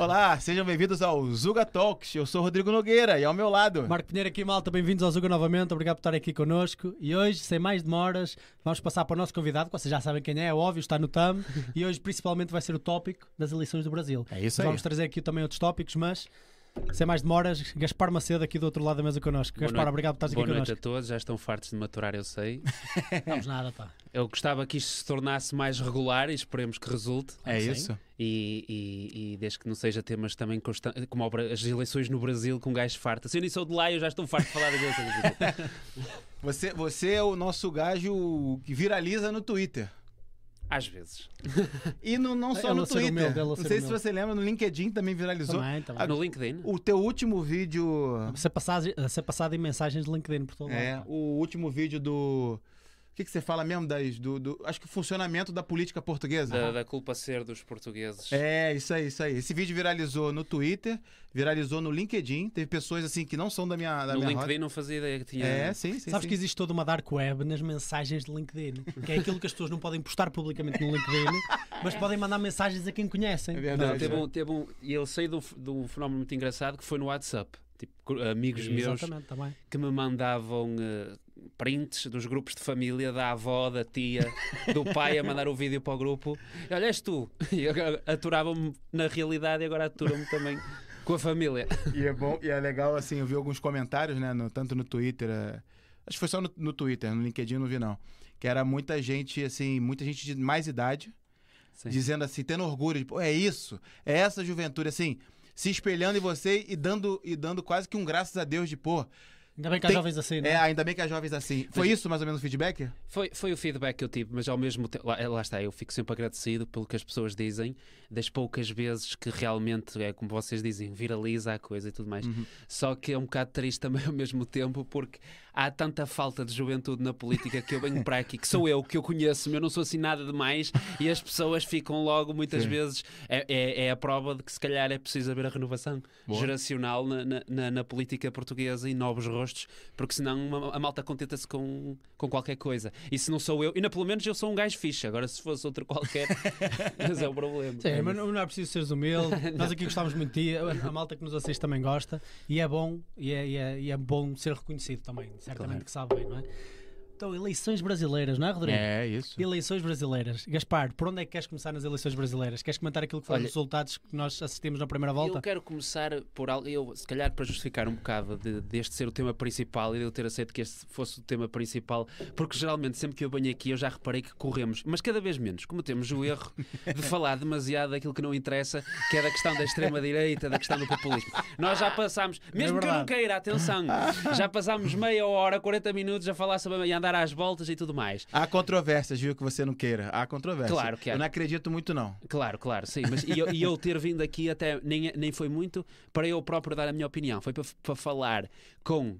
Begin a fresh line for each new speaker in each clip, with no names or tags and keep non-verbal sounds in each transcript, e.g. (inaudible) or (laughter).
Olá, sejam bem-vindos ao Zuga Talks. Eu sou Rodrigo Nogueira e ao meu lado.
Marco Pinheiro aqui, malta. Bem-vindos ao Zuga novamente. Obrigado por estar aqui connosco. E hoje, sem mais demoras, vamos passar para o nosso convidado, que vocês já sabem quem é, é óbvio, está no TAM. (laughs) e hoje, principalmente, vai ser o tópico das eleições do Brasil.
É isso aí.
Vamos trazer aqui também outros tópicos, mas sem mais demoras, Gaspar Macedo aqui do outro lado da mesa connosco.
Boa
Gaspar,
noite.
obrigado por
Boa
aqui
noite
connosco.
a todos, já estão fartos de maturar, eu sei. (laughs)
Vamos nada, pá.
Eu gostava que isto se tornasse mais regular e esperemos que resulte.
É
Sim.
isso.
E, e- e desde que não seja temas também constantes, como as eleições no Brasil com gajo farta. Se eu nem sou de lá, eu já estou farto de falar das eleições. (laughs)
Você, você é o nosso gajo que viraliza no Twitter.
Às vezes. (laughs)
E no, não só no Twitter.
humilde,
não sei se
humilde.
você lembra, no LinkedIn também viralizou.
Também, também.
No LinkedIn.
O teu último vídeo.
Ser, passado, a ser passado em mensagens de LinkedIn por todo lado.
É, o último vídeo do. O que, que você fala mesmo das, do, do- Acho que o funcionamento da política portuguesa.
Da, da culpa ser dos portugueses.
É, isso aí, isso aí. Esse vídeo viralizou no Twitter, viralizou no LinkedIn. Teve pessoas assim que não são da minha, da
no
minha
LinkedIn não fazia ideia que tinha.
roda. É, sim, sim.
Sabes
sim.
que existe toda uma dark web nas mensagens de LinkedIn, que é aquilo que as pessoas não podem postar publicamente no LinkedIn, mas podem mandar mensagens a quem conhecem.
É verdade.
Não, teve um, teve um, e eu sei de um, de um fenómeno muito engraçado que foi no WhatsApp. Tipo, amigos meus
Exatamente, também.
que me mandavam eh, prints dos grupos de família, da avó, da tia, do pai a mandar o vídeo para o grupo. E, Olha, és tu. (laughs) E aturavam-me na realidade e agora aturam-me também com a família. (laughs)
E é bom, e é legal, assim, eu vi alguns comentários, né? no- tanto no Twitter. é, acho que foi só no, no Twitter, no LinkedIn não vi, não. Que era muita gente, assim, muita gente de mais idade,
Sim.
dizendo assim, tendo orgulho, de, é isso, é essa juventude, assim, se espelhando em você e dando, e dando quase que um graças a Deus de, pô,
Ainda bem que há
Tem-
jovens assim, não
é, ainda bem que há jovens assim. Foi isso mais ou menos o feedback?
Foi, foi o feedback que eu tive, mas ao mesmo tempo, lá, lá está, eu fico sempre agradecido pelo que as pessoas dizem, das poucas vezes que realmente, é como vocês dizem, viraliza a coisa e tudo mais. Só que é um bocado triste também (laughs) ao mesmo tempo, porque há tanta falta de juventude na política que eu venho para aqui, que sou eu, que eu conheço, eu não sou assim nada demais, e as pessoas ficam logo, muitas
Sim.
vezes, é, é, é a prova de que se calhar é preciso haver a renovação
Boa.
geracional na, na, na- na política portuguesa e novos rostos, porque senão uma- a malta contenta-se com, com qualquer coisa. E se não sou eu, ainda pelo menos eu sou um gajo fixe, agora se fosse outro qualquer, (laughs) mas é o problema.
Sim, mas não não é preciso seres humilde. (laughs) Nós aqui gostamos muito de ti, a a malta que nos assiste também gosta, e é bom, e é, e é, e é bom ser reconhecido também, certamente
Claro.
que sabe bem, não é? Então, eleições brasileiras, não é, Rodrigo?
É, isso.
Eleições brasileiras. Gaspar, por onde é que queres começar nas eleições brasileiras? Queres comentar aquilo que foram
Olha,
os resultados que nós assistimos na primeira volta?
Eu quero começar por algo, eu, se calhar para justificar um bocado de, deste ser o tema principal e de eu ter aceito que este fosse o tema principal, porque geralmente sempre que eu venho aqui eu já reparei que corremos, mas cada vez menos, cometemos o erro de falar demasiado daquilo que não interessa, que é da questão da extrema-direita, da questão do populismo. Nós já passámos, mesmo que eu não queira, atenção, já passámos meia hora, 40 minutos a falar sobre e andar às voltas e tudo mais.
Há controvérsias, viu, que você não queira. Há controvérsias.
Claro que há.
Eu não acredito muito, não.
Claro, claro, sim. Mas e eu, e eu ter vindo aqui até nem, nem foi muito para eu próprio dar a minha opinião. Foi para, para falar com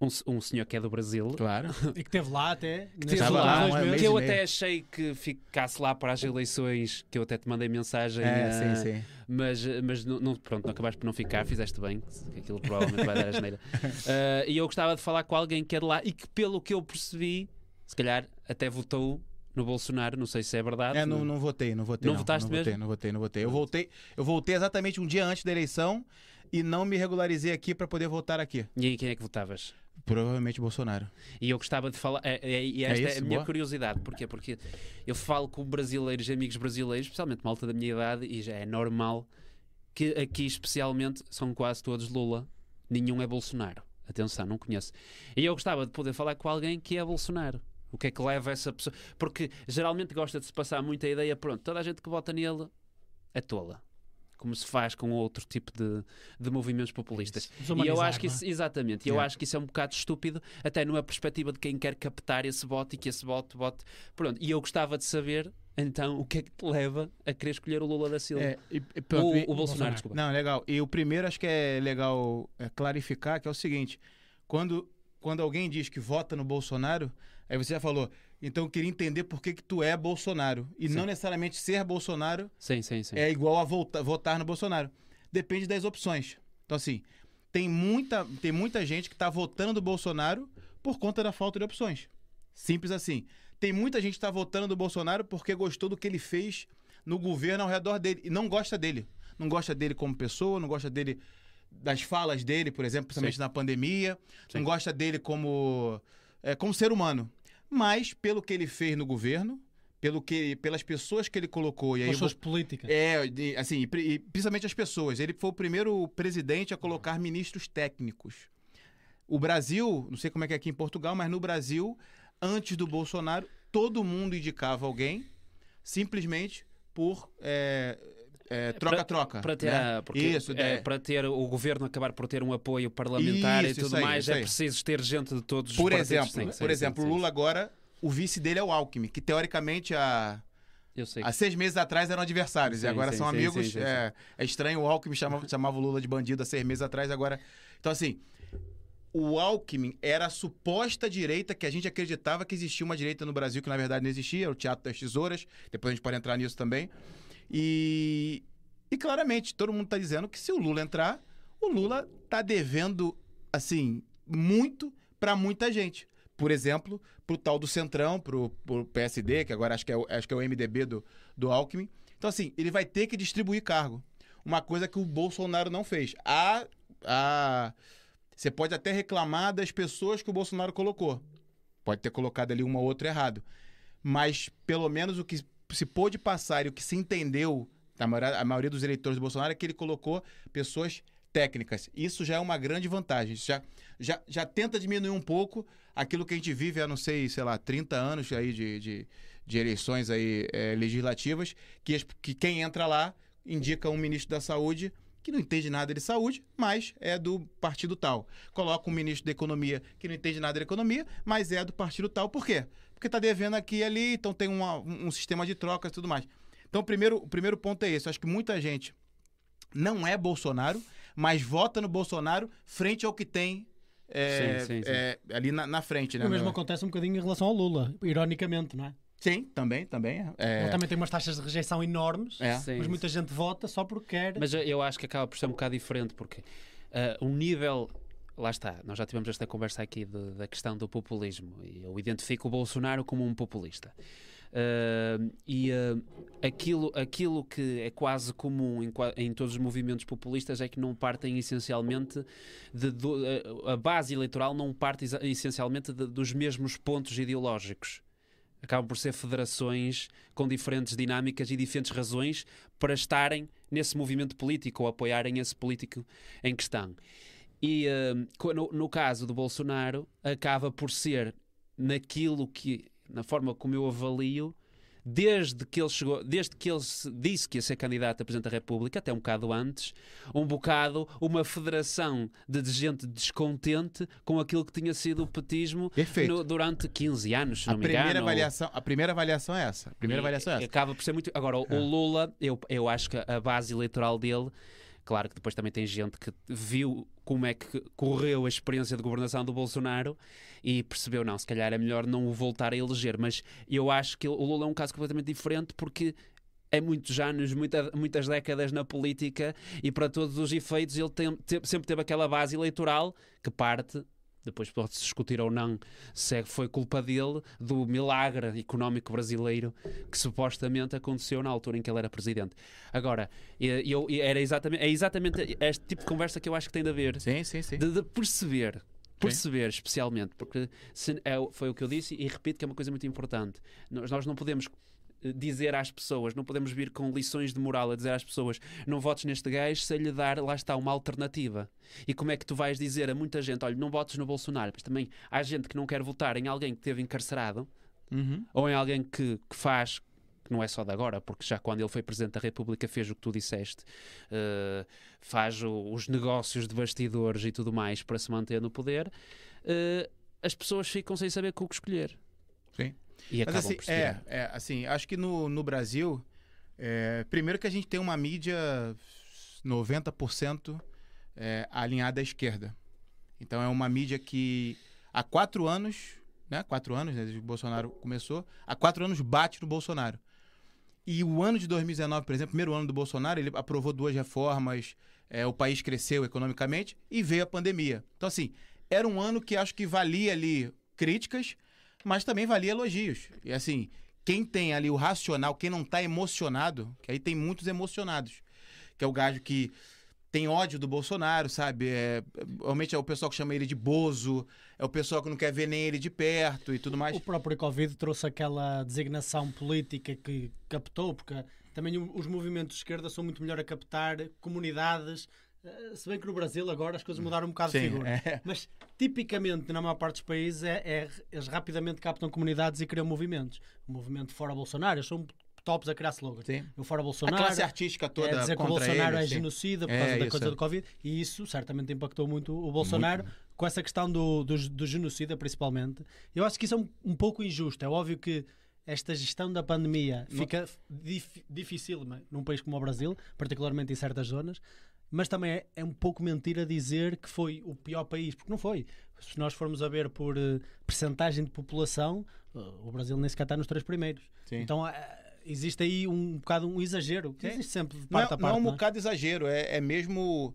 um, um senhor que é do Brasil.
Claro. (laughs)
E que teve lá até. Que
Teve lá,
lá, um mês
Que eu
meio.
até achei que ficasse lá para as eleições, que eu até te mandei mensagem.
É,
eh,
sim, sim.
Mas, mas não, pronto, não acabaste por não ficar, fizeste bem, que aquilo provavelmente vai dar a geneira. (laughs) Eh, e eu gostava de falar com alguém que é de lá e que, pelo que eu percebi, se calhar até votou no Bolsonaro, não sei se é verdade.
É, não, não votei, não votei.
Não
Não,
votaste
não votei,
mesmo?
não votei, não votei. Eu voltei, eu voltei exatamente um dia antes da eleição e não me regularizei aqui para poder votar aqui.
E aí, quem é que votavas?
Provavelmente Bolsonaro.
E eu gostava de falar, é, é- e esta é,
isso,
a minha
boa.
curiosidade, porquê? Porque eu falo com brasileiros e amigos brasileiros, especialmente malta da minha idade, e já é normal que aqui especialmente são quase todos Lula, nenhum é Bolsonaro. Atenção, não conheço. E eu gostava de poder falar com alguém que é Bolsonaro. O que é que leva essa pessoa? Porque geralmente gosta de se passar muita ideia, pronto, toda a gente que vota nele é tola. Como se faz com outro tipo de, de movimentos populistas. E eu acho que
não é?
isso, exatamente, e eu acho que isso é um bocado estúpido, até numa perspectiva de quem quer captar esse voto e que esse voto vote. Pronto, e eu gostava de saber, então, o que é que te leva a querer escolher o Lula da Silva?
É, e- e pronto,
o,
e-
o Bolsonaro,
Bolsonaro.
desculpa.
Não, legal. E o primeiro acho que é legal é, clarificar que é o seguinte: quando, quando alguém diz que vota no Bolsonaro, aí você já falou, então eu queria entender por que, que tu é Bolsonaro. E
Sim.
não necessariamente ser Bolsonaro
Sim, sim, sim.
é igual a volta- votar no Bolsonaro. Depende das opções. Então, assim, tem muita, tem muita gente que está votando no Bolsonaro por conta da falta de opções. Simples assim. Tem muita gente que está votando do Bolsonaro porque gostou do que ele fez no governo ao redor dele e não gosta dele. não gosta dele como pessoa, não gosta dele das falas dele, por exemplo, principalmente na pandemia, não gosta dele como, é, como ser humano. Mas pelo que ele fez no governo, pelo que, pelas pessoas que ele colocou, e aí
Com
eu
as
vou
políticas.
é, de- assim, e pri- principalmente as pessoas. Ele foi o primeiro presidente a colocar ministros técnicos. O Brasil, não sei como é que é aqui em Portugal, mas no Brasil, antes do Bolsonaro, todo mundo indicava alguém simplesmente por é, troca-troca.
Para ter,
né?
a- porque,
Isso,
é,
é.
para ter o governo acabar por ter um apoio parlamentar
Isso,
e tudo
aí,
mais, é preciso ter gente de todos
Por
os partidos.
exemplo,
Sim, sim,
por exemplo,
sim,
Lula agora, o vice dele é o Alckmin, que teoricamente
sei.
há seis meses atrás eram adversários
Sim,
e agora
sim,
são
sim,
amigos. é, é estranho, o Alckmin chamava, chamava o Lula de bandido há seis meses atrás, agora. Então, assim, o Alckmin era a suposta direita que a gente acreditava que existia uma direita no Brasil, que na verdade não existia, era o Teatro das Tesouras. Depois a gente pode entrar nisso também. E, e claramente, todo mundo está dizendo que se o Lula entrar, o Lula está devendo, assim, muito para muita gente. Por exemplo, pro tal do Centrão, pro, pro PSD, que agora acho que é, o- acho que é o MDB do, do Alckmin. Então, assim, ele vai ter que distribuir cargo. Uma coisa que o Bolsonaro não fez. A, a, você pode até reclamar das pessoas que o Bolsonaro colocou. Pode ter colocado ali uma ou outra errado. Mas, pelo menos, o que se pôde passar e o que se entendeu da maioria, a maioria dos eleitores do Bolsonaro é que ele colocou pessoas técnicas. Isso já é uma grande vantagem. Isso já, já, já tenta diminuir um pouco aquilo que a gente vive há, não sei, sei lá, 30 anos aí de, de, de eleições aí, eh, legislativas, que, que quem entra lá indica um ministro da saúde que não entende nada de saúde, mas é do partido tal. Coloca um ministro da economia que não entende nada de economia, mas é do partido tal. Por quê? Porque está devendo aqui e ali, então tem uma- um, sistema de trocas e tudo mais. Então, o primeiro, o primeiro ponto é esse. Eu acho que muita gente não é Bolsonaro, mas vota no Bolsonaro frente ao que tem é,
Sim, sim, sim.
é, ali na, na frente. Né?
O mesmo acontece um bocadinho em relação ao Lula, ironicamente, não é?
Sim, também, também. É,
Ele também tem umas taxas de rejeição enormes,
é.
Sim,
mas muita gente vota só porque quer.
Mas eu- acho que acaba por ser um bocado diferente, porque ah, um nível. Lá está, nós já tivemos esta conversa aqui de- da questão do populismo eu identifico o Bolsonaro como um populista. Ah, e ah, aquilo, aquilo que é quase comum em, em todos os movimentos populistas é que não partem essencialmente de, do- a- a base eleitoral não parte essencialmente de- dos mesmos pontos ideológicos. Acabam por ser federações com diferentes dinâmicas e diferentes razões para estarem nesse movimento político ou apoiarem esse político em questão. E co- no, no caso do Bolsonaro, acaba por ser naquilo que, na forma como eu avalio, desde que ele chegou, desde que ele se disse que ia ser candidato a Presidente da República, até um bocado antes, um bocado uma federação de gente descontente com aquilo que tinha sido o petismo no- durante 15 anos, se
a
não me
primeira
engano.
avaliação, a primeira avaliação é essa. A primeira
e-
avaliação é essa.
Acaba por ser muito. Agora, o,
É.
o Lula, eu, eu acho que a base eleitoral dele. Claro que depois também tem gente que viu como é que correu a experiência de governação do Bolsonaro e percebeu, não, se calhar é melhor não o voltar a eleger. Mas eu acho que o Lula é um caso completamente diferente porque é muitos anos, muita- muitas décadas na política e para todos os efeitos ele tem- te- sempre teve aquela base eleitoral que parte. Depois pode-se discutir ou não se é- foi culpa dele do milagre económico brasileiro que supostamente aconteceu na altura em que ele era presidente. Agora, eu, era exatamente, é exatamente este tipo de conversa que eu acho que tem de haver,
Sim, sim, sim.
de, de perceber, perceber especialmente, porque se- é foi o que eu disse e repito que é uma coisa muito importante. Nós, nós não podemos dizer às pessoas, não podemos vir com lições de moral a dizer às pessoas não votes neste gajo se lhe dar, lá está, uma alternativa. E como é que tu vais dizer a muita gente, olha, não votes no Bolsonaro, mas também há gente que não quer votar em alguém que esteve encarcerado
Uhum.
ou em alguém que, que faz, que não é só de agora, porque já quando ele foi Presidente da República fez o que tu disseste, eh, faz o- os negócios de bastidores e tudo mais para se manter no poder, eh, as pessoas ficam sem saber com o que escolher.
Sim.
E
Mas assim, é, é, assim, acho que no, no Brasil, é, primeiro que a gente tem uma mídia 90% é, alinhada à esquerda. Então é uma mídia que há quatro anos, né? Quatro anos, né, desde que o Bolsonaro começou, há quatro anos bate no Bolsonaro. E o ano de 2019, por exemplo, primeiro ano do Bolsonaro, ele aprovou duas reformas, é, o país cresceu economicamente e veio a pandemia. Então, assim, era um ano que acho que valia ali críticas, mas também valia elogios. E assim, quem tem ali o racional, quem não está emocionado, que aí tem muitos emocionados, que é o gajo que tem ódio do Bolsonaro, sabe? É, realmente é o pessoal que chama ele de Bozo, é o pessoal que não quer ver nem ele de perto e tudo mais.
O próprio Covid trouxe aquela designação política que captou, porque também os movimentos de esquerda são muito melhor a captar comunidades. Eh, Se bem que no Brasil agora as coisas mudaram um bocado de
Sim,
figura.
é. (laughs)
Mas tipicamente na maior parte dos países é, é- eles rapidamente captam comunidades e criam movimentos. O movimento fora Bolsonaro, eles são tops a criar slogans.
Sim.
O fora
A
Bolsonaro.
classe artística toda
é dizer que o Bolsonaro
ele,
é
sim.
genocida por
É,
causa da coisa
é.
do Covid e isso certamente impactou muito o Bolsonaro com essa questão do, do, do genocida principalmente. Eu acho que isso é um, um pouco injusto. É óbvio que esta gestão da pandemia fica dif, difícil num país como o Brasil, particularmente em certas zonas, mas também é, é um pouco mentira dizer que foi o pior país, porque não foi. Se nós formos a ver por eh, percentagem de população, eh, o Brasil nem sequer está nos três primeiros.
Sim.
Então eh, existe aí um bocado um exagero, que
Sim.
existe sempre de
Não,
parte
é-
a
não é
parte.
um
não é?
bocado exagero, é, é mesmo.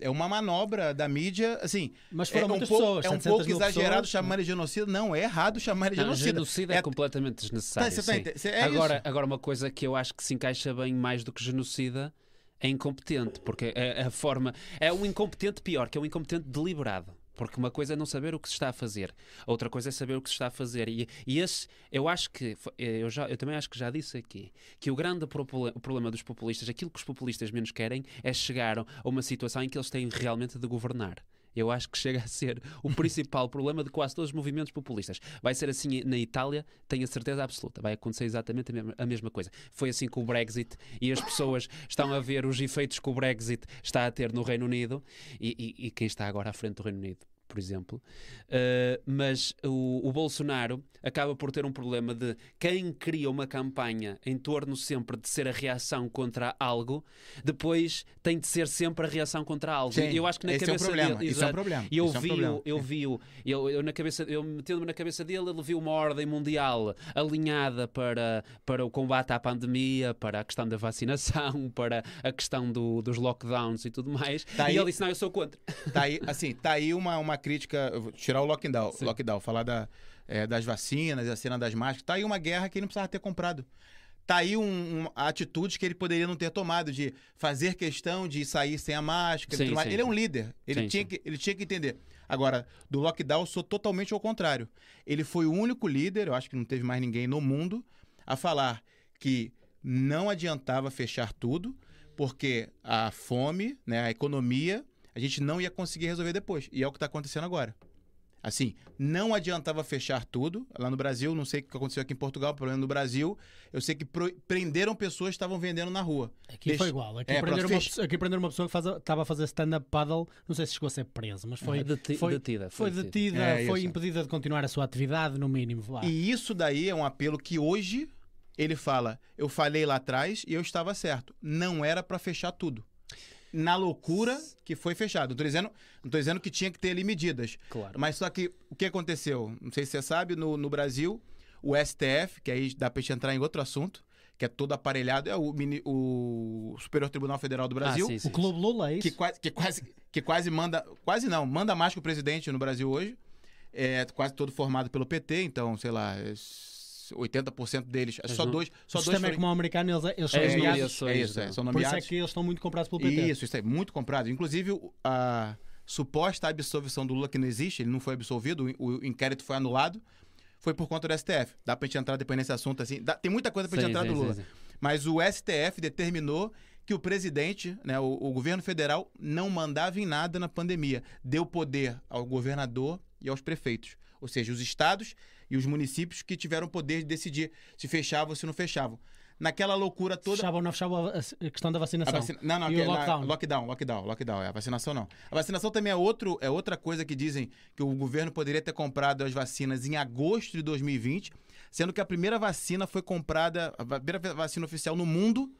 É uma manobra da mídia, assim.
Mas
É
foram
um,
muitas
pouco,
pessoas.
é um
700
pouco exagerado
pessoas,
chamar de genocida. Não, é errado chamar de
Não,
genocida.
genocida é, completamente desnecessário.
Tá, tá é
agora,
isso.
agora, uma coisa que eu acho que se encaixa bem mais do que genocida é incompetente, porque é a forma. É um incompetente pior, que é um incompetente deliberado. Porque uma coisa é não saber o que se está a fazer, outra coisa é saber o que se está a fazer. E, e esse, eu acho que, eu, já, eu também acho que já disse aqui, que o grande o problema dos populistas, aquilo que os populistas menos querem, é chegar a uma situação em que eles têm realmente de governar. Eu acho que chega a ser o (laughs) principal problema de quase todos os movimentos populistas. Vai ser assim na Itália, tenho a certeza absoluta. Vai acontecer exatamente a mesma, a mesma coisa. Foi assim com o Brexit e as pessoas estão a ver os efeitos que o Brexit está a ter no Reino Unido e, e- e quem está agora à frente do Reino Unido. Por exemplo, Uh, mas o, o Bolsonaro acaba por ter um problema de quem cria uma campanha em torno sempre de ser a reação contra algo, depois tem de ser sempre a reação contra algo.
Sim,
E eu acho que na
esse é
cabeça
problema,
dele,
isso é um problema,
E eu
isso é um
vi, eu vi, o- eu, eu na cabeça, eu metendo-me na cabeça dele, ele viu uma ordem mundial alinhada para, para o combate à pandemia, para a questão da vacinação, (laughs) para a questão do- dos lockdowns e tudo mais.
Tá
e
aí-
ele disse: Não, eu sou contra.
Tá aí, assim, tá aí uma, uma crítica. tirar o lockdown,
Sim.
lockdown falar da, é, das vacinas, a cena das máscaras. Tá aí uma guerra que ele não precisava ter comprado. Tá aí um, um, atitudes que ele poderia não ter tomado, de fazer questão de sair sem a máscara.
Sim, sim,
ele é um líder. Ele,
Sim,
tinha. Que, ele tinha que entender. Agora, do lockdown, eu sou totalmente ao contrário. Ele foi o único líder, eu acho que não teve mais ninguém no mundo, a falar que não adiantava fechar tudo, porque a fome, né, a economia, a gente não ia conseguir resolver depois. E é o que está acontecendo agora. Assim, não adiantava fechar tudo. Lá no Brasil, não sei o que aconteceu aqui em Portugal, problema no Brasil, eu sei que pro- prenderam pessoas que estavam vendendo na rua.
Aqui
Deixa-
foi igual. Aqui,
É,
prenderam uma, pessoa- aqui prenderam uma pessoa que faz a- estava a fazer stand-up paddle. Não sei se chegou a ser preso, mas foi,
Deti-
foi,
detida,
foi
foi
detida,
É,
foi impedida de continuar a sua atividade, no mínimo. vá.
E isso daí é um apelo que hoje ele fala: eu falei lá atrás e eu estava certo. Não era para fechar tudo. Na loucura que foi fechado. Não tô dizendo, não tô dizendo que tinha que ter ali medidas.
Claro.
Mas só que o que aconteceu? Não sei se você sabe, no, no Brasil, o STF, que aí dá pra gente entrar em outro assunto, que é todo aparelhado, é o, mini- o Superior Tribunal Federal do Brasil,
Ah, sim, sim.
O Clube Lula é isso?
que, quase, que, quase, que quase manda. Quase não, manda mais que o presidente no Brasil hoje. É quase todo formado pelo PT, então, sei lá, é 80% deles. É
Mas
só
não-
dois. Só
o
dois
sistema é como o americano, eles, eles são
É,
é,
as
nomeados.
isso, é isso, é, são
Por isso é
nomeados.
que eles estão muito comprados pelo PT.
Isso, isso é muito comprado. Inclusive, o- a suposta absolvição do Lula, que não existe, ele não foi absolvido, o, o inquérito foi anulado, foi por conta do STF. Dá pra gente entrar depois nesse assunto, assim. dá- tem muita coisa pra gente
Sim,
entrar
sim,
do
sim,
Lula.
sim.
Mas o STF determinou que o presidente, né, o, o governo federal, não mandava em nada na pandemia. Deu poder ao governador e aos prefeitos. Ou seja, os estados e os municípios que tiveram poder de decidir se fechavam ou se não fechavam. Naquela loucura toda.
Fechavam ou não fechavam a, questão da vacinação.
vacina- Não, não,
E
que é na-
lockdown?
lockdown, lockdown, lockdown, é a vacinação não. A vacinação também é, outro, é outra coisa que dizem que o governo poderia ter comprado as vacinas em agosto de 2020, sendo que a primeira vacina foi comprada, a primeira vacina oficial no mundo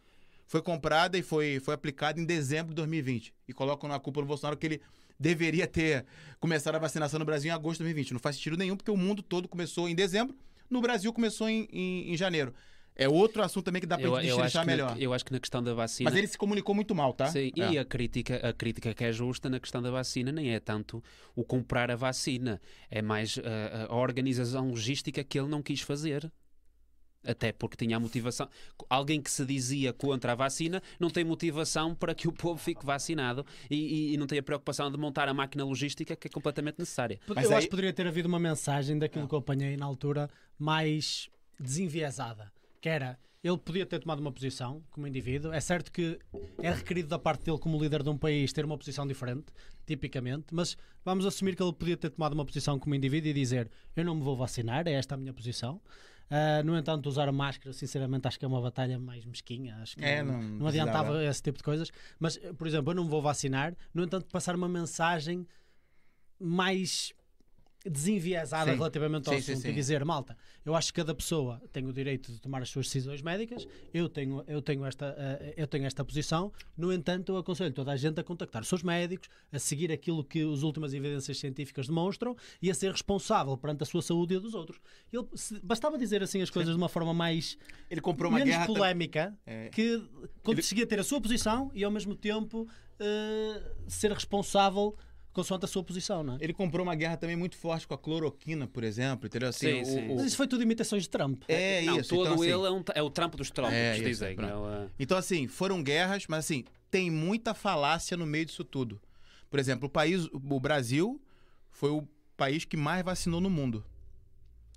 foi comprada e foi, foi aplicada em dezembro de 2020. E colocam na culpa do Bolsonaro que ele deveria ter começado a vacinação no Brasil em agosto de 2020. Não faz sentido nenhum, porque o mundo todo começou em dezembro, no Brasil começou em, em, em janeiro. É outro assunto também que dá
Eu,
gente destrinchar
que na,
melhor.
eu acho que na questão da vacina.
Mas ele se comunicou muito mal, tá?
Sim,
É.
e a crítica, a crítica que é justa na questão da vacina nem é tanto o comprar a vacina, é mais uh, a organização logística que ele não quis fazer. Até porque tinha a motivação. Alguém que se dizia contra a vacina não tem motivação para que o povo fique vacinado e, e- e não tem a preocupação de montar a máquina logística que é completamente necessária.
Mas
eu
aí-
acho que poderia ter havido uma mensagem daquilo que eu apanhei na altura mais desenviesada. Que era, ele podia ter tomado uma posição como indivíduo. É certo que é requerido da parte dele, como líder de um país, ter uma posição diferente, tipicamente, mas vamos assumir que ele podia ter tomado uma posição como indivíduo e dizer: Eu não me vou vacinar, é esta a minha posição. Ah, no entanto, usar a máscara, sinceramente, acho que é uma batalha mais mesquinha. Acho que
É,
não,
não
adiantava
precisava.
esse tipo de coisas. Mas, por exemplo, eu não me vou vacinar, no entanto, passar uma mensagem mais desenviesada
Sim.
relativamente ao
Sim,
assunto
sim.
e dizer, malta, eu acho que cada pessoa tem o direito de tomar as suas decisões médicas, eu tenho, eu tenho, esta, eh, eu tenho esta posição, no entanto eu aconselho toda a gente a contactar os seus médicos, a seguir aquilo que as últimas evidências científicas demonstram e a ser responsável perante a sua saúde e a dos outros. Ele, se- bastava dizer assim as coisas de uma forma mais
Ele comprou uma
menos
guerra.
polémica,
É.
que
Ele-
conseguia ter a sua posição e ao mesmo tempo eh, ser responsável consoante a sua posição, não é?
Ele comprou uma guerra também muito forte com a cloroquina, por exemplo. Entendeu? Assim,
Sim,
o-
sim.
o-
Mas isso foi tudo imitações de Trump.
É
não,
isso.
todo
então, assim,
ele é, um, é o trampo dos trompos,
É, isso,
dizem.
pronto.
É
Então, assim, foram guerras, mas assim, tem muita falácia no meio disso tudo. Por exemplo, o país, o Brasil foi o país que mais vacinou no mundo.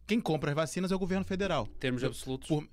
Quem compra as vacinas é o governo federal.
termos absolutos.
Por-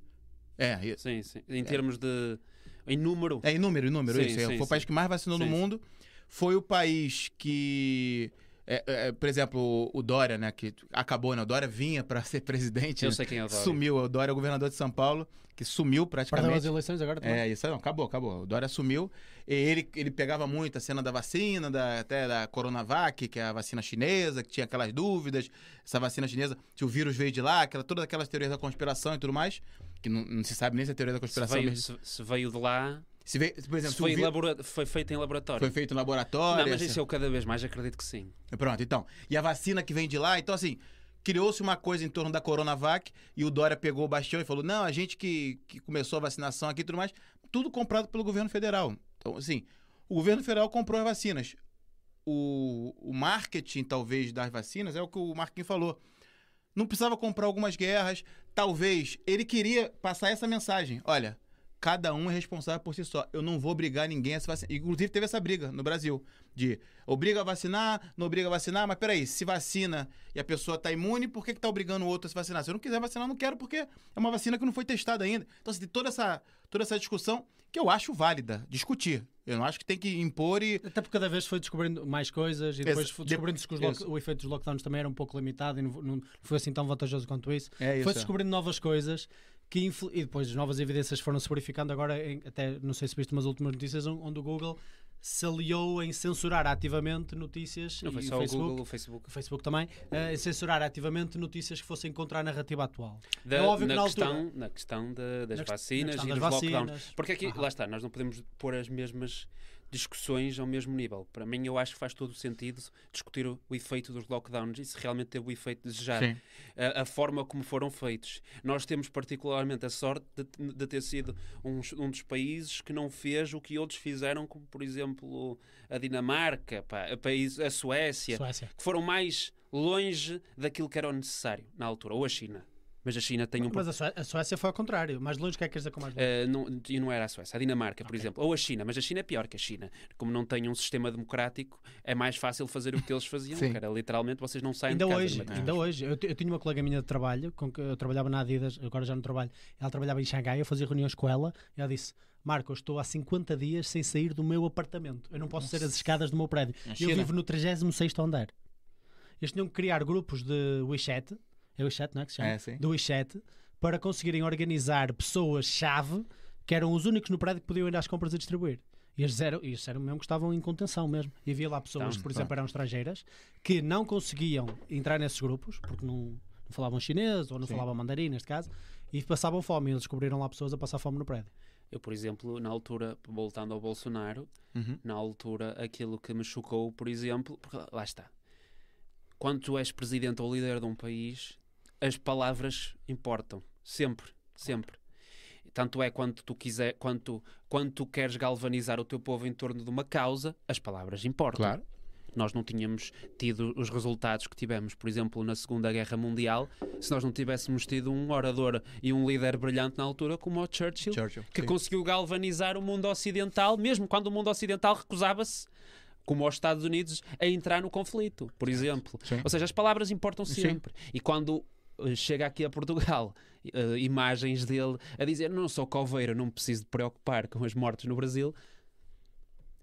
É, isso.
Sim, sim. Em termos de. Em número.
É em número, em número,
Sim,
isso. é.
sim,
foi o país que mais vacinou no mundo. Foi o país que. é, é, por exemplo, o- Dória, né? Que acabou, né? O Dória vinha para ser presidente.
Eu
né?
sei quem é o Dória.
Sumiu. O Dória é o governador de São Paulo, que sumiu
Perdeu as
praticamente.
eleições agora também.
É, isso aí não, acabou, acabou. O Dória sumiu. E ele, ele pegava muito a cena da vacina, da, até da Coronavac, que é a vacina chinesa, que tinha aquelas dúvidas. Essa vacina chinesa, se o vírus veio de lá, aquela, todas aquelas teorias da conspiração e tudo mais, que não, não se sabe nem se é teoria da
Se
conspiração
veio,
mesmo.
se, se veio de lá.
Se veio, por exemplo,
foi, elabora- foi feito em laboratório.
foi feito no laboratório.
não, mas
assim-
isso eu cada vez mais acredito que sim.
Pronto, então. E a vacina que vem de lá, então assim, criou-se uma coisa em torno da Coronavac e o Dória pegou o bastião e falou: não, a gente que, que começou a vacinação aqui e tudo mais, tudo comprado pelo governo federal. Então, assim, o governo federal comprou as vacinas. O, o marketing, talvez, das vacinas é o que o Marquinhos falou. Não precisava comprar algumas guerras. Talvez ele queria passar essa mensagem. Olha, cada um é responsável por si só. Eu não vou obrigar ninguém a se vacinar. Inclusive, teve essa briga no Brasil. De obriga a vacinar, não obriga a vacinar, mas peraí, se vacina e a pessoa tá imune, por que, que tá obrigando o outro a se vacinar? Se eu não quiser vacinar, eu não quero, porque é uma vacina que não foi testada ainda. Então, assim, tem toda essa, toda essa discussão que eu acho válida discutir. Eu não acho que tem que impor e.
Até porque cada vez foi descobrindo mais coisas e depois foi descobrindo-se que lock- o efeito dos lockdowns também era um pouco limitado e não, foi assim tão vantajoso quanto isso.
É isso.
Foi-se descobrindo novas coisas que influ- e depois as novas evidências foram-se verificando agora, em- até não sei se viste umas últimas notícias on- onde o Google se aliou em censurar ativamente notícias
Não foi só
o Facebook,
Google, o Facebook.
o Facebook também, eh, em censurar ativamente notícias que fossem contra a narrativa atual.
Da-
É óbvio que
na,
na
questão,
altura-
na questão da- das
Na
vacinas
na questão
e
das
dos lockdowns.
vacinas.
Porque aqui,
Aham.
lá está, nós não podemos pôr as mesmas discussões ao mesmo nível. Para mim, eu acho que faz todo o sentido discutir o, o efeito dos lockdowns e se realmente teve o efeito desejado. A, a forma como foram feitos. Nós temos particularmente a sorte de, de ter sido um, um dos países que não fez o que outros fizeram, como por exemplo a Dinamarca, pá, a, país, a Suécia,
Suécia.
que foram mais longe daquilo que era necessário na altura, ou a China. Mas a China tem um
Mas a Sué- a Suécia foi ao contrário. Mais longe, o que é que queres dizer com mais longe?
Uh, não, e não era a Suécia, a Dinamarca, por exemplo, ou a China, mas a China é pior que a China. Como não tem um sistema democrático, é mais fácil fazer o que eles faziam, era literalmente vocês não saem
Ainda
de casa.
hoje, ainda hoje, eu, eu tinha uma colega minha de trabalho, com que eu trabalhava na Adidas, agora já não trabalho, ela trabalhava em Xangai, eu fazia reuniões com ela, e ela disse, Marco, eu estou há 50 dias sem sair do meu apartamento, eu não posso sair as escadas do meu prédio, eu vivo no 36º andar. Eles tinham que criar grupos de WeChat, é WeChat, não é que se chama?
É, sim.
Do WeChat, para conseguirem organizar pessoas-chave, que eram os únicos no prédio que podiam ir às compras a distribuir. E eles eram, e eles eram mesmo que estavam em contenção mesmo. E havia lá pessoas
Então,
por exemplo, eram estrangeiras, que não conseguiam entrar nesses grupos, porque não, não falavam chinês ou não
Sim.
falavam mandarim, neste caso, e passavam fome. E eles descobriram lá pessoas a passar fome no prédio.
Eu, por exemplo, na altura, voltando ao Bolsonaro,
Uhum.
na altura, aquilo que me chocou, por exemplo, porque lá está. Quando tu és presidente ou líder de um país, as palavras importam. Sempre, sempre. Tanto é quando tu quiser, quando quando tu queres galvanizar o teu povo em torno de uma causa, as palavras importam.
Claro.
Nós não tínhamos tido os resultados que tivemos, por exemplo, na Segunda Guerra Mundial, se nós não tivéssemos tido um orador e um líder brilhante na altura como o Churchill,
Churchill.
que
sim.
conseguiu galvanizar o mundo ocidental, mesmo quando o mundo ocidental recusava-se, como os Estados Unidos, a entrar no conflito, por exemplo.
Sim.
Ou seja, as palavras importam
Sim.
sempre. E quando chega aqui a Portugal, eh, imagens dele a dizer: Não sou coveiro, não me preciso de preocupar com as mortes no Brasil.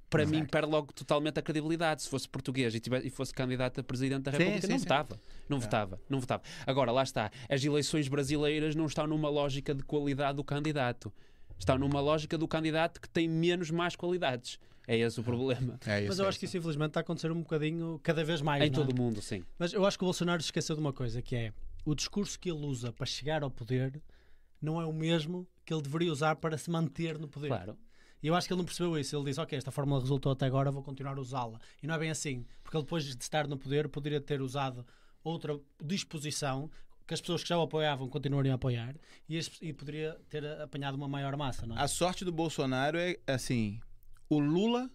Para mim,
Exato.
perde logo totalmente a credibilidade. Se fosse português e, tivesse, e fosse candidato a presidente da
Sim,
República,
sim,
não
sim.
votava. Não votava, não votava. Agora, lá está. As eleições brasileiras não estão numa lógica de qualidade do candidato. Estão numa lógica do candidato que tem menos más qualidades. É esse o problema.
É isso,
Mas eu
é
acho que isso infelizmente está a acontecer um bocadinho cada vez mais.
em
não é?
todo o mundo, sim.
Mas eu acho que o Bolsonaro se esqueceu de uma coisa, que é o discurso que ele usa para chegar ao poder não é o mesmo que ele deveria usar para se manter no poder.
Claro.
E eu acho que ele não percebeu isso. Ele disse, ok, esta fórmula resultou até agora, vou continuar a usá-la. E não é bem assim. Porque ele depois de estar no poder poderia ter usado outra disposição que as pessoas que já o apoiavam continuariam a apoiar e, as- e poderia ter apanhado uma maior massa, não é?
A sorte do Bolsonaro é assim: o Lula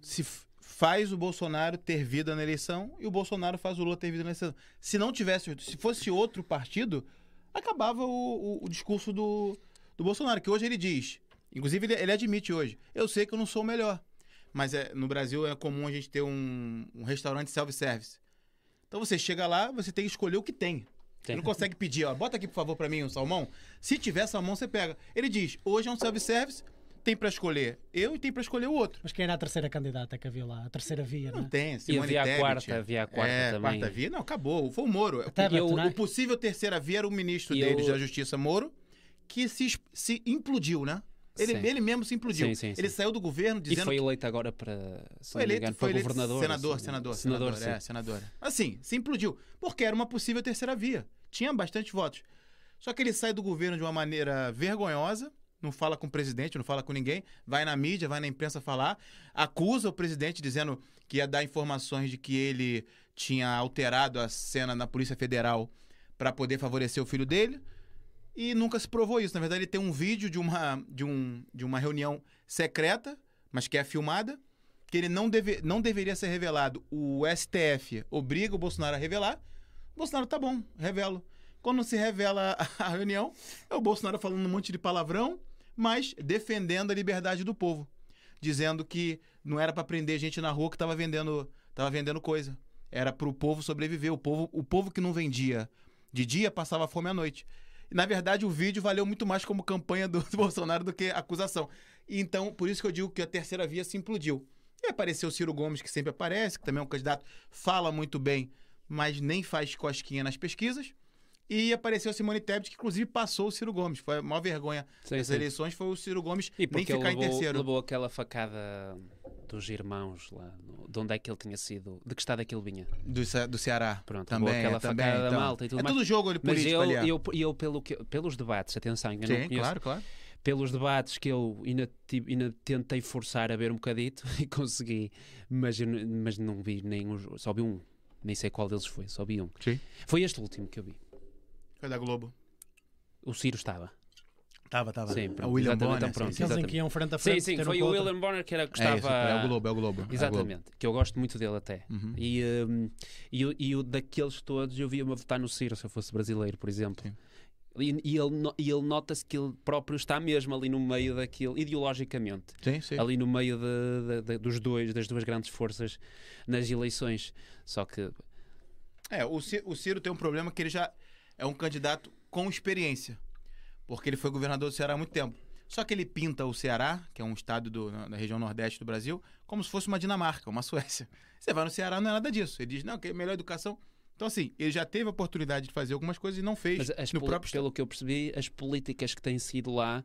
se faz o Bolsonaro ter vida na eleição e o Bolsonaro faz o Lula ter vida na eleição. Se não tivesse, se fosse outro partido, acabava o, o- o discurso do, do Bolsonaro, que hoje ele diz, inclusive ele, ele admite hoje, eu sei que eu não sou o melhor, mas é, no Brasil é comum a gente ter um, um restaurante self-service. Então você chega lá, você tem que escolher o que tem. Você não consegue pedir, ó, bota aqui por favor pra mim um salmão. Se tiver salmão, você pega. Ele diz, hoje é um self-service, tem pra escolher eu e tem pra escolher o outro.
Mas quem era a terceira candidata que havia lá? A terceira via, não
Não
é?
tem,
E
Simone
havia a quarta, havia a quarta
é,
também.
quarta via, não, acabou. Foi o Moro. O,
Tebet,
eu-
não é?
o possível terceira via era o ministro
E
deles
eu-
da Justiça, Moro, que se, se implodiu, né? Ele,
Sim.
ele mesmo se implodiu.
Sim, sim, sim.
Ele saiu do governo
E
dizendo
foi eleito agora para.
Foi eleito,
engano,
foi
para
eleito
governador.
senador,
assim,
senador,
senador,
senador, é, senador. Assim, se implodiu, porque era uma possível terceira via. Tinha bastante votos. Só que ele sai do governo de uma maneira vergonhosa, não fala com o presidente, não fala com ninguém, vai na mídia, vai na imprensa falar, acusa o presidente dizendo que ia dar informações de que ele tinha alterado a cena na Polícia Federal para poder favorecer o filho dele. E nunca se provou isso. Na verdade, ele tem um vídeo de uma, de um, de uma reunião secreta, mas que é filmada, que ele não, deve, não deveria ser revelado. O STF obriga o Bolsonaro a revelar. O Bolsonaro tá bom, revelo. Quando se revela a reunião, é o Bolsonaro falando um monte de palavrão, mas defendendo a liberdade do povo. Dizendo que não era para prender gente na rua que estava vendendo, tava vendendo coisa. Era para o povo sobreviver. O povo, o povo que não vendia de dia passava fome à noite. Na verdade, o vídeo valeu muito mais como campanha do, (laughs) Bolsonaro do que acusação. Então, por isso que eu digo que a terceira via se implodiu. E apareceu o Ciro Gomes, que sempre aparece, que também é um candidato, fala muito bem, mas nem faz cosquinha nas pesquisas. E apareceu Simone Tebet, que inclusive passou o Ciro Gomes. Foi a maior vergonha
Sim,
das
sim.
eleições, foi o Ciro Gomes
E
nem ficar
ele levou,
em terceiro.
levou aquela facada dos irmãos lá, de onde é que ele tinha sido, de que estado é que ele vinha.
Do, do Ceará.
Pronto,
também,
aquela
é, também,
facada da
então.
malta e tudo
É
mais.
tudo jogo
Mas
político
eu,
ali. é.
eu, eu pelo que, pelos debates, atenção, eu não
Sim,
conheço,
claro, claro.
pelos debates que eu ainda, ainda tentei forçar a ver um bocadito (laughs) e consegui, mas, eu mas não vi os, só vi um, nem sei qual deles foi, só vi um.
Sim.
Foi este último que eu vi.
Foi da Globo.
O Ciro estava.
Tava, tava.
Sim,
É
pronto,
o William
exatamente,
Bonner.
então pronto,
sim, sim.
Exatamente.
que iam frente a
Sim,
frente.
sim,
um
foi o
outro.
William Bonner que era que
É, isso,
estava.
é o Globo, é o Globo. é a Globo.
Exatamente, que eu gosto muito dele até.
Uhum.
E, hum, e, o- e o daqueles todos eu via-me a votar no Ciro se eu fosse brasileiro, por exemplo.
Sim.
E, e ele, e ele nota-se que ele próprio está mesmo ali no meio daquilo, ideologicamente,
Sim, sim.
ali no meio de- de- de- dos dois, das duas grandes forças nas eleições. Só que
É, o Ci- o Ciro tem um problema que ele já é um candidato com experiência. Porque ele foi governador do Ceará há muito tempo. Só que ele pinta o Ceará, que é um estado do- na, na região nordeste do Brasil, como se fosse uma Dinamarca, uma (laughs) Suécia. Você vai no Ceará, não é nada disso. Ele diz, não, que é melhor educação. Então, assim, ele já teve a oportunidade de fazer algumas coisas e não fez
mas as
no próprio estado.
pelo que eu percebi, as políticas que têm sido lá.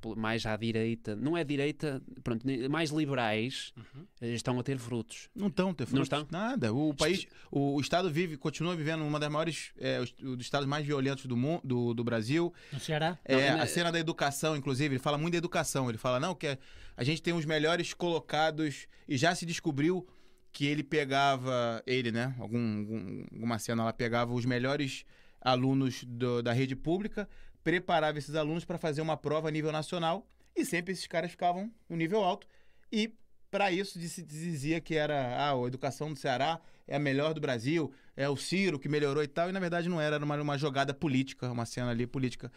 Poli- mais à direita, não é direita, pronto, mais liberais eh, estão a ter frutos.
Não estão, ter
Não
frutos,
estão?
Nada. O país, o, o estado vive, continua vivendo uma das maiores, é, os- dos estados mais violentos do, mundo, do, do Brasil.
No Ceará?
É,
Não,
a
na-
cena da educação, inclusive, ele fala muito da educação. Ele fala, não, que é- a gente tem os melhores colocados e já se descobriu que ele pegava, ele, né? Algum, algum- alguma cena lá pegava os melhores alunos do- da rede pública, preparava esses alunos para fazer uma prova a nível nacional e sempre esses caras ficavam no nível alto e para isso dizia que era ah, a educação do Ceará é a melhor do Brasil, é o Ciro que melhorou e tal, e na verdade não era, era uma, uma jogada política, uma cena ali política.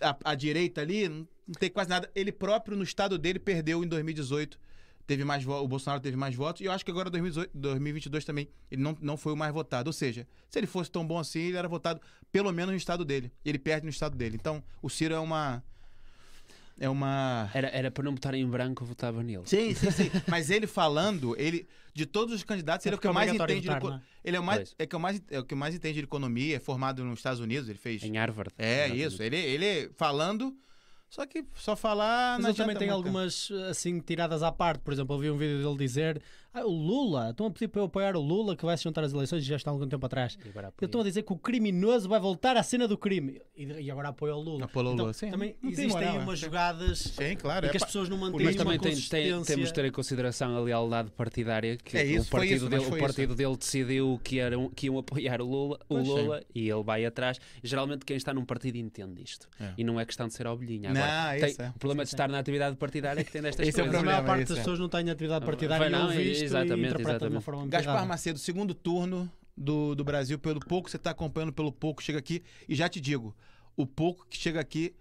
A, a direita ali não tem quase nada. Ele próprio, no estado dele, perdeu em 2018 teve mais o Bolsonaro teve mais votos e eu acho que agora 2018, 2022 também ele não, não foi o mais votado. Ou seja, se ele fosse tão bom assim, ele era votado pelo menos no estado dele. E ele perde no estado dele. Então, o Ciro é uma é uma.
Era, era para não votar em branco, eu votava nele.
Sim, sim, sim. Mas ele falando, ele. De todos os candidatos, ele é o que mais entende.
Votar, de,
ele é o mais, é que é o mais, é o que mais entende de economia, é formado nos Estados Unidos, ele fez.
Em Harvard.
É, isso. Ele, ele falando só que só falar.
Mas ele também tem algumas assim tiradas à parte. Por exemplo, eu vi um vídeo dele dizer: ah, o Lula, estão a pedir para eu apoiar o Lula que vai se juntar às eleições e já está há algum tempo atrás. Eu estou a dizer que o criminoso vai voltar à cena do crime e, e agora apoia o Lula.
Apoia o Lula, então, sim.
Também existem aí umas jogadas
sim, claro,
em que é as pessoas não mantêm
Mas também tem, tem, temos de ter em consideração a lealdade partidária que
é isso,
o partido,
isso,
dele, o partido dele decidiu que, era um, que iam apoiar o Lula, o Lula e ele vai atrás. Geralmente quem está num partido entende isto. É. E não é questão de ser ovelhinha. Agora,
não,
tem,
é.
O problema sim, de estar na atividade partidária é que tem (laughs) destas
Esse
coisas.
É o problema,
a maior parte das pessoas não tem atividade partidária não, e visto
exatamente,
e
exatamente.
de uma forma
Gaspar Macedo, segundo turno do, do Brasil, pelo pouco você está acompanhando, pelo pouco chega aqui. E já te digo, o pouco que chega aqui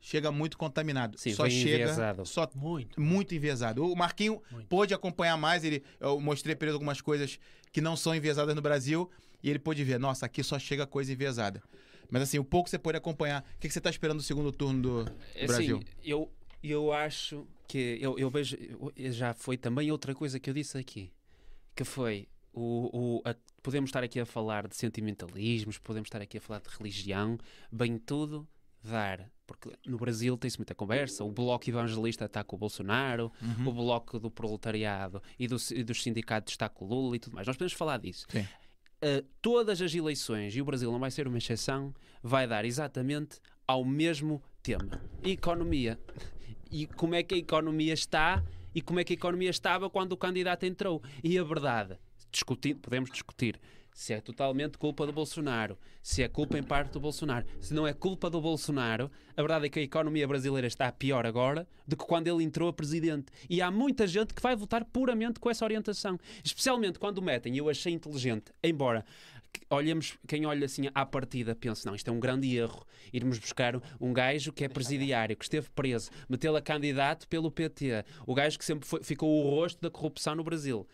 chega muito contaminado.
Sim,
só chega
enviesado.
só
muito,
muito enviesado. O Marquinho
muito.
pôde acompanhar mais, ele eu mostrei para ele algumas coisas que não são enviesadas no Brasil e ele pôde ver, nossa, aqui só chega coisa enviesada. Mas assim, o pouco você pode acompanhar. O que, que você está esperando do segundo turno do, do
assim,
Brasil?
Eu, eu acho que eu, eu vejo já foi também outra coisa que eu disse aqui, que foi o, o a, podemos estar aqui a falar de sentimentalismos, podemos estar aqui a falar de religião, bem tudo dar. Porque no Brasil tem-se muita conversa. O bloco evangelista está com o Bolsonaro,
Uhum.
o bloco do proletariado e, do, e dos sindicatos está com o Lula e tudo mais. Nós podemos falar disso. Uh, todas as eleições, e o Brasil não vai ser uma exceção, vai dar exatamente ao mesmo tema: economia. E como é que a economia está e como é que a economia estava quando o candidato entrou. E a verdade, discutir, podemos discutir se é totalmente culpa do Bolsonaro, se é culpa em parte do Bolsonaro. Se não é culpa do Bolsonaro, a verdade é que a economia brasileira está pior agora do que quando ele entrou a presidente. E há muita gente que vai votar puramente com essa orientação. Especialmente quando metem, eu achei inteligente, embora olhamos, quem olha assim à partida pensa, não, isto é um grande erro, irmos buscar um gajo que é presidiário, que esteve preso, metê-lo a candidato pelo PT, o gajo que sempre foi, ficou o rosto da corrupção no Brasil,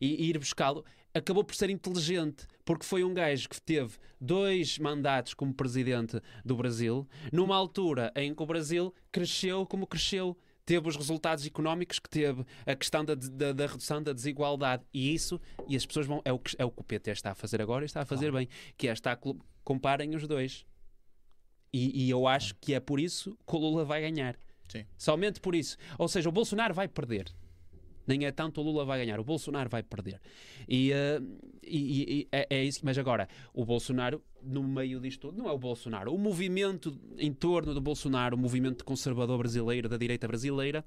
e, e ir buscá-lo, acabou por ser inteligente, porque foi um gajo que teve dois mandatos como presidente do Brasil, numa altura em que o Brasil cresceu como cresceu, teve os resultados económicos que teve, a questão da, da, da, redução da desigualdade e isso, e as pessoas vão, é o que, é o, que o PT está a fazer agora e está a fazer claro. bem, que é estar, comparem os dois. E, e, eu acho que é por isso que o Lula vai ganhar.
Sim.
Somente por isso. Ou seja, o Bolsonaro vai perder. Nem é tanto o Lula vai ganhar, o Bolsonaro vai perder. E, uh, e, e é, é, isso. Mas agora, o Bolsonaro, no meio disto tudo, não é o Bolsonaro. O movimento em torno do Bolsonaro, o movimento conservador brasileiro, da direita brasileira,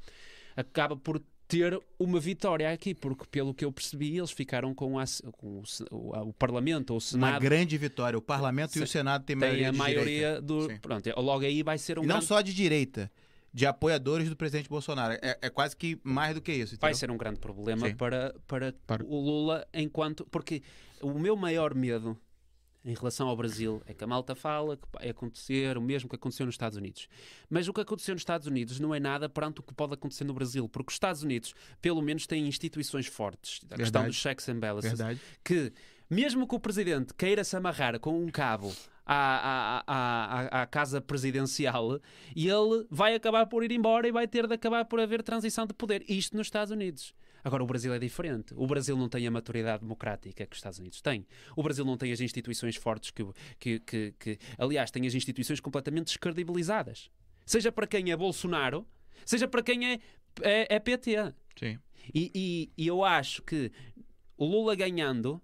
acaba por ter uma vitória aqui, porque pelo que eu percebi, eles ficaram com, a, com o, o, o, Parlamento ou o Senado.
Uma grande vitória. O Parlamento Se, e o Senado têm maioria.
Tem a maioria do.
Sim.
Pronto, logo aí vai ser um.
E não
grande...
só de direita de apoiadores do presidente Bolsonaro. É, é, quase que mais do que isso. Entendeu?
Vai ser um grande problema para, para,
para,
o Lula enquanto. Porque o meu maior medo em relação ao Brasil é que a malta fala que vai acontecer o mesmo que aconteceu nos Estados Unidos. Mas o que aconteceu nos Estados Unidos não é nada perante o que pode acontecer no Brasil, porque os Estados Unidos, pelo menos, têm instituições fortes. A
Verdade.
questão dos checks and balances.
Verdade.
Que, mesmo que o presidente queira se amarrar com um cabo à, à, à, à, casa presidencial e ele vai acabar por ir embora e vai ter de acabar por haver transição de poder. Isto nos Estados Unidos. Agora, o Brasil é diferente. O Brasil não tem a maturidade democrática que os Estados Unidos têm. O Brasil não tem as instituições fortes que. que, que, que aliás, tem as instituições completamente descredibilizadas. Seja para quem é Bolsonaro, seja para quem é, é, é PT.
Sim.
E, e, e eu acho que o Lula ganhando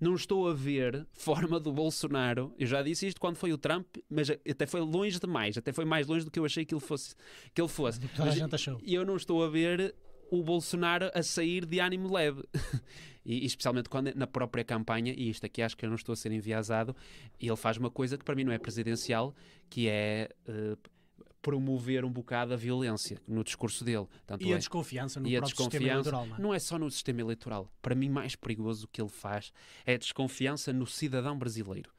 não estou a ver forma do Bolsonaro. Eu já disse isto quando foi o Trump, mas até foi longe demais, até foi mais longe do que eu achei que ele fosse. Que ele fosse.
Toda a gente achou.
E eu não estou a ver o Bolsonaro a sair de ânimo leve. (laughs) e, especialmente quando na própria campanha, e isto aqui acho que eu não estou a ser enviesado, ele faz uma coisa que para mim não é presidencial, que é uh, promover um bocado a violência no discurso dele. Tanto
E a
é-
desconfiança no
e a
próprio sistema
desconfiança
eleitoral, não é?
não é só no sistema eleitoral. Para mim, mais perigoso que ele faz é a desconfiança no cidadão brasileiro.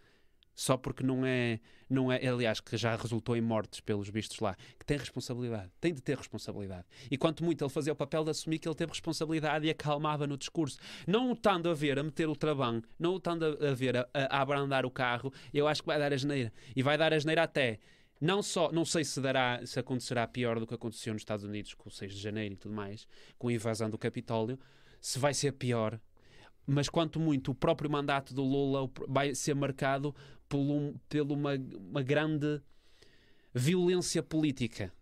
Só porque não é, não é, aliás, que já resultou em mortes pelos vistos lá, que tem responsabilidade, tem de ter responsabilidade. E quanto muito ele fazia o papel de assumir que ele teve responsabilidade e acalmava no discurso. Não o estando a ver, a meter o travão, não o estando a, a ver, a, a abrandar o carro, eu acho que vai dar a geneira. E vai dar a geneira até não só, não sei se dará, se acontecerá pior do que aconteceu nos Estados Unidos com o 6 de janeiro e tudo mais, com a invasão do Capitólio, se vai ser pior, mas quanto muito o próprio mandato do Lula vai ser marcado por, um, pela uma, uma grande violência política,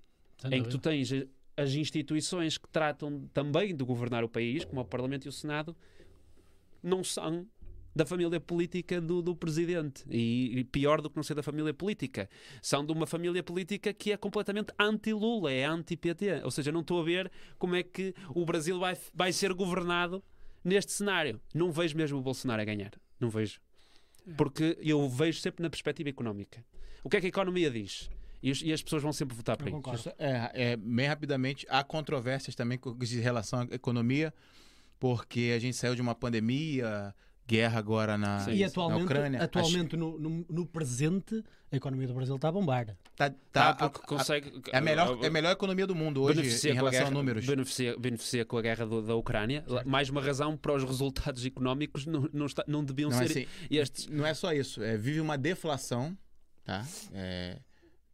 em que tu tens as instituições que tratam também de governar o país, como o Parlamento e o Senado, não são da família política do, do presidente. E, e pior do que não ser da família política. São de uma família política que é completamente anti-Lula, é anti-PT. Ou seja, não estou a ver como é que o Brasil vai, vai ser governado neste cenário. Não vejo mesmo o Bolsonaro a ganhar. Não vejo. Porque eu vejo sempre na perspectiva económica. O que é que a economia diz? E, as pessoas vão sempre votar para isso.
É, é, bem rapidamente, há controvérsias também com em relação à economia, porque a gente saiu de uma pandemia, guerra agora na,
Sim.
E
na
atualmente,
Ucrânia.
atualmente no, no- no presente, a economia do Brasil está a bombar.
Acho- tá,
Tá,
tá-
porque
a-
consegue.
é, a melhor, é a melhor economia do mundo hoje
beneficia
em
com a
relação
guerra,
a números.
Beneficia, beneficia com a guerra do- da Ucrânia. Mais uma razão para os resultados económicos não, não, está- não deviam
Não,
ser
assim,
estes.
não é só isso, é, vive uma deflação, tá? É,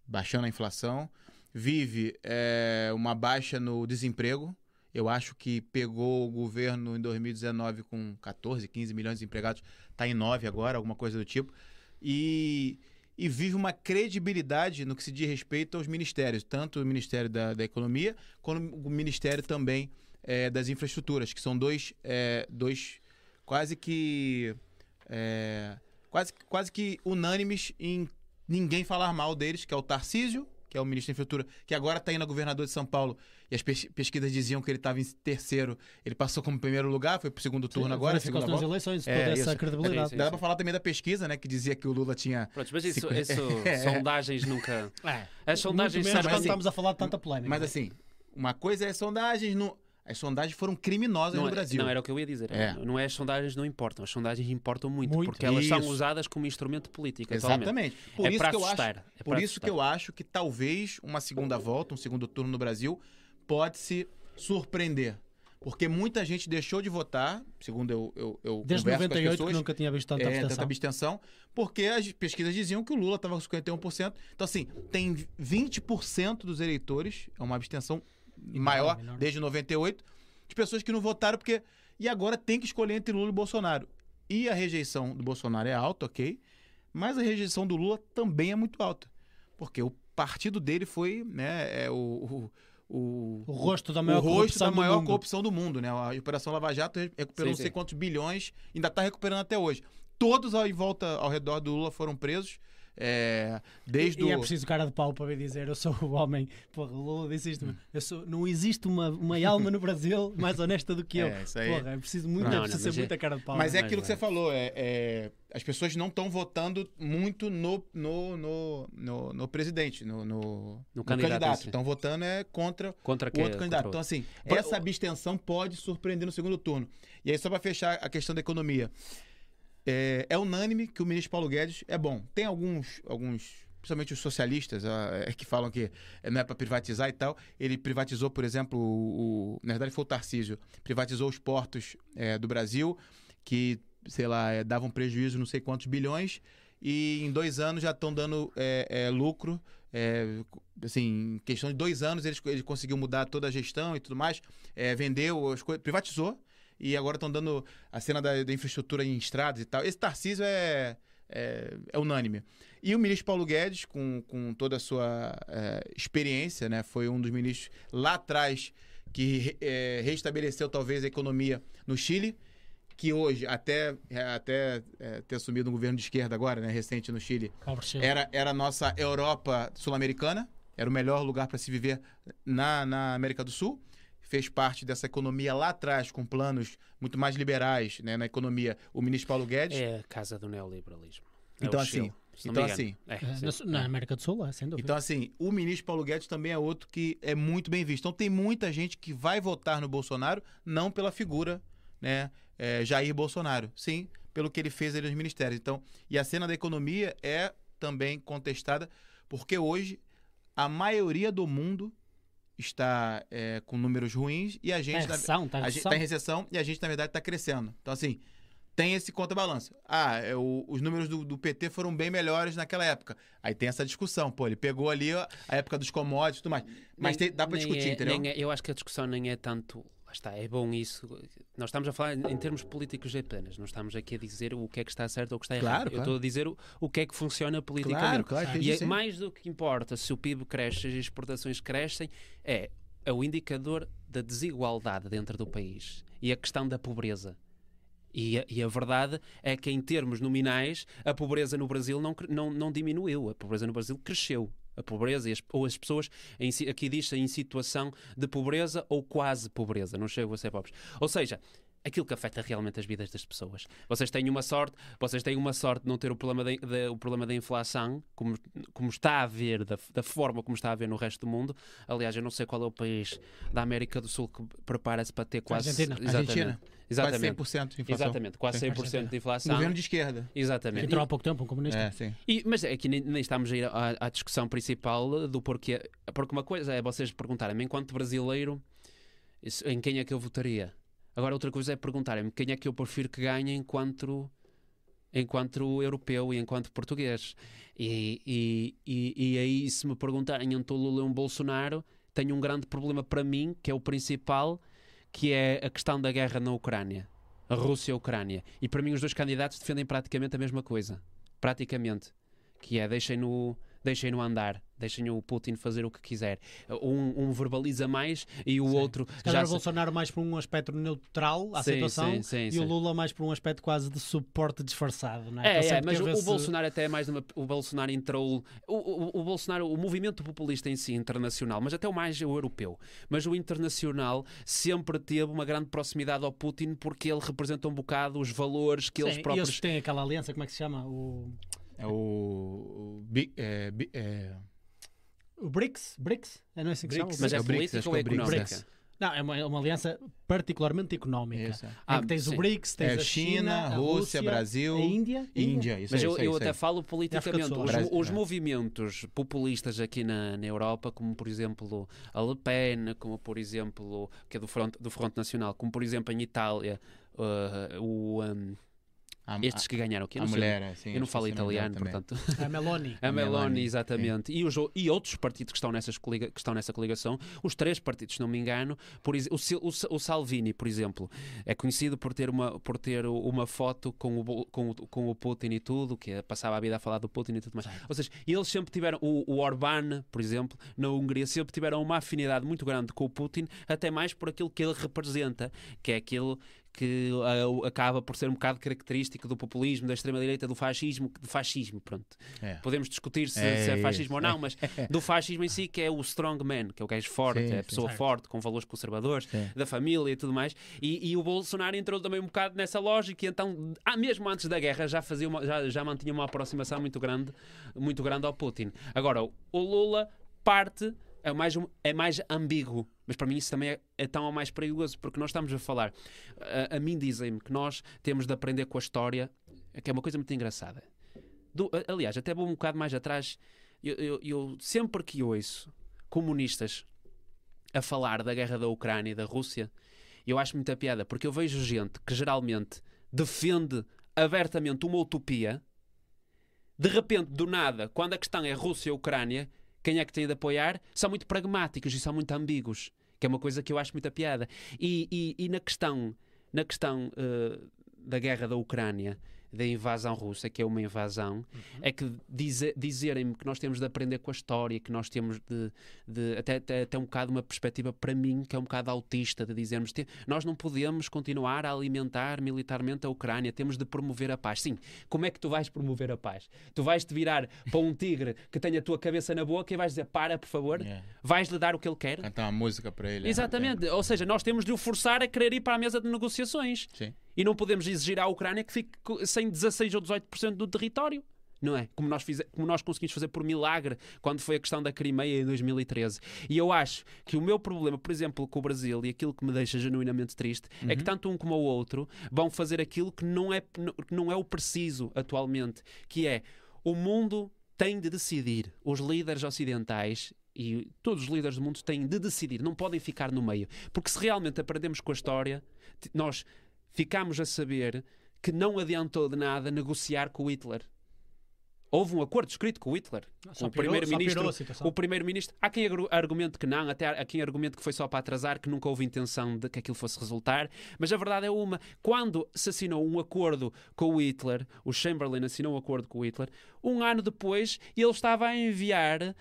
baixando a inflação, vive é, uma baixa no desemprego. Eu acho que pegou o governo em 2019 com 14, 15 milhões de empregados, está em 9 agora, alguma coisa do tipo. E, e vive uma credibilidade no que se diz respeito aos ministérios, tanto o Ministério da, da Economia, como o Ministério também é, das Infraestruturas, que são dois, é, dois quase que é, quase, quase que unânimes em ninguém falar mal deles, que é o Tarcísio, que é o ministro da Infraestrutura, que agora está indo a governador de São Paulo, e as pes- pesquisas diziam que ele estava em terceiro, ele passou como primeiro lugar, foi para o segundo turno agora,
ficou
segunda
nas eleições,
É,
essa
isso.
credibilidade.
Sim,
Dá para falar também da pesquisa, né, que dizia que o Lula tinha...
Pronto, mas isso,
Cinco-
isso (laughs)
É.
sondagens nunca.
É.
As sondagens
Muito menos quando
assim,
estamos a falar de tanta polémica.
Mas assim, uma coisa é sondagens, no... as sondagens foram criminosas
não,
no
é-
Brasil.
não era o que eu ia dizer.
É.
Não é as sondagens não importam, as sondagens importam muito,
Muito.
porque elas são usadas como instrumento político. atualmente.
Exatamente. Por
É
isso
para
que eu acho,
é
Por isso que
assustar.
eu acho que talvez uma segunda volta, um segundo turno no Brasil, pode se surpreender. Porque muita gente deixou de votar, segundo eu, eu, eu
Desde
converso
98
com as
que
pessoas,
nunca tinha visto tanta
é,
abstenção.
tanta abstenção, porque as pesquisas diziam que o Lula estava com 51%. Então, assim, tem 20% dos eleitores, é uma abstenção maior
enorme.
desde 98, de pessoas que não votaram porque. E agora tem que escolher entre Lula e Bolsonaro. E a rejeição do Bolsonaro é alta, ok, mas a rejeição do Lula também é muito alta. Porque o partido dele foi né, é o, o, o,
O rosto da maior
o rosto
corrupção
da
do
maior
mundo.
corrupção do mundo, né? A Operação Lava Jato recuperou
Sim,
não sei
sim.
quantos bilhões, ainda está recuperando até hoje. Todos aí volta ao redor do Lula foram presos. É, desde
e, e é
o.
preciso cara de pau para vir dizer eu sou o homem. Porra, o Lula disse isto. Eu sou, não existe uma, uma alma no Brasil mais honesta do que eu. (laughs)
É, isso aí.
Porra, é preciso, muito,
Não,
é
não,
preciso
mas
ser
é-
muita cara de pau.
Mas é aquilo que
vai.
você falou, é, é, as pessoas não estão votando muito no, no, no, no, no presidente, no, no, no
candidato
candidato. Estão votando é contra
Contra
o outro candidato.
contra
Então,
o-
assim, essa abstenção pode surpreender no segundo turno. E aí, só para fechar a questão da economia. É, é unânime que o ministro Paulo Guedes é bom. Tem alguns, alguns principalmente os socialistas, ah, é, que falam que não é para privatizar e tal. Ele privatizou, por exemplo, o, o- na verdade foi o Tarcísio, privatizou os portos é, do Brasil, que, sei lá, é, davam prejuízo não sei quantos bilhões, e em dois anos já estão dando é, é, lucro. É, assim, em questão de dois anos, eles, ele conseguiu mudar toda a gestão e tudo mais, é, vendeu as coisas, privatizou, e agora estão dando a cena da, da infraestrutura em estradas e tal. Esse Tarcísio é, é, é unânime. E o ministro Paulo Guedes, com, com toda a sua é, experiência, né, foi um dos ministros lá atrás que é, restabeleceu talvez a economia no Chile, que hoje, até, é, até é, ter assumido um governo de esquerda agora, né, recente no Chile, era, era a nossa Europa sul-americana, era o melhor lugar para se viver na, na América do Sul. Fez parte dessa economia lá atrás, com planos muito mais liberais né, na economia, o ministro Paulo Guedes.
É a casa do neoliberalismo. É
Então, assim,
Chile.
Então, assim,
É, sim.
na, na América do Sul, é, sem dúvida.
Então, assim, o ministro Paulo Guedes também é outro que é muito bem visto. Então, tem muita gente que vai votar no Bolsonaro, não pela figura, né, é, Jair Bolsonaro, sim, pelo que ele fez ali nos ministérios. Então, e a cena da economia é também contestada, porque hoje a maioria do mundo está é, com números ruins e a gente,
em está em
a gente
recessão.
está em recessão e a gente, na verdade, está crescendo. Então, assim, tem esse contrabalanço. Ah, é, os números do, do PT foram bem melhores naquela época. Aí tem essa discussão. Pô, ele pegou ali a, época dos commodities e tudo mais. Mas
Nem-
tem- dá para discutir,
é-
entendeu?
é- eu acho que a discussão nem é tanto. Está, é bom isso. Nós estamos a falar em termos políticos apenas. Não estamos aqui a dizer o que é que está certo ou o que está errado.
Claro,
Eu
claro.
estou a dizer o, o que é que funciona politicamente.
Claro, claro.
E é mais do que importa se o PIB cresce, se as exportações crescem, é, é o indicador da desigualdade dentro do país e a questão da pobreza. E a, e a verdade é que, em termos nominais, a pobreza no Brasil não, não, não diminuiu. A pobreza no Brasil cresceu. A pobreza as, ou as pessoas, em, aqui diz em situação de pobreza ou quase pobreza, não chegam a ser pobres. Ou seja, aquilo que afeta realmente as vidas das pessoas. Vocês têm uma sorte, vocês têm uma sorte de não ter o problema da, da- o problema da inflação, como, como está a ver, da, da forma como está a ver no resto do mundo. Aliás, eu não sei qual é o país da América do Sul que prepara-se para ter quase.
Argentina.
Exatamente.
Argentina.
Exatamente.
Quase 100% de inflação.
Exatamente, quase
Sim.
100% de inflação.
Governo de esquerda.
Exatamente.
Entrou há pouco tempo um comunista.
É, sim.
E, mas aqui nem, nem estamos a ir à, à discussão principal do porquê. Porque uma coisa é vocês perguntarem-me, enquanto brasileiro, isso- em quem é que eu votaria? Agora, outra coisa é perguntarem-me quem é que eu prefiro que ganhe enquanto, enquanto europeu e enquanto português. E, e, e, e aí, se me perguntarem entre o Lula e um Bolsonaro, tenho um grande problema para mim, que é o principal, que é a questão da guerra na Ucrânia. A Rússia e a Ucrânia. E para mim, os dois candidatos defendem praticamente a mesma coisa. Praticamente. Que é deixem-no deixem -no andar, deixem o Putin fazer o que quiser. Um, um verbaliza mais e o
Sim.
outro
Se
já
o Bolsonaro mais por um aspecto neutral à
Sim,
situação
sim, sim,
e o Lula mais por um aspecto quase de suporte disfarçado, não é?
É,
Ele
é, mas o,
esse-
Bolsonaro até é mais numa, o Bolsonaro entrou o, o, o Bolsonaro, o movimento populista em si internacional, mas até o mais o europeu, mas o internacional sempre teve uma grande proximidade ao Putin porque ele representa um bocado os valores que eles
e
próprios
eles têm aquela aliança, como é que se chama? O,
É o. o Bi- é, Bi- é,
o BRICS? BRICS? É não é assim que se chama?
BRICS.
mas é,
É o BRICS,
política
acho
ou é
que é o BRICS.
económica?
BRICS. Não, é uma, é uma aliança particularmente económica.
Isso, é.
Ah,
tens
sim.
o BRICS, tens
É
a
China,
a
Rússia, Brasil,
a Índia.
Índia. Isso
Mas eu,
isso
eu
isso
até falo politicamente. Os,
Brasil,
os
é.
movimentos populistas aqui na, na Europa, como por exemplo a Le Pen, como por exemplo, que é do Front, do Front Nacional, como por exemplo em Itália, uh, o, um,
A,
estes que ganharam aqui.
a,
não
mulher, assim,
eu não falo italiano,
também.
portanto. (laughs)
A Meloni.
A
A
Meloni, exatamente. E, os, e outros partidos que estão, nessas coliga, que estão nessa coligação, os três partidos, se não me engano, por, o, o, o Salvini, por exemplo, é conhecido por ter uma, por ter uma foto com o, com, o, com o Putin e tudo, que passava a vida a falar do Putin e tudo mais. Ou seja, eles sempre tiveram, o, o Orbán, por exemplo, na Hungria, sempre tiveram uma afinidade muito grande com o Putin, até mais por aquilo que ele representa, que é aquilo que ah, acaba por ser um bocado característico do populismo, da extrema-direita, do fascismo, do fascismo, pronto.
É.
Podemos discutir se,
É
se é fascismo ou não, mas do fascismo em si, que é o strong man, que é o gajo forte,
Sim,
é a
sim.
pessoa
Certo.
forte, com valores conservadores,
Sim.
da família e tudo mais. E, e o Bolsonaro entrou também um bocado nessa lógica, e então, ah, mesmo antes da guerra, já, fazia uma- já, já mantinha uma aproximação muito grande, muito grande ao Putin. Agora, o Lula parte. É mais, é mais ambíguo, mas para mim isso também é, é tão ou mais perigoso, porque nós estamos a falar. A, a mim dizem-me que nós temos de aprender com a história, que é uma coisa muito engraçada. Do- aliás, até vou um bocado mais atrás. Eu, eu- eu sempre que ouço comunistas a falar da guerra da Ucrânia e da Rússia, eu acho muita piada, porque eu vejo gente que geralmente defende abertamente uma utopia, de repente, do nada, quando a questão é Rússia e Ucrânia, quem é que tem de apoiar? São muito pragmáticos e são muito ambíguos, que é uma coisa que eu acho muita piada. E, e- e na questão, na questão eh, da guerra da Ucrânia, da invasão russa, que é uma invasão, é que dize- dizerem-me que nós temos de aprender com a história, que nós temos de, de- até, até, até um bocado uma perspectiva para mim, que é um bocado autista, de dizermos "Te- nós não podemos continuar a alimentar militarmente a Ucrânia, temos de promover a paz. Sim, como é que tu vais promover a paz? Tu vais te virar para um tigre que tem a tua cabeça na boca e vais dizer para, por favor?
É.
Vais-lhe dar o que ele quer?
Cantar uma música para ele. é.
Exatamente, ou seja, nós temos de o forçar a querer ir para a mesa de negociações.
Sim.
E não podemos exigir à Ucrânia que fique sem 16 ou 18% do território. não é? Como nós, fize- como nós conseguimos fazer por milagre quando foi a questão da Crimeia em 2013. E eu acho que o meu problema, por exemplo, com o Brasil e aquilo que me deixa genuinamente triste é que tanto um como o outro vão fazer aquilo que não é, que não é o preciso atualmente, que é o mundo tem de decidir, os líderes ocidentais e todos os líderes do mundo têm de decidir, não podem ficar no meio. Porque se realmente aprendemos com a história, nós ficamos a saber que não adiantou de nada negociar com o Hitler. Houve um acordo escrito com o Hitler, com
Ah, Só
o primeiro-ministro. O primeiro-ministro, há quem argu- argumente que não, até há quem argumente que foi só para atrasar, que nunca houve intenção de que aquilo fosse resultar, mas a verdade é uma. Quando se assinou um acordo com o Hitler, o Chamberlain assinou um acordo com o Hitler, um ano depois ele estava a enviar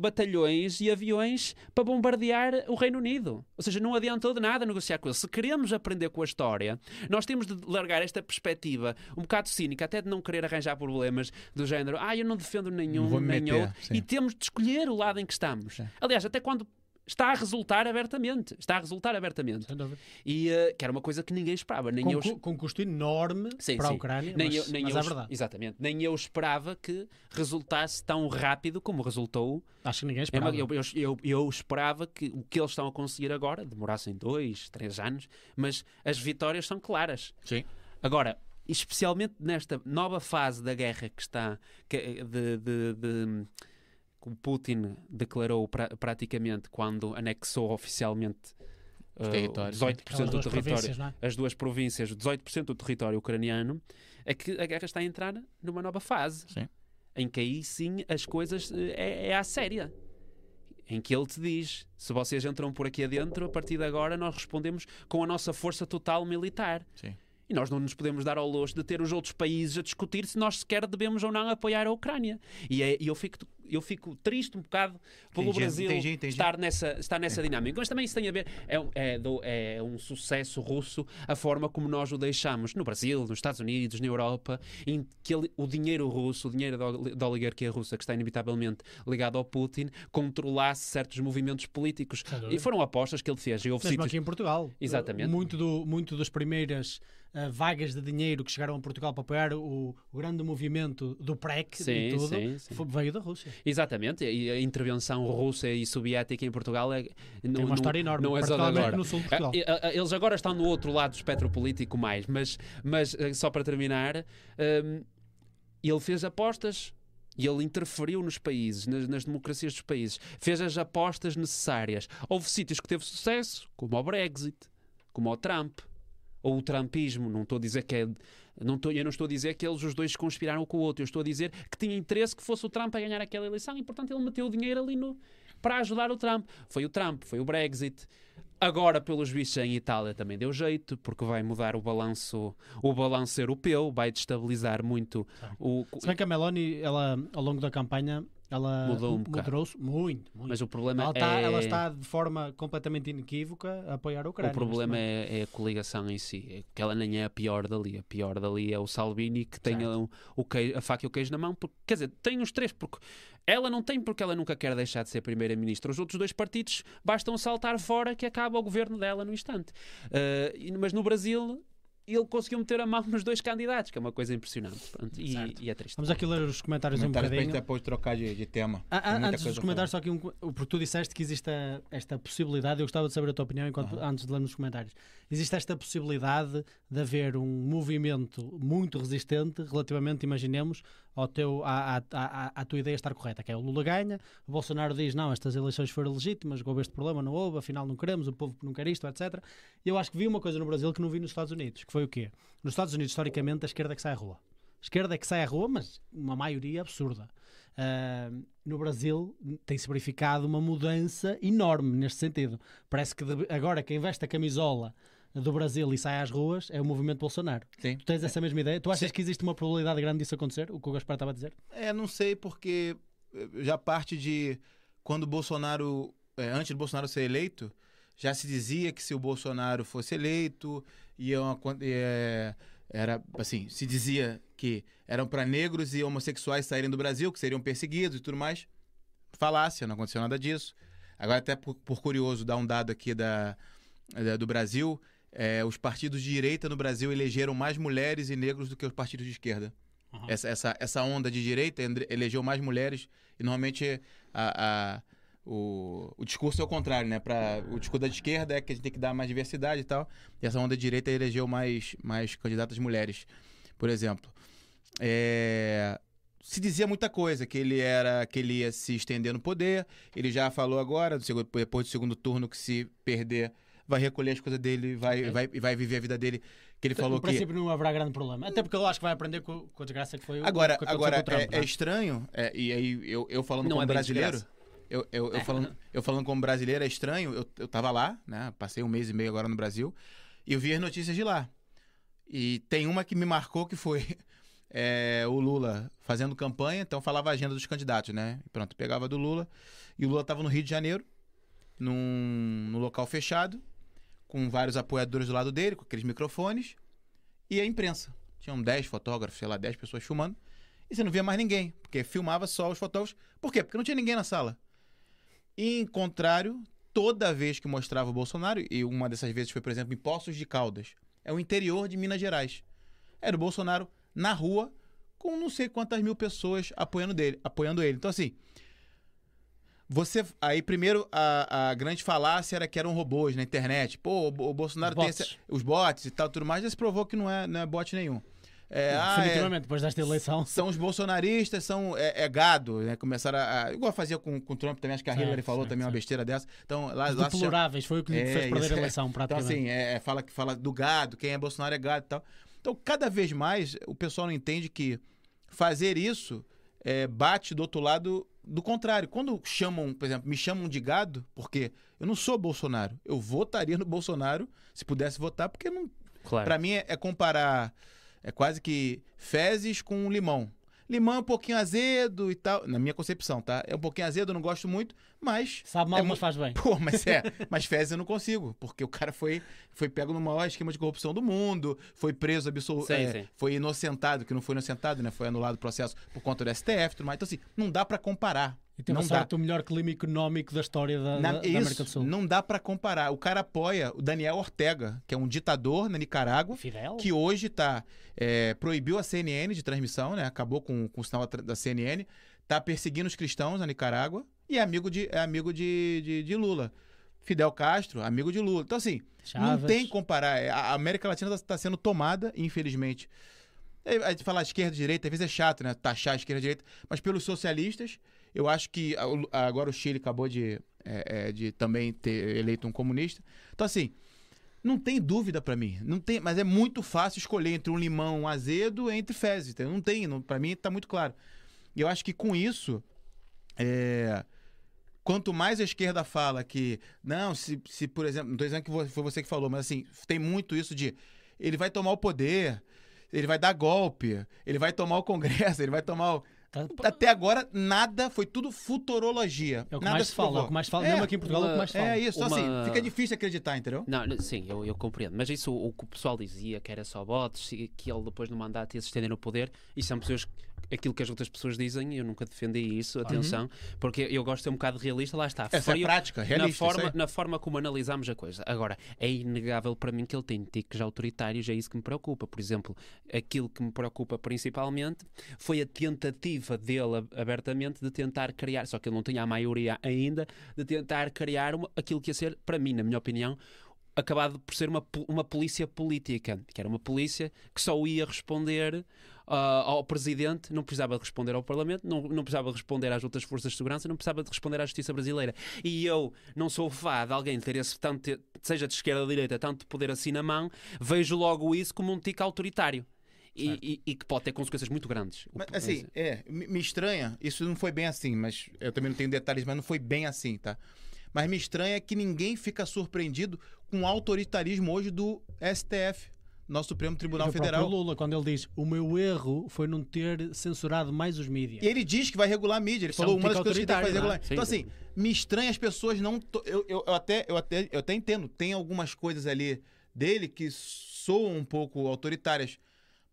batalhões e aviões para bombardear o Reino Unido. Ou seja, não adiantou de nada negociar com ele. Se queremos aprender com a história, nós temos de largar esta perspectiva um bocado cínica, até de não querer arranjar problemas do género, ah, eu não defendo nenhum,
Não
nem
meter,
outro. E temos de escolher o lado em que estamos. Aliás, até quando está a resultar abertamente. Está a resultar abertamente. E eh, que era uma coisa que ninguém esperava. Nem
Com,
eu,
com um custo enorme
Sim,
para a
sim.
Ucrânia,
nem
mas,
eu, nem
mas
eu,
é verdade.
Exatamente. Nem eu esperava que resultasse tão rápido como resultou.
Acho que ninguém
É
esperava.
Eu, eu, eu, eu esperava que o que eles estão a conseguir agora demorassem dois, três anos, mas as vitórias são claras.
Sim.
Agora, especialmente nesta nova fase da guerra que está que- de, de- de- que o Putin declarou pra- praticamente quando anexou oficialmente uh,
território,
18%
Aquelas
do
duas
território,
é?
as duas províncias, 18% do território ucraniano, é que a guerra está a entrar numa nova fase.
Sim.
Em que aí sim as coisas eh, é, é à séria. Em que ele te diz: se vocês entram por aqui adentro, a partir de agora nós respondemos com a nossa força total militar.
Sim.
E nós não nos podemos dar ao luxo de ter os outros países a discutir se nós sequer devemos ou não apoiar a Ucrânia. E, é- e eu, fico, eu fico triste um bocado pelo
Entendi,
Brasil
entendi, entendi.
estar nessa, estar nessa dinâmica. Mas também isso tem a ver, é, um- é, do- é um sucesso russo a forma como nós o deixamos no Brasil, nos Estados Unidos, na Europa, em que ele- o dinheiro russo, o dinheiro da, oli- da oligarquia russa, que está inevitavelmente ligado ao Putin, controlasse certos movimentos políticos. E foram apostas que ele fez. E houve
Mesmo
sítios-
aqui em Portugal.
Exatamente.
Muito, do, muito das primeiras ah, vagas de dinheiro que chegaram a Portugal para apoiar o, o grande movimento do PREC
Sim,
e tudo
sim, sim.
foi- veio da Rússia.
Exatamente, e a intervenção russa e soviética em Portugal é, não,
Tem uma
não-
história enorme.
Não é só agora.
no sul de Portugal.
Ah, ah, ah, Eles agora estão no outro lado do espectro político mais, mas, mas ah, só para terminar, hum, ele fez apostas e ele interferiu nos países, nas, nas democracias dos países, fez as apostas necessárias. Houve sítios que teve sucesso, como o Brexit, como o Trump, ou o Trumpismo. Não estou a dizer que é. Não estou, eu não estou a dizer que eles os dois conspiraram com o outro. Eu estou a dizer que tinha interesse que fosse o Trump a ganhar aquela eleição e, portanto, ele meteu o dinheiro ali no, para ajudar o Trump. Foi o Trump, foi o Brexit. Agora, pelos vistos, em Itália também deu jeito, porque vai mudar o balanço, o balanço europeu, vai destabilizar muito o.
Se bem que a Meloni, ela, ao longo da campanha, ela
Mudou um bocado.
moderou-se muito, muito.
Mas o problema
ela, está,
é.
ela está de forma completamente inequívoca a apoiar a Ucrânia.
O problema é, é a coligação em si, é que ela nem é a pior dali. A pior dali é o Salvini que tem um- o quei- a faca e o queijo na mão. Porque, quer dizer, tem os três, porque ela não tem porque ela nunca quer deixar de ser primeira-ministra. Os outros dois partidos bastam saltar fora que acaba o governo dela no instante. E- mas no Brasil ele conseguiu meter a mão nos dois candidatos, que é uma coisa impressionante. Pronto, e, e é triste.
Vamos aqui ler os comentários,
Comentários
um bocadinho.
depois trocar de, de tema.
Ah, ah, antes dos
a
comentários, só aqui um. Porque tu disseste que existe a- esta possibilidade, eu gostava de saber a tua opinião enquanto, antes de ler nos comentários. Existe esta possibilidade de haver um movimento muito resistente relativamente, imaginemos, ao teu, à, à, à, tua ideia estar correta, que é o Lula ganha, o Bolsonaro diz não, estas eleições foram legítimas, houve este problema, não houve, afinal não queremos, o povo não quer isto, etc. E eu acho que vi uma coisa no Brasil que não vi nos Estados Unidos, que foi o quê? Nos Estados Unidos, historicamente, a esquerda é que sai à rua. A esquerda é que sai à rua, mas uma maioria absurda. Ah, no Brasil tem-se verificado uma mudança enorme neste sentido. Parece que agora quem veste a camisola do Brasil e sai às ruas é o movimento Bolsonaro.
Sim.
Tu tens essa mesma ideia? Tu achas que existe uma probabilidade grande disso acontecer? O que o Gaspar estava a dizer?
É, não sei, porque eh, já parte de quando o Bolsonaro, eh, antes do Bolsonaro ser eleito, já se dizia que se o Bolsonaro fosse eleito, ia uma, quan- eh, era assim, se dizia que eram para negros e homossexuais saírem do Brasil, que seriam perseguidos e tudo mais. Falácia, não aconteceu nada disso. Agora, até por, por curioso, dar um dado aqui da, da- do Brasil, eh, os partidos de direita no Brasil elegeram mais mulheres e negros do que os partidos de esquerda.
Aham.
Essa, essa, essa onda de direita elegeu mais mulheres e normalmente a, a- o, o discurso é o contrário, né? Pra, o discurso da esquerda é que a gente tem que dar mais diversidade e tal. E essa onda de direita elegeu mais, mais candidatas mulheres, por exemplo. É, se dizia muita coisa, que ele era que ele ia se estender no poder. Ele já falou agora, segundo- depois do segundo turno, que se perder, vai recolher as coisas dele, vai,
Ok.
vai, vai viver a vida dele. Que ele falou
no
que.
princípio não haverá grande problema. Até porque eu acho que vai aprender com, com a desgraça que foi o
Agora,
o que
agora
com o Trump,
é, é
não
estranho, é, e aí eu, eu falando
Não
como
é
brasileiro, eu, eu, eu,
É.
falando, eu falando como brasileiro é estranho, eu, eu tava lá, né? Passei um mês e meio agora no Brasil, e eu vi as notícias de lá. E tem uma que me marcou que foi (laughs) é, o Lula fazendo campanha, então falava a agenda dos candidatos, né? E pronto, pegava do Lula, e o Lula tava no Rio de Janeiro, num, num local fechado, com vários apoiadores do lado dele, com aqueles microfones, e a imprensa. Tinham 10 fotógrafos, sei lá, 10 pessoas filmando. E você não via mais ninguém, porque filmava só os fotógrafos. Por quê? Porque não tinha ninguém na sala. E, em contrário, toda vez que mostrava o Bolsonaro, e uma dessas vezes foi, por exemplo, em Poços de Caldas, é o interior de Minas Gerais. Era o Bolsonaro na rua, com não sei quantas mil pessoas apoiando, dele, apoiando ele. Então, assim, você. Aí, primeiro, a, a grande falácia era que eram robôs na internet. Pô, o, o Bolsonaro
Os
tem esse- os bots e tal, tudo mais, já se provou que não é, não é bot nenhum. É, ah, é-
depois desta eleição.
são os bolsonaristas, são é, é gado, né? Começaram a, igual fazia com, com o Trump também, acho que a Hillary falou também uma besteira dessa. Então, lá, lá se chama-
deploráveis foi o que
É,
fez perder
isso
a
é.
eleição,
Então,
praticamente.
assim, é, é, fala, fala do gado, quem é Bolsonaro é gado e tal. Então, cada vez mais, o pessoal não entende que fazer isso é, bate do outro lado do contrário. Quando chamam, por exemplo, me chamam de gado, porque eu não sou Bolsonaro. Eu votaria no Bolsonaro se pudesse votar, porque não,
Claro.
Pra mim é, é comparar é quase que fezes com limão. Limão é um pouquinho azedo e tal, na minha concepção, tá? É um pouquinho azedo, eu não gosto muito, mas
Sabe mal,
é
mas faz bem. (laughs)
Pô, mas é, (laughs) mas fezes eu não consigo, porque o cara foi, foi pego no maior esquema de corrupção do mundo, foi preso
Sim, sim.
foi inocentado, que não foi inocentado, né? Foi anulado o processo por conta do STF e tudo mais. Então, assim, não dá pra comparar.
E teve
não
a
dá.
o melhor clima económico da história da,
Na-
da- da
isso,
América do Sul.
não dá pra comparar. O cara apoia o Daniel Ortega, que é um ditador na Nicarágua,
Fidel?
que hoje tá é, proibiu a CNN de transmissão, né? Acabou com, com o sinal da CNN, tá perseguindo os cristãos na Nicarágua e é amigo de é amigo de, de, de Lula. Fidel Castro, amigo de Lula. Então assim, não
Chaves.
tem que comparar. É, A América Latina está sendo tomada, infelizmente. É, A gente falar esquerda e direita, às vezes é chato, né? Taxar a esquerda e direita, mas pelos socialistas, eu acho que agora o Chile acabou de, é, é, de também ter eleito um comunista. Então, assim, não tem dúvida pra mim. Não tem, mas é muito fácil escolher entre um limão azedo e entre fezes. entendeu? Não tem, para mim tá muito claro. E eu acho que com isso, é, quanto mais a esquerda fala que, não, se, se por exemplo, não tô dizendo que foi você que falou, mas assim, tem muito isso de ele vai tomar o poder, ele vai dar golpe, ele vai tomar o Congresso, (laughs) ele vai tomar o.
Tá-
Até agora, nada, foi tudo futurologia.
É o que
nada
mais
se
fala, é o que mais fala.
É,
Mesmo aqui em Portugal é o que mais se fala.
É isso, então,
Uma-
assim, fica difícil acreditar, entendeu?
Não, sim, eu, eu compreendo. Mas isso, o, o que o pessoal dizia, que era só bots, e que ele depois no mandato ia se estender no poder, isso são pessoas, aquilo que as outras pessoas dizem, eu nunca defendi isso, atenção, porque eu gosto de ser um bocado realista, lá está.
Essa é
frio
prática,
na
realista. isso
forma, na forma como analisamos a coisa. Agora, é inegável para mim que ele tem tiques autoritários, é isso que me preocupa. Por exemplo, aquilo que me preocupa principalmente foi a tentativa dele ab- abertamente de tentar criar, só que ele não tinha a maioria ainda, de tentar criar uma- aquilo que ia ser, para mim, na minha opinião, acabado por ser uma, uma polícia política, que era uma polícia que só ia responder ah, ao presidente, não precisava de responder ao Parlamento, não, não precisava de responder às outras forças de segurança, não precisava de responder à justiça brasileira. E eu não sou fã de alguém ter esse tanto, seja de esquerda ou de direita, tanto poder assim na mão, vejo logo isso como um tique autoritário. E, e- e que pode ter consequências muito grandes.
Mas, assim, é, me estranha, isso não foi bem assim, mas eu também não tenho detalhes, mas não foi bem assim, tá? Mas me estranha que ninguém fica surpreendido com o autoritarismo hoje do STF, nosso Supremo Tribunal
E o
Federal.
Lula, quando ele diz o meu erro foi não ter censurado mais os mídias.
E ele diz que vai regular a mídia. Ele
Isso é
falou
um
uma das coisas que tem que fazer regular.
né?
Então,
Sim.
assim, me estranha as pessoas não. to- Eu, eu, eu até, eu, até, eu até entendo. Tem algumas coisas ali dele que soam um pouco autoritárias.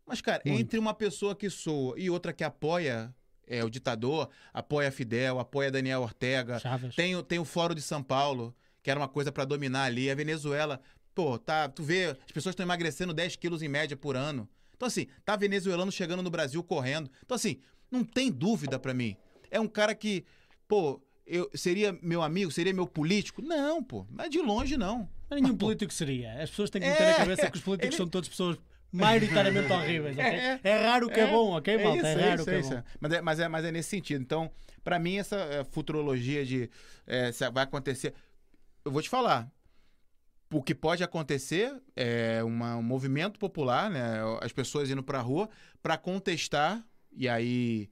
Mas, cara,
Muito.
entre uma pessoa que soa e outra que apoia é, o ditador, apoia Fidel, apoia Daniel Ortega,
Chaves.
tem, o- tem o Fórum de São Paulo, que era uma coisa pra dominar ali. A Venezuela, pô, tá, tu vê, as pessoas estão emagrecendo 10 quilos em média por ano. Então, assim, tá venezuelano chegando no Brasil correndo. Então, assim, não tem dúvida pra mim. É um cara que, pô, eu, seria meu amigo, seria meu político? Não, pô, mas de longe não.
Mas nenhum político seria. As pessoas têm que
É,
meter na cabeça que os políticos
ele-
são todas pessoas maioritariamente (laughs) horríveis, ok?
É,
É, raro o que é, bom, ok, malta? É,
isso,
raro
isso,
o que é
isso.
bom.
Mas é, mas, é, mas é nesse sentido. Então, pra mim, essa é, futurologia de é, se vai acontecer. Eu vou te falar. O que pode acontecer é uma- um movimento popular, né? As pessoas indo pra rua pra contestar, e aí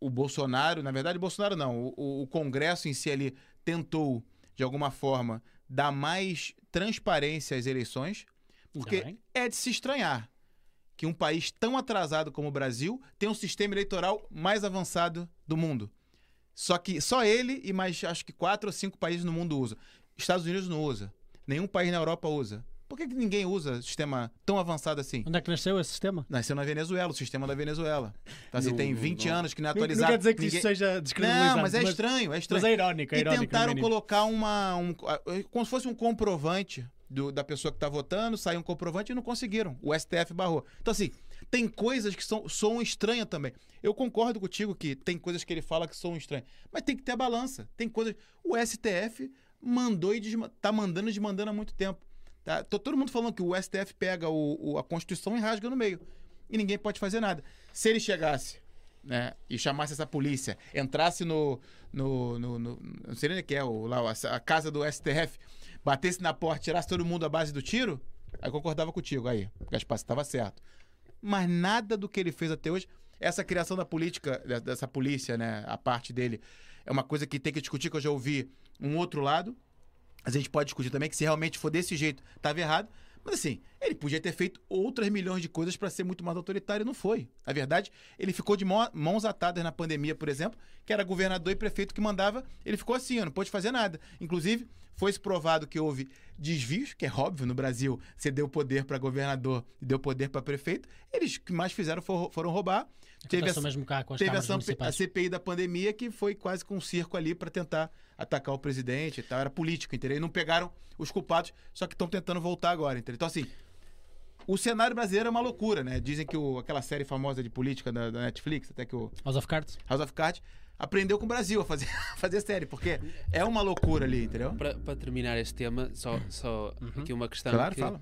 o Bolsonaro, na verdade, o Bolsonaro não, o, o Congresso em si ali tentou, de alguma forma, dar mais transparência às eleições, porque é de se estranhar que um país tão atrasado como o Brasil tem um sistema eleitoral mais avançado do mundo. Só que só ele e mais acho que quatro ou cinco países no mundo usam. Estados Unidos não usa. Nenhum país na Europa usa. Por que, que ninguém usa sistema tão avançado assim?
Onde é que nasceu esse sistema?
Nasceu na Venezuela, o sistema da Venezuela. Então, assim,
Não-
tem 20
não-
anos que não é
Não, não
atualizado.
quer dizer que
ninguém...
isso seja descredibilizante.
Não, mas é estranho, é estranho.
Mas é irónico, é
E
irónico. no
tentaram colocar uma. Um, como se fosse um comprovante do- da pessoa que está votando, saiu um comprovante e não conseguiram. O STF barrou. Então, assim, tem coisas que são, soam estranhas também. Eu concordo contigo que tem coisas que ele fala que são estranhas. Mas tem que ter a balança. Tem coisas. O STF mandou e desma... tá mandando e desmandando há muito tempo. Tá? Tô todo mundo falando que o STF pega o, o- a Constituição e rasga no meio. E ninguém pode fazer nada. Se ele chegasse né, e chamasse essa polícia, entrasse no. no, no, no- não sei nem o que é, o, lá, a, a casa do STF, batesse na porta, tirasse todo mundo à base do tiro, aí concordava contigo. Aí, Gaspar, você estava certo. Mas nada do que ele fez até hoje, essa criação da política, de- dessa polícia, né, a parte dele, é uma coisa que tem que discutir, que eu já ouvi um outro lado. A gente pode discutir também que se realmente for desse jeito, estava errado. Mas assim, ele podia ter feito outras milhões de coisas para ser muito mais autoritário e não foi. Na verdade, ele ficou de mão- mãos atadas na pandemia, por exemplo, que era governador e prefeito que mandava, ele ficou assim, não pôde fazer nada. Inclusive, foi-se provado que houve desvios, que é óbvio no Brasil, você deu poder para governador e deu poder para prefeito. Eles que mais fizeram for- foram roubar. Teve
o mesmo cá com as
Teve a, a. CPI da pandemia que foi quase com um circo ali para tentar atacar o presidente e tal. Era político, entendeu? E não pegaram os culpados, só que estão tentando voltar agora, entendeu? Então, assim, o cenário brasileiro é uma loucura, né? Dizem que o- aquela série famosa de política da, da Netflix, até que o
House of Cards?
House of Cards, aprendeu com o Brasil a fazer, (laughs) a fazer série, porque é uma loucura ali, entendeu?
Para, terminar este tema, só, só aqui uma questão.
Claro,
que
fala.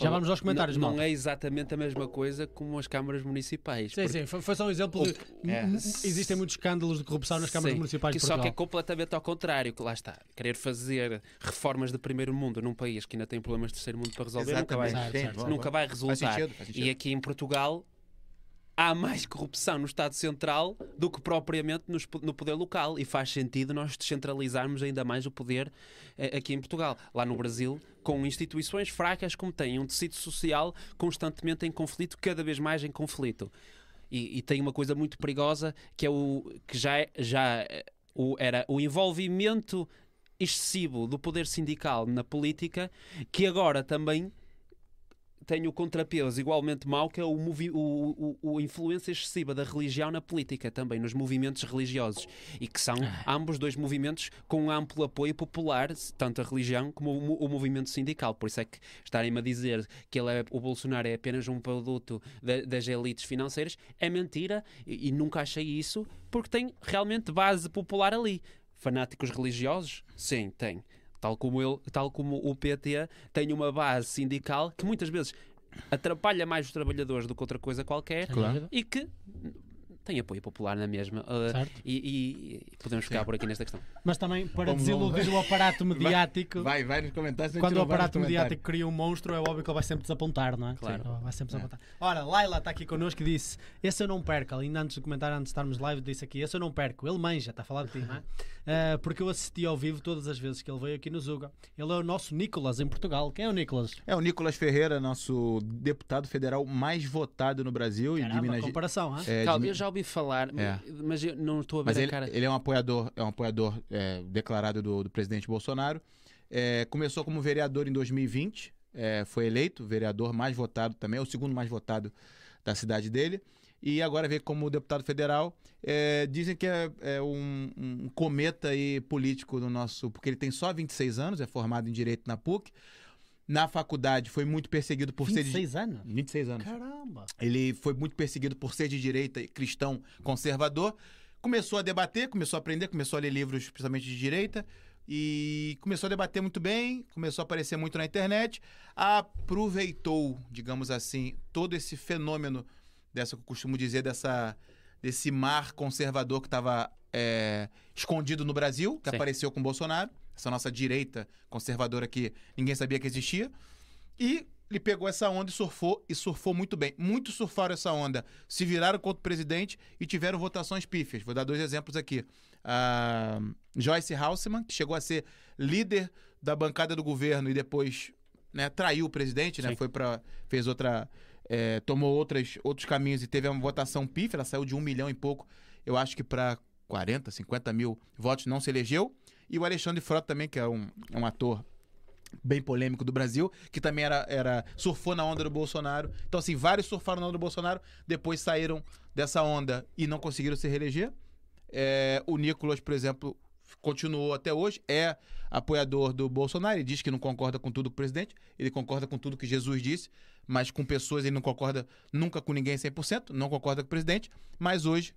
Já vamos aos comentários,
Não, não é exatamente a mesma coisa como as câmaras municipais.
Sim, sim, foi, foi só um exemplo de.
É.
Existem muitos escândalos de corrupção nas câmaras
Sim,
municipais
que
de
só que é completamente ao contrário, que lá está, querer fazer reformas de primeiro mundo num país que ainda tem problemas de terceiro mundo para resolver, nunca vai,
Certo, certo.
nunca vai resultar.
sentido, faz sentido.
E aqui em Portugal há mais corrupção no Estado Central do que propriamente no poder local e faz sentido nós descentralizarmos ainda mais o poder eh, aqui em Portugal. Lá no Brasil, com instituições fracas como têm, um tecido social constantemente em conflito, cada vez mais em conflito. E, e tem uma coisa muito perigosa que é o que já, é- já eh, o, era o envolvimento excessivo do poder sindical na política, que agora também tem o contrapeso igualmente mau, que é o, movi- o, o, o influência excessiva da religião na política, também nos movimentos religiosos. E que são ambos dois movimentos com um amplo apoio popular, tanto a religião como o, o movimento sindical. Por isso é que estarem-me a dizer que ele é, o Bolsonaro é apenas um produto da- das elites financeiras é mentira e, e nunca achei isso, porque tem realmente base popular ali. Fanáticos religiosos? Sim, tem. Tal como, ele, tal como o PT tem uma base sindical que muitas vezes atrapalha mais os trabalhadores do que outra coisa qualquer
Claro.
e que tem apoio popular na mesma. Uh,
Certo.
e, e- e podemos ficar por aqui nesta questão.
Mas também para
Vamos,
desiludir
vamos.
o aparato mediático.
Vai, vai nos comentários.
Quando o
não
aparato mediático cria um monstro, é óbvio que ele vai sempre desapontar, não é?
Claro.
Sim, vai sempre
É.
desapontar. Ora, Laila está aqui connosco e disse: Esse eu não perco. Ainda antes de comentar, antes de estarmos live, disse aqui: Esse eu não perco. Ele manja, está a falar de ti, não é? Ah, porque eu assisti ao vivo todas as vezes que ele veio aqui no Zuga. Ele é o nosso Nicolas em Portugal. Quem é o Nicolas?
É o Nicolas Ferreira, nosso deputado federal mais votado no Brasil e de
Caramba,
Minas
comparação, hã?
é, de
Calma, eu já ouvi falar,
É.
mas eu não estou a ver
Mas
a
ele,
cara.
ele é um apoiador, é um apoiador é, declarado do, do presidente Bolsonaro. É, começou como vereador em 2020, é, foi eleito vereador mais votado também, é o segundo mais votado da cidade dele. E agora veio como deputado federal. É, dizem que é, é um, um cometa aí político no nosso. Porque ele tem só 26 anos, é formado em Direito na PUC. Na faculdade foi muito perseguido por ser de
26 anos?
26 anos.
Caramba.
Ele foi muito perseguido por ser de direita e cristão conservador. Começou a debater, começou a aprender, começou a ler livros principalmente de direita e começou a debater muito bem, começou a aparecer muito na internet, aproveitou, digamos assim, todo esse fenômeno dessa que eu costumo dizer dessa desse mar conservador que estava escondido no Brasil, que
Sim.
apareceu com o Bolsonaro, essa nossa direita conservadora que ninguém sabia que existia. E ele pegou essa onda e surfou, e surfou muito bem. Muitos surfaram essa onda, se viraram contra o presidente e tiveram votações pífias. Vou dar dois exemplos aqui. A Joyce Haussmann, que chegou a ser líder da bancada do governo e depois né, traiu o presidente, né? Foi para fez outra, é, tomou outras, outros caminhos e teve uma votação pífia. Ela saiu de um milhão e pouco, eu acho que para 40, 50 mil votos não se elegeu. E o Alexandre Frota também, que é um, é um ator bem polêmico do Brasil, que também era, era surfou na onda do Bolsonaro. Então, assim, vários surfaram na onda do Bolsonaro, depois saíram dessa onda e não conseguiram se reeleger. É, o Nicolas, por exemplo, continuou até hoje, é apoiador do Bolsonaro, ele diz que não concorda com tudo com o presidente, ele concorda com tudo que Jesus disse, mas com pessoas ele não concorda nunca com ninguém 100%, não concorda com o presidente, mas hoje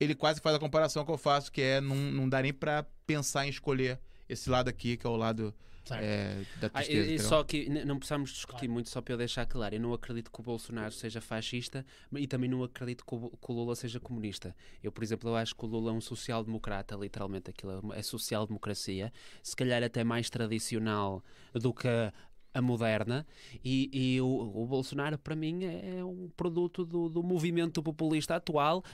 ele quase faz a comparação que eu faço, que é não, não dá nem pra pensar em escolher esse lado aqui, que é o lado é, da
Ah,
tristeza.
e, e só que não precisamos discutir
Claro.
muito, só para eu deixar claro. Eu não acredito que o Bolsonaro seja fascista e também não acredito que o, que o Lula seja comunista. Eu, por exemplo, eu acho que o Lula é um social-democrata, literalmente aquilo é é social-democracia, se calhar até mais tradicional do que a, a moderna. E, e o, o Bolsonaro, para mim, é, é um produto do, do movimento populista atual.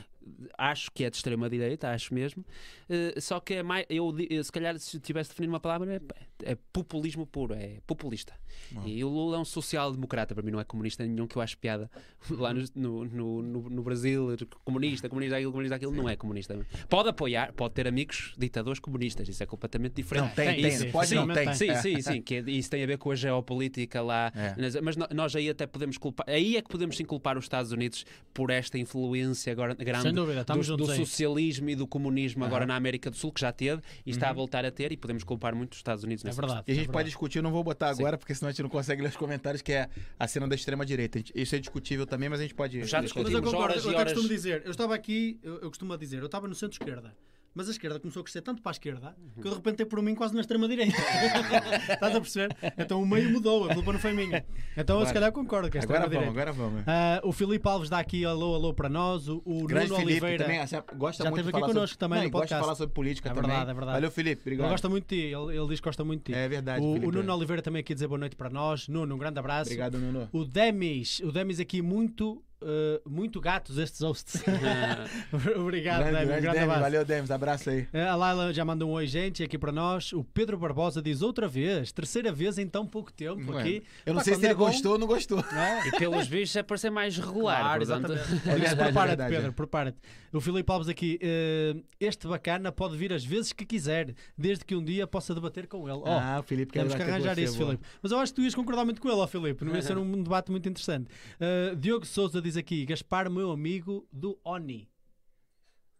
Acho que é de extrema-direita, acho mesmo. Eh, só que é mais. Eu, eu, se calhar, se tivesse de definir uma palavra, é, é populismo puro, é populista.
Bom.
E o Lula é um social-democrata, para mim não é comunista nenhum, que eu acho piada (laughs) lá no, no, no, no- no Brasil, comunista, comunista, aquilo, comunista, aquilo, não é comunista. Pode apoiar, pode ter amigos ditadores comunistas, isso é completamente diferente.
Não, tem,
Tem,
tem,
sim,
não pode
sim,
não,
sim,
tem.
Sim,
É.
sim, sim, (laughs) que é- isso tem a ver com a geopolítica lá.
É.
Mas- nós aí até podemos culpar, aí é que podemos sim culpar os Estados Unidos por esta influência agora grande
dúvida, estamos
do, do socialismo e do comunismo agora na América do Sul, que já teve e está a
Uhum.
voltar a ter, e podemos culpar muito os Estados Unidos
É
nessa
verdade.
E a gente
é
pode
verdade.
discutir, eu não vou botar
Sim.
agora, porque senão a gente não consegue ler os comentários, que é a cena da extrema-direita. Gente- Isso é discutível também, mas a gente pode.
Já
discutir.
Mas eu
Discutimos
concordo,
horas e
eu até
horas.
costumo dizer, eu estava aqui, eu, eu costumo dizer, eu estava no centro-esquerda, mas a esquerda começou a crescer tanto para a esquerda que eu de repente dei por mim quase na extrema-direita. (laughs) Estás a perceber? Então o meio mudou, a culpa não foi minha. Então eu se
Agora-
calhar concordo com a
Agora vamos,
extrema-direita.
agora vamos.
Ah, o Filipe Alves dá aqui alô, alô para nós, o, o
Grande
Nuno
Felipe
Oliveira.
também já gosta
já
muito
esteve aqui connosco
sobre...
também
Não,
no
e gosta de
podcast.
falar sobre política
É
também.
verdade, é verdade.
Valeu, Felipe. Obrigado.
Ele gosta muito de ti, ele, ele diz que gosta muito de ti.
É verdade,
o, o Nuno Oliveira também aqui dizer boa noite para nós. Nuno, um grande abraço.
Obrigado, Nuno.
O Demis, o Demis aqui muito, eh, muito gatos estes hosts. (laughs) (laughs) Obrigado,
Grande,
Demis,
grande
grande
Demis.
abraço.
Valeu, Demis. Abraço aí.
Eh, A Laila já mandou um oi, gente, aqui para nós. O Pedro Barbosa diz outra vez, terceira vez em tão pouco tempo
Bueno,
aqui.
Eu não
Pá,
sei se ele
é
gostou ou não gostou.
É,
E pelos vistos é para ser mais regular.
Claro,
portanto,
exatamente. (laughs)
É é
prepara-te, Pedro,
é.
prepara-te. O Filipe Alves aqui, eh, este bacana pode vir às vezes que quiser, desde que um dia possa debater com ele. Oh,
ah, o Felipe quer
Temos que arranjar isso. Filipe. Mas eu acho que tu ias concordar muito com ele, ó Filipe. Não ia ser um debate muito interessante. Uh, Diogo Souza diz aqui: Gaspar, meu amigo do ONI.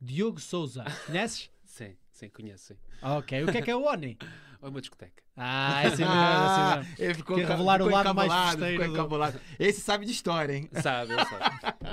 Diogo Souza. (laughs) Conheces?
Sim, sim, conheço. Sim.
ok. O que é que é o ONI?
Ou (laughs) uma discoteca.
Ah, é assim mesmo, é
Ah,
assim mesmo.
ele ficou, ca-
revelar o
ficou
lado mais festeiro
ficou
do-.
Esse sabe de história, hein? (laughs)
Sabe, eu sei.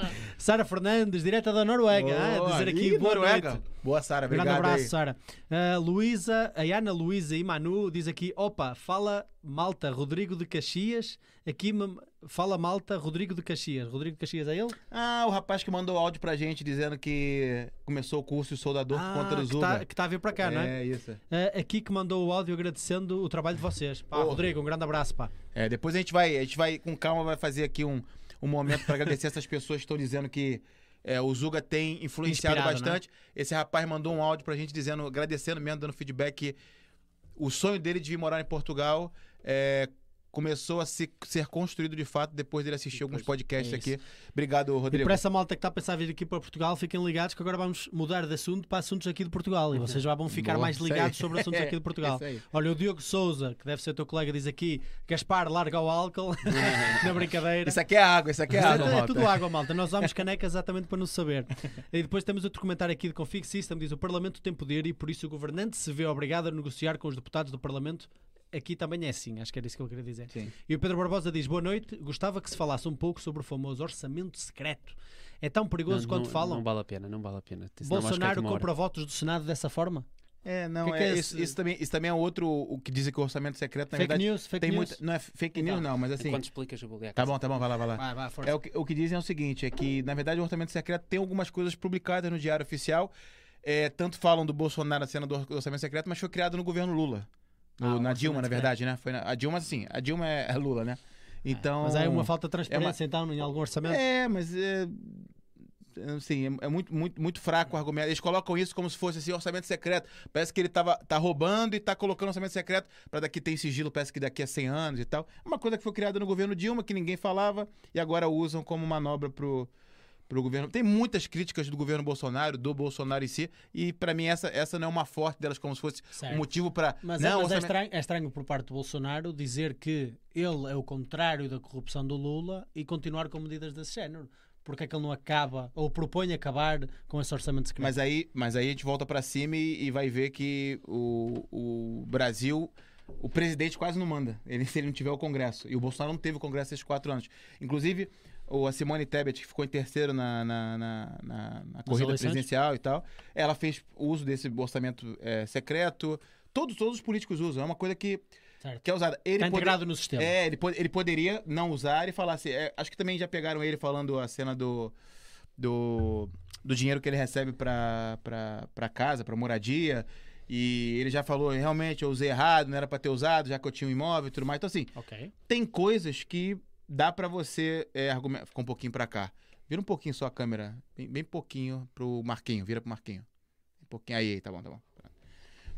(laughs)
Sara Fernandes, direta da Noruega. ah,
Boa.
dizer aqui boa
Noruega.
noite.
Boa, Sara.
Grande
Obrigado
abraço,
aí.
Sara. Uh, Luísa, a Ana Luísa e Manu diz aqui: opa, fala malta Rodrigo de Caxias. Aqui me- fala malta Rodrigo de Caxias. Rodrigo de Caxias é ele?
Ah, o rapaz que mandou áudio pra gente dizendo que começou o curso de soldador por conta do
que
Zuga.
está que tá a vir para cá, não é?
É, isso.
Uh, aqui que mandou o áudio agradecendo o trabalho de vocês. Pá,
Ô.
Rodrigo, um grande abraço, pá.
É, depois a gente vai, a gente vai com calma, vai fazer aqui um, um momento para agradecer essas pessoas que estão dizendo que é, o Zuga tem influenciado
Inspirado, né?
bastante. Esse rapaz mandou um áudio pra gente dizendo, agradecendo mesmo, dando feedback que o sonho dele de vir morar em Portugal é, começou a se- ser construído de fato depois dele assistir alguns podcasts
é
aqui. Obrigado,
E
Rodrigo.
para essa malta que está a pensar vir aqui para Portugal, fiquem ligados que agora vamos mudar de assunto para assuntos aqui de Portugal. E vocês já vão ficar
Boa,
mais ligados sobre assuntos aqui de (laughs) Portugal. Olha, o Diogo Souza, que deve ser teu colega, diz aqui: Gaspar, larga o álcool. (laughs) Na brincadeira.
Isso aqui é água, isso aqui é água,
é
malta.
tudo água, malta. Nós usamos canecas exatamente para não saber. E depois temos outro comentário aqui de Config System: diz o Parlamento tem poder e por isso o governante se vê obrigado a negociar com os deputados do Parlamento aqui também é assim, acho que era isso que eu queria dizer.
Sim.
E o Pedro Barbosa diz: Boa noite, gostava que se falasse um pouco sobre o famoso orçamento secreto. É tão perigoso
Não-
quanto
não,
falam.
Não vale a pena, não vale a pena. Senão ficar
Bolsonaro compra votos do Senado dessa forma?
É, não,
Que que
é,
é
isso, isso também, isso também é outro o que dizem que o orçamento secreto, na
fake
verdade,
news, fake
tem
news.
muita. Não é fake news,
Então,
não, mas assim.
Enquanto explicas, eu vou a
Tá bom, tá bom, vai lá, vai lá.
Vai, vai, força.
É o, que, o que dizem é o seguinte: é que, na verdade, o orçamento secreto tem algumas coisas publicadas no Diário Oficial. É, tanto falam do Bolsonaro na cena do orçamento secreto, mas foi criado no governo Lula. No-
Ah,
na Dilma, na verdade, né? Foi na- a Dilma, sim. A Dilma é, é Lula, né? Então.
Mas há uma falta de transparência
é
então em algum orçamento?
É, mas é. Assim, é, é muito, muito, muito fraco o argumento. Eles colocam isso como se fosse assim, orçamento secreto. Parece que ele tava, tá roubando e tá colocando orçamento secreto para daqui tem sigilo, parece que daqui a 100 anos e tal. Uma coisa que foi criada no governo Dilma, que ninguém falava, e agora usam como manobra pro, pro governo. Tem muitas críticas do governo Bolsonaro, do Bolsonaro em si, e para mim essa, essa não é uma forte delas, como se fosse
Certo.
um motivo para
Mas,
não,
é, mas é, estranho, é estranho por parte do Bolsonaro dizer que ele é o contrário da corrupção do Lula e continuar com medidas desse género. Porque é que ele não acaba, ou propõe acabar com esse orçamento secreto?
Mas aí, mas aí a gente volta pra cima e, e vai ver que o, o Brasil, o presidente quase não manda. Ele, (laughs) se ele não tiver o Congresso. E o Bolsonaro não teve o Congresso esses quatro anos. Inclusive, o, a Simone Tebet, que ficou em terceiro na, na, na, na- na corrida
eleições?
presidencial e tal, ela fez uso desse orçamento é, secreto. Todos, todos os políticos usam. É uma coisa que,
Certo.
que é usada. Ele pode-
integrado no sistema.
é, ele, ele poderia não usar e falar assim. é, acho que também já pegaram ele falando a cena do. do, do dinheiro que ele recebe pra casa, pra moradia. E ele já falou, realmente, eu usei errado, não era pra ter usado, já que eu tinha um imóvel e tudo mais. Então, assim,
Ok.
tem coisas que dá pra você é, argumentar. Fica um pouquinho pra cá. Vira um pouquinho só a câmera. Bem, bem pouquinho pro Marquinho. Vira pro Marquinho. Um pouquinho. Aí, tá bom, tá bom.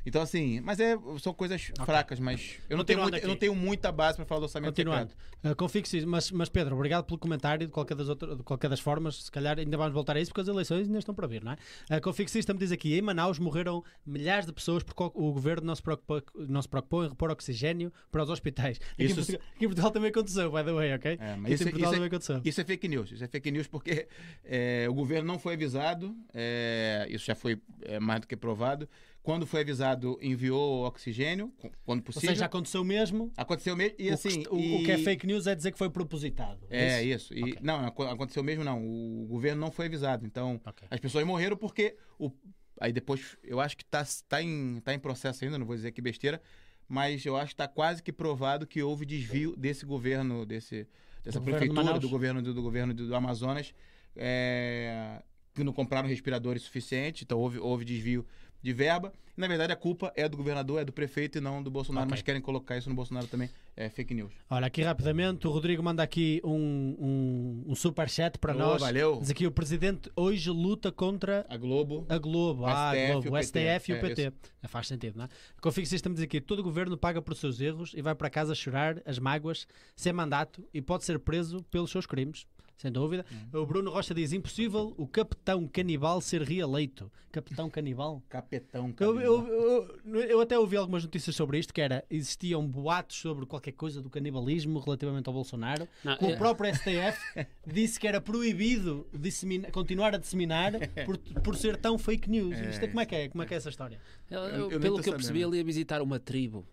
Então, assim, mas é, são coisas fracas, mas eu não, tenho muita, eu não tenho muita base pra falar do orçamento
Continuando. Uh, mas, mas Pedro, obrigado pelo comentário de qualquer, das outras, de qualquer das formas. Se calhar ainda vamos voltar a isso porque as eleições ainda estão para vir, não é? Uh, confio que System diz aqui: em Manaus morreram milhares de pessoas porque o- governo não se preocupou, não se preocupou em repor oxigênio para os hospitais. Aqui,
Isso-
em, Portugal, aqui em Portugal também aconteceu, by the way, ok?
É, mas isso-
em Portugal
isso é-
também aconteceu.
Isso é fake news. Isso é fake news porque é, o governo não foi avisado. é, isso já foi é, mais do que provado. Quando foi avisado, enviou oxigênio, quando
Ou
possível.
seja, aconteceu mesmo.
Aconteceu mesmo. E
o,
assim.
que, o-
e-
o que é fake news é dizer que foi propositado.
É isso. E,
Ok.
Não, aco- aconteceu mesmo não. O governo não foi avisado. Então,
Ok.
as pessoas morreram porque. O... Aí depois, eu acho que tá, tá, em, tá em processo ainda, não vou dizer que besteira, mas eu acho que tá quase que provado que houve desvio desse governo, desse, dessa
Do
prefeitura,
Manaus?
do governo do, do governo do, do Amazonas, é, que não compraram respiradores suficientes, então houve, houve desvio de verba. Na verdade, a culpa é do governador, é do prefeito e não do Bolsonaro,
Ok.
mas querem colocar isso no Bolsonaro também. É fake news.
Olha, aqui rapidamente, o Rodrigo manda aqui um, um, um superchat para
Ô,
nós.
valeu.
Diz aqui: o presidente hoje luta contra
A Globo.
A Globo, ah, a
STF
Globo,
e o
o. STF e o
É,
PT. É, faz sentido, não é? A Config System diz aqui: todo governo paga por seus erros e vai para casa chorar as mágoas sem mandato e pode ser preso pelos seus crimes. Sem dúvida.
Uhum.
O Bruno Rocha diz: impossível o capitão canibal ser reeleito. Capitão canibal?
Capetão.
Eu,
cabelo.
eu, eu, eu até ouvi algumas notícias sobre isto, que era, existiam boatos sobre qualquer coisa do canibalismo relativamente ao Bolsonaro.
Não,
que o
é-
próprio STF (laughs) disse que era proibido disseminar- continuar a disseminar por, por ser tão fake news. Isto é, como, é que é? como é que é essa história?
Eu-
Eu-
eu-
eu
pelo que eu percebi, ele ia visitar uma tribo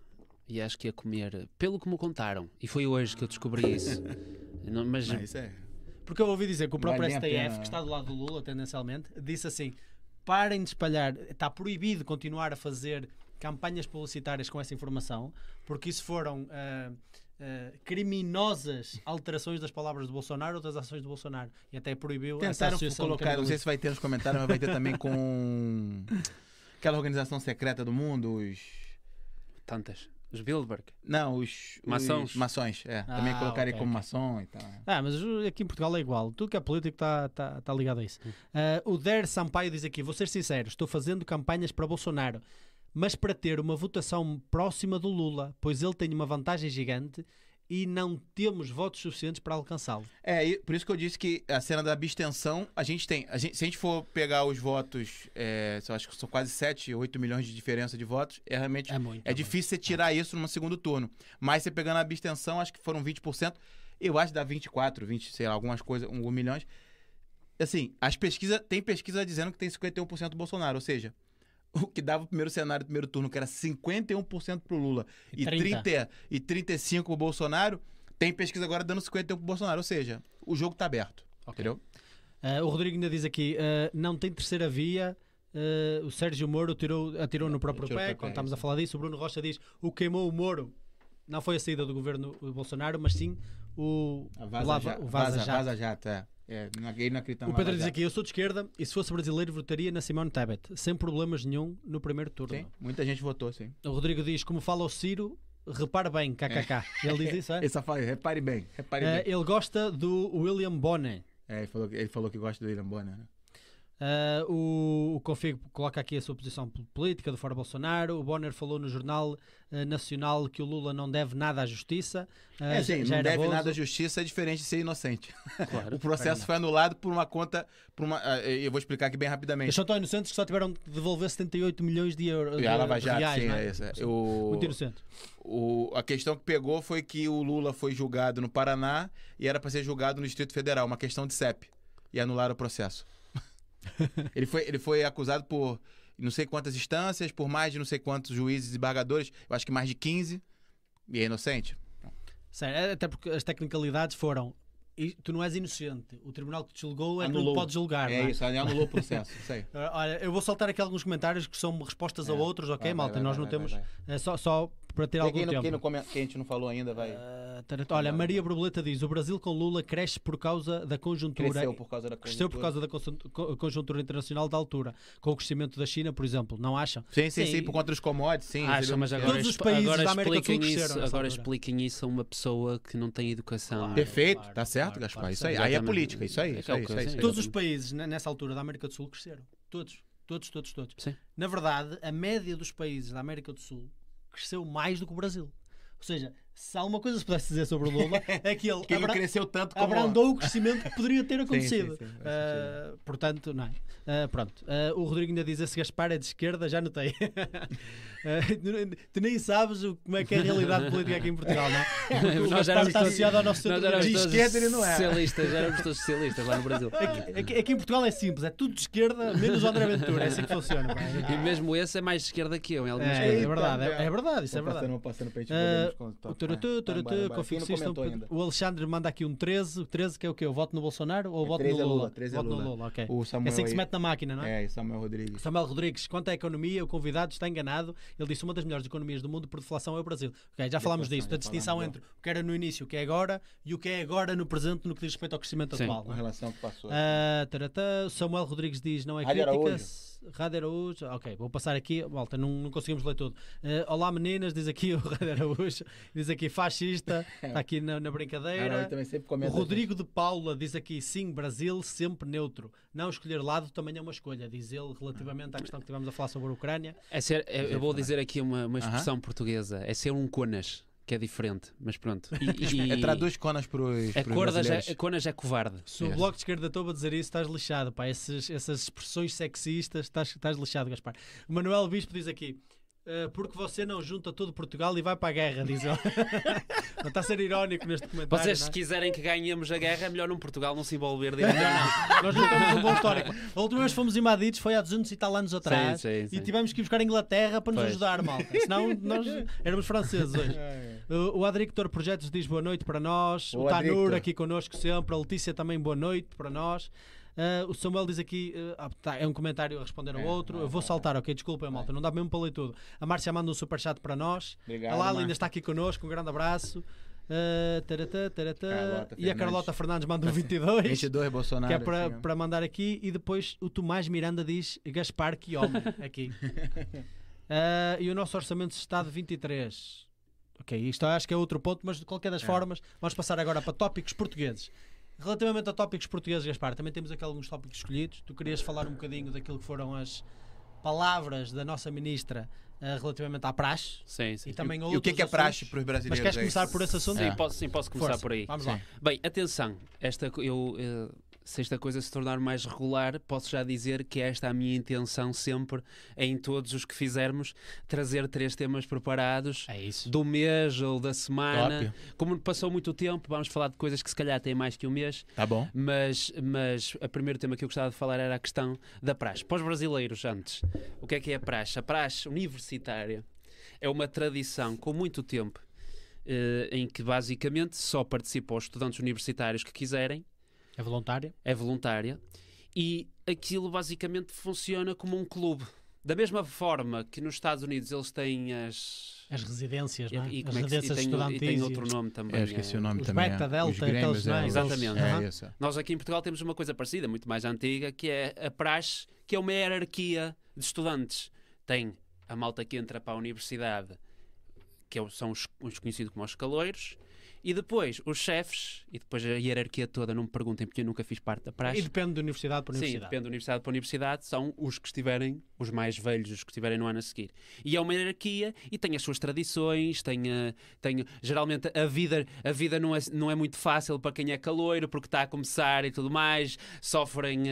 e acho que ia comer. Pelo que me contaram, e foi hoje que eu descobri isso. (laughs) Não, mas
Não, isso é.
Porque eu ouvi dizer que o próprio
Vale
STF, que está do lado do Lula, tendencialmente, disse assim: parem de espalhar, está proibido continuar a fazer campanhas publicitárias com essa informação, porque isso foram ah, ah, criminosas alterações das palavras do Bolsonaro ou das ações do Bolsonaro. E até proibiu essa
Tentaram
de
colocar, não sei se vai ter nos comentários, mas vai ter também com (laughs) aquela organização secreta do mundo, os.
tantas. Os Bilderberg.
Não, os. os
Maçons.
maçons, é.
Ah,
também colocarem
ok,
como
ok.
maçom e tal.
Ah, mas o- aqui em Portugal é igual. Tudo que é político está tá, tá ligado a isso. Ah, o Der Sampaio diz aqui: vou ser sincero, estou fazendo campanhas para Bolsonaro, mas para ter uma votação próxima do Lula, pois ele tem uma vantagem gigante e não temos votos suficientes para alcançá-lo.
É, por isso que eu disse que a cena da abstenção, a gente tem. a gente- se a gente for pegar os votos, é, eu acho que são quase 7, 8 milhões de diferença de votos, é realmente.
É muito.
É difícil você tirar isso num segundo turno. Mas você pegando a abstenção, acho que foram 20%. Eu acho que dá 24, 20, sei lá, algumas coisas, alguns milhões. Assim, as pesquisas. Tem pesquisa dizendo que tem 51% do Bolsonaro. Ou seja, (laughs) o que dava o primeiro cenário do primeiro turno, que era 51% pro Lula
E
e,
30.
30, e 35 pro Bolsonaro, tem pesquisa agora dando 51 pro Bolsonaro. Ou seja, o jogo tá aberto. Entendeu?
Ah, o Rodrigo ainda diz aqui: ah, não tem terceira via. ah, o Sérgio Moro tirou, atirou no próprio pé,
para
quando
pé,
estamos a falar disso. O Bruno Rocha diz: o queimou o Moro não foi a saída do governo do Bolsonaro, mas sim o,
A
o
vaza,
lava-
jato,
o vaza,
vaza,
jato.
vaza jato, é. É não,
O Pedro diz aqui: eu sou de esquerda e se fosse brasileiro votaria na Simone Tebet, sem problemas nenhum no primeiro turno.
Sim, muita gente votou, sim.
O Rodrigo diz: como fala o Ciro, repare bem, kkk. Ele diz isso, é? (laughs)
Ele só fala, repare bem, repare
Ah,
bem.
ele gosta do William Bonner.
É, ele, falou, que- ele falou que gosta do William Bonner, né?
Ah, o, o Config coloca aqui a sua posição política do fora Bolsonaro. O Bonner falou no Jornal ah, Nacional que o Lula não deve nada à justiça. Ah,
É, sim,
já
não deve
Bozo.
nada à justiça, é diferente de ser inocente. (laughs)
Claro.
O processo foi anulado por uma conta. Por uma, eu vou explicar aqui bem
Eles
rapidamente.
são tão inocentes que só tiveram de devolver 78 milhões de euros.
E a Lava Jato,
reais,
sim,
não
é isso. é. O,
Muito inocentes.
o- a questão que pegou foi que o Lula foi julgado no Paraná e era para ser julgado no Distrito Federal, uma questão de CEP. E anularam o processo. (laughs) ele, foi, ele foi acusado por não sei quantas instâncias, por mais de não sei quantos juízes e embargadores, eu acho que mais de 15, e é inocente.
Sério, é- até porque as tecnicalidades foram. e tu não és inocente. O tribunal que te julgou é que não
Anulou.
pode julgar. não
É isso, anulou o (laughs) processo.
Olha, eu vou soltar aqui alguns comentários que são respostas a
É.
outros, ok,
Vai,
malta?
vai,
Nós
vai,
não
vai,
temos. É só, só para ter
vai.
algum
Quem,
tempo.
quem, não quem a gente não falou ainda vai.
Tará- Olha, Maria Borboleta diz: o Brasil com Lula cresce por causa da conjuntura.
Cresceu por causa da
Cresceu por
conjuntura.
causa da conjuntura internacional da altura, com o crescimento da China, por exemplo, não acham?
Sim, sim,
Sim.
sim, por conta dos commodities, sim.
Acha,
recebeu
mas agora,
Todos os países
agora
da América do Sul cresceram
isso, agora expliquem isso a uma pessoa que não tem educação.
Claro.
Perfeito,
Claro,
tá certo,
claro,
Gaspar.
claro,
isso aí.
exatamente.
Aí é política, isso aí.
É
Isso aí,
aquela
isso aí,
coisa,
isso aí.
Todos os países ne- nessa altura da América do Sul cresceram. Todos. Todos, todos, todos.
Sim.
Na verdade, a média dos países da América do Sul cresceu mais do que o Brasil. Ou seja, se há uma coisa que se pudesse dizer sobre o Lula, é que ele (laughs)
Que ele
abra-
cresceu tanto como...
abrandou o crescimento que poderia ter (laughs) acontecido.
sim, sim, faz
Ah, portanto, não é. Ah, pronto. Ah, o Rodrigo ainda diz: esse Gaspar é de esquerda, já notei. (laughs) (laughs) Ah, tu- nem sabes o- como é que é a realidade política aqui em Portugal, não é? (laughs) O
Nós éramos todos-
associado ao nosso centro
de esquerda ele não é.
socialistas, já éramos todos socialistas lá no Brasil.
Aqui, aqui- aqui em Portugal é simples, é tudo de esquerda, menos o André Ventura, é assim que funciona. pá. (laughs)
E mesmo esse é mais de esquerda que eu, em algumas
É,
coisas.
é verdade, é, é verdade, isso é verdade.
vou passando gente
Ah. O turutu,
não ainda?
O Alexandre manda aqui um 13, o 13 que é o quê? O voto no Bolsonaro ou o
É,
voto
13
no
é
Lula?
Lula, 13 é Lula.
É assim que se mete na máquina, não é?
É, Samuel Rodrigues.
Samuel Rodrigues, quanto à economia, o convidado está enganado. Ele disse uma das melhores economias do mundo por deflação é o Brasil. Ok, já falámos disso, da
já
distinção entre o que era no início, o que é agora, e o que é agora no presente no que diz respeito ao crescimento
Sim.
atual.
Com
é?
relação ao que passou.
Ah, taratá, Samuel Rodrigues diz: não é crítica. Rádio Araújo, ok, vou passar aqui, malta, não, não conseguimos ler tudo. Ah, olá meninas, diz aqui o (laughs) Rádio Araújo, diz aqui fascista, está (laughs) aqui na, na brincadeira.
não, também sempre
O
comenta.
Rodrigo de Paula diz aqui: sim, Brasil sempre neutro. Não escolher lado também é uma escolha, diz ele, relativamente à questão que tivemos a falar sobre a Ucrânia.
É ser, é- eu vou dizer aqui uma, uma expressão portuguesa. É ser um conas, que é diferente, mas pronto. E, (laughs) e-
É, traduz conas pros,
a
pros
corda já,
brasileiros.
a conas é covarde.
Se o
Yes.
Bloco de Esquerda estou a dizer isso, estás lixado, pá. Esses, essas expressões sexistas, estás, estás lixado, Gaspar. O Manuel Bispo diz aqui. "Ah, porque você não junta todo Portugal e vai para a guerra, diz ele. (laughs) não está a ser irónico neste comentário.
Vocês,
não
se
é?
quiserem que ganhemos a guerra, é melhor num Portugal não se envolver
Não,
diretamente. (laughs)
não. Nós não temos um bom histórico. A última vez que fomos invadidos foi há 200 e tal anos atrás.
Sim, sim, sim.
E tivemos que ir buscar a Inglaterra para nos
Pois.
ajudar, malta. (laughs) Senão nós éramos franceses hoje.
É,
O o Adrictor Projetos diz boa noite para nós. O,
O
Tanur
Adrictor.
aqui connosco sempre. A Letícia também boa noite para nós. Ah, o Samuel diz aqui, ah, tá, é um comentário a responder ao
É,
outro.
vai,
Eu vou
vai,
saltar, ok? Desculpem, malta, não dá mesmo para ler tudo. A Márcia manda um superchat para nós.
Obrigado,
a Lala ainda está aqui connosco, um grande abraço. Ah, taratá, taratá.
Carlota
e a. Carlota Fernandes manda um 22.
22 Bolsonaro.
Que é para,
assim,
para mandar aqui e depois o Tomás Miranda diz Gaspar que homem (laughs) aqui. Ah, e o nosso orçamento de Estado 23. Ok, isto acho que é outro ponto, mas de qualquer das
É.
formas, vamos passar agora para tópicos portugueses. Relativamente a tópicos portugueses, Gaspar, também temos aqui alguns tópicos escolhidos. Tu querias falar um bocadinho daquilo que foram as palavras da nossa ministra ah, relativamente à praxe
Sim, sim.
e também
E o que é que é praxe para os brasileiros?
Mas queres
é
começar por esse assunto?
Sim,
É.
posso, sim, posso começar
Força,
por aí.
Vamos lá.
Sim.
Bem, atenção, esta co- eu eh, se esta coisa se tornar mais regular, posso já dizer que esta é a minha intenção sempre, em todos os que fizermos, trazer três temas preparados
É
do mês ou da semana.
Top.
Como passou muito tempo, vamos falar de coisas que se calhar têm mais que um mês,
Tá bom.
mas, mas o primeiro tema que eu gostava de falar era a questão da praxe. Para os brasileiros, antes, o que é que é a praxe? A praxe universitária é uma tradição com muito tempo eh, em que basicamente só participam os estudantes universitários que quiserem,
É voluntária?
é voluntária, e aquilo basicamente funciona como um clube. Da mesma forma que nos Estados Unidos eles têm as.
As residências, não é?
E,
As
como é que se- e
residências
tem, e tem
e
outro nome também.
É, esqueci
é-
o nome
os
também.
Beta,
é.
Delta, aqueles, não é?
é.
Exatamente.
É, isso.
Nós aqui em Portugal temos uma coisa parecida, muito mais antiga, que é a praxe, que é uma hierarquia de estudantes. Tem a malta que entra para a universidade, que é são os, os conhecidos como os caloiros, e depois os chefes, e depois a hierarquia toda, não me perguntem porque eu nunca fiz parte da praxe.
E depende de universidade para
Sim,
universidade.
depende de universidade para universidade, são os que estiverem, os mais velhos, os que estiverem no ano a seguir. E é uma hierarquia e tem as suas tradições, tem, eh, tem geralmente a vida, a vida não, é, não é muito fácil para quem é caloiro, porque está a começar e tudo mais, sofrem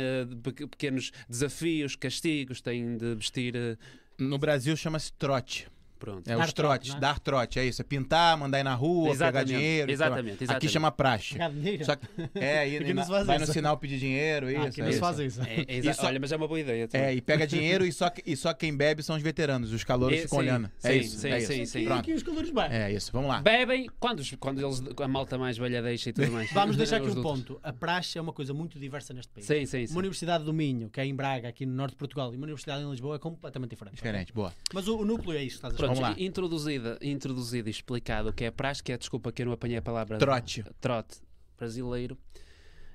pe- pequenos desafios, castigos, têm de vestir. eh,
No Brasil chama-se trote.
Pronto.
É
Dar
os trotes,
trote, né?
dar trote, é isso. É pintar, mandar ir na rua, pegar
Exatamente,
dinheiro.
exatamente,
Aqui
exatamente.
chama praxe.
Pegar dinheiro?
Só que, é, e,
Aqui
e
não
na-
se faz
vai no
isso.
sinal pedir dinheiro, isso.
Ah, aqui
é
não se
isso.
faz isso.
É, é
Isso-
Olha, mas é uma boa ideia. também.
É, e pega dinheiro e só, e só quem bebe são os veteranos. Os calouros
É,
ficam
sim,
olhando. É
sim,
isso.
sim,
é isso.
sim, sim.
E
Pronto.
aqui os calores bem.
É isso, vamos lá.
Bebem quando, quando eles, a malta mais velha deixa e tudo mais. (laughs)
Vamos deixar aqui um ponto. A praxe é uma coisa muito diversa neste país.
Sim, sim, sim.
Uma Universidade do Minho, que é em Braga, aqui no norte de Portugal, e uma Universidade em Lisboa é completamente diferente.
Diferente, boa.
Mas o, núcleo é isto, estás a
Vamos lá.
introduzida, introduzido e explicado o que é praxe, que é, desculpa que eu não apanhei a palavra
Trote.
trote brasileiro,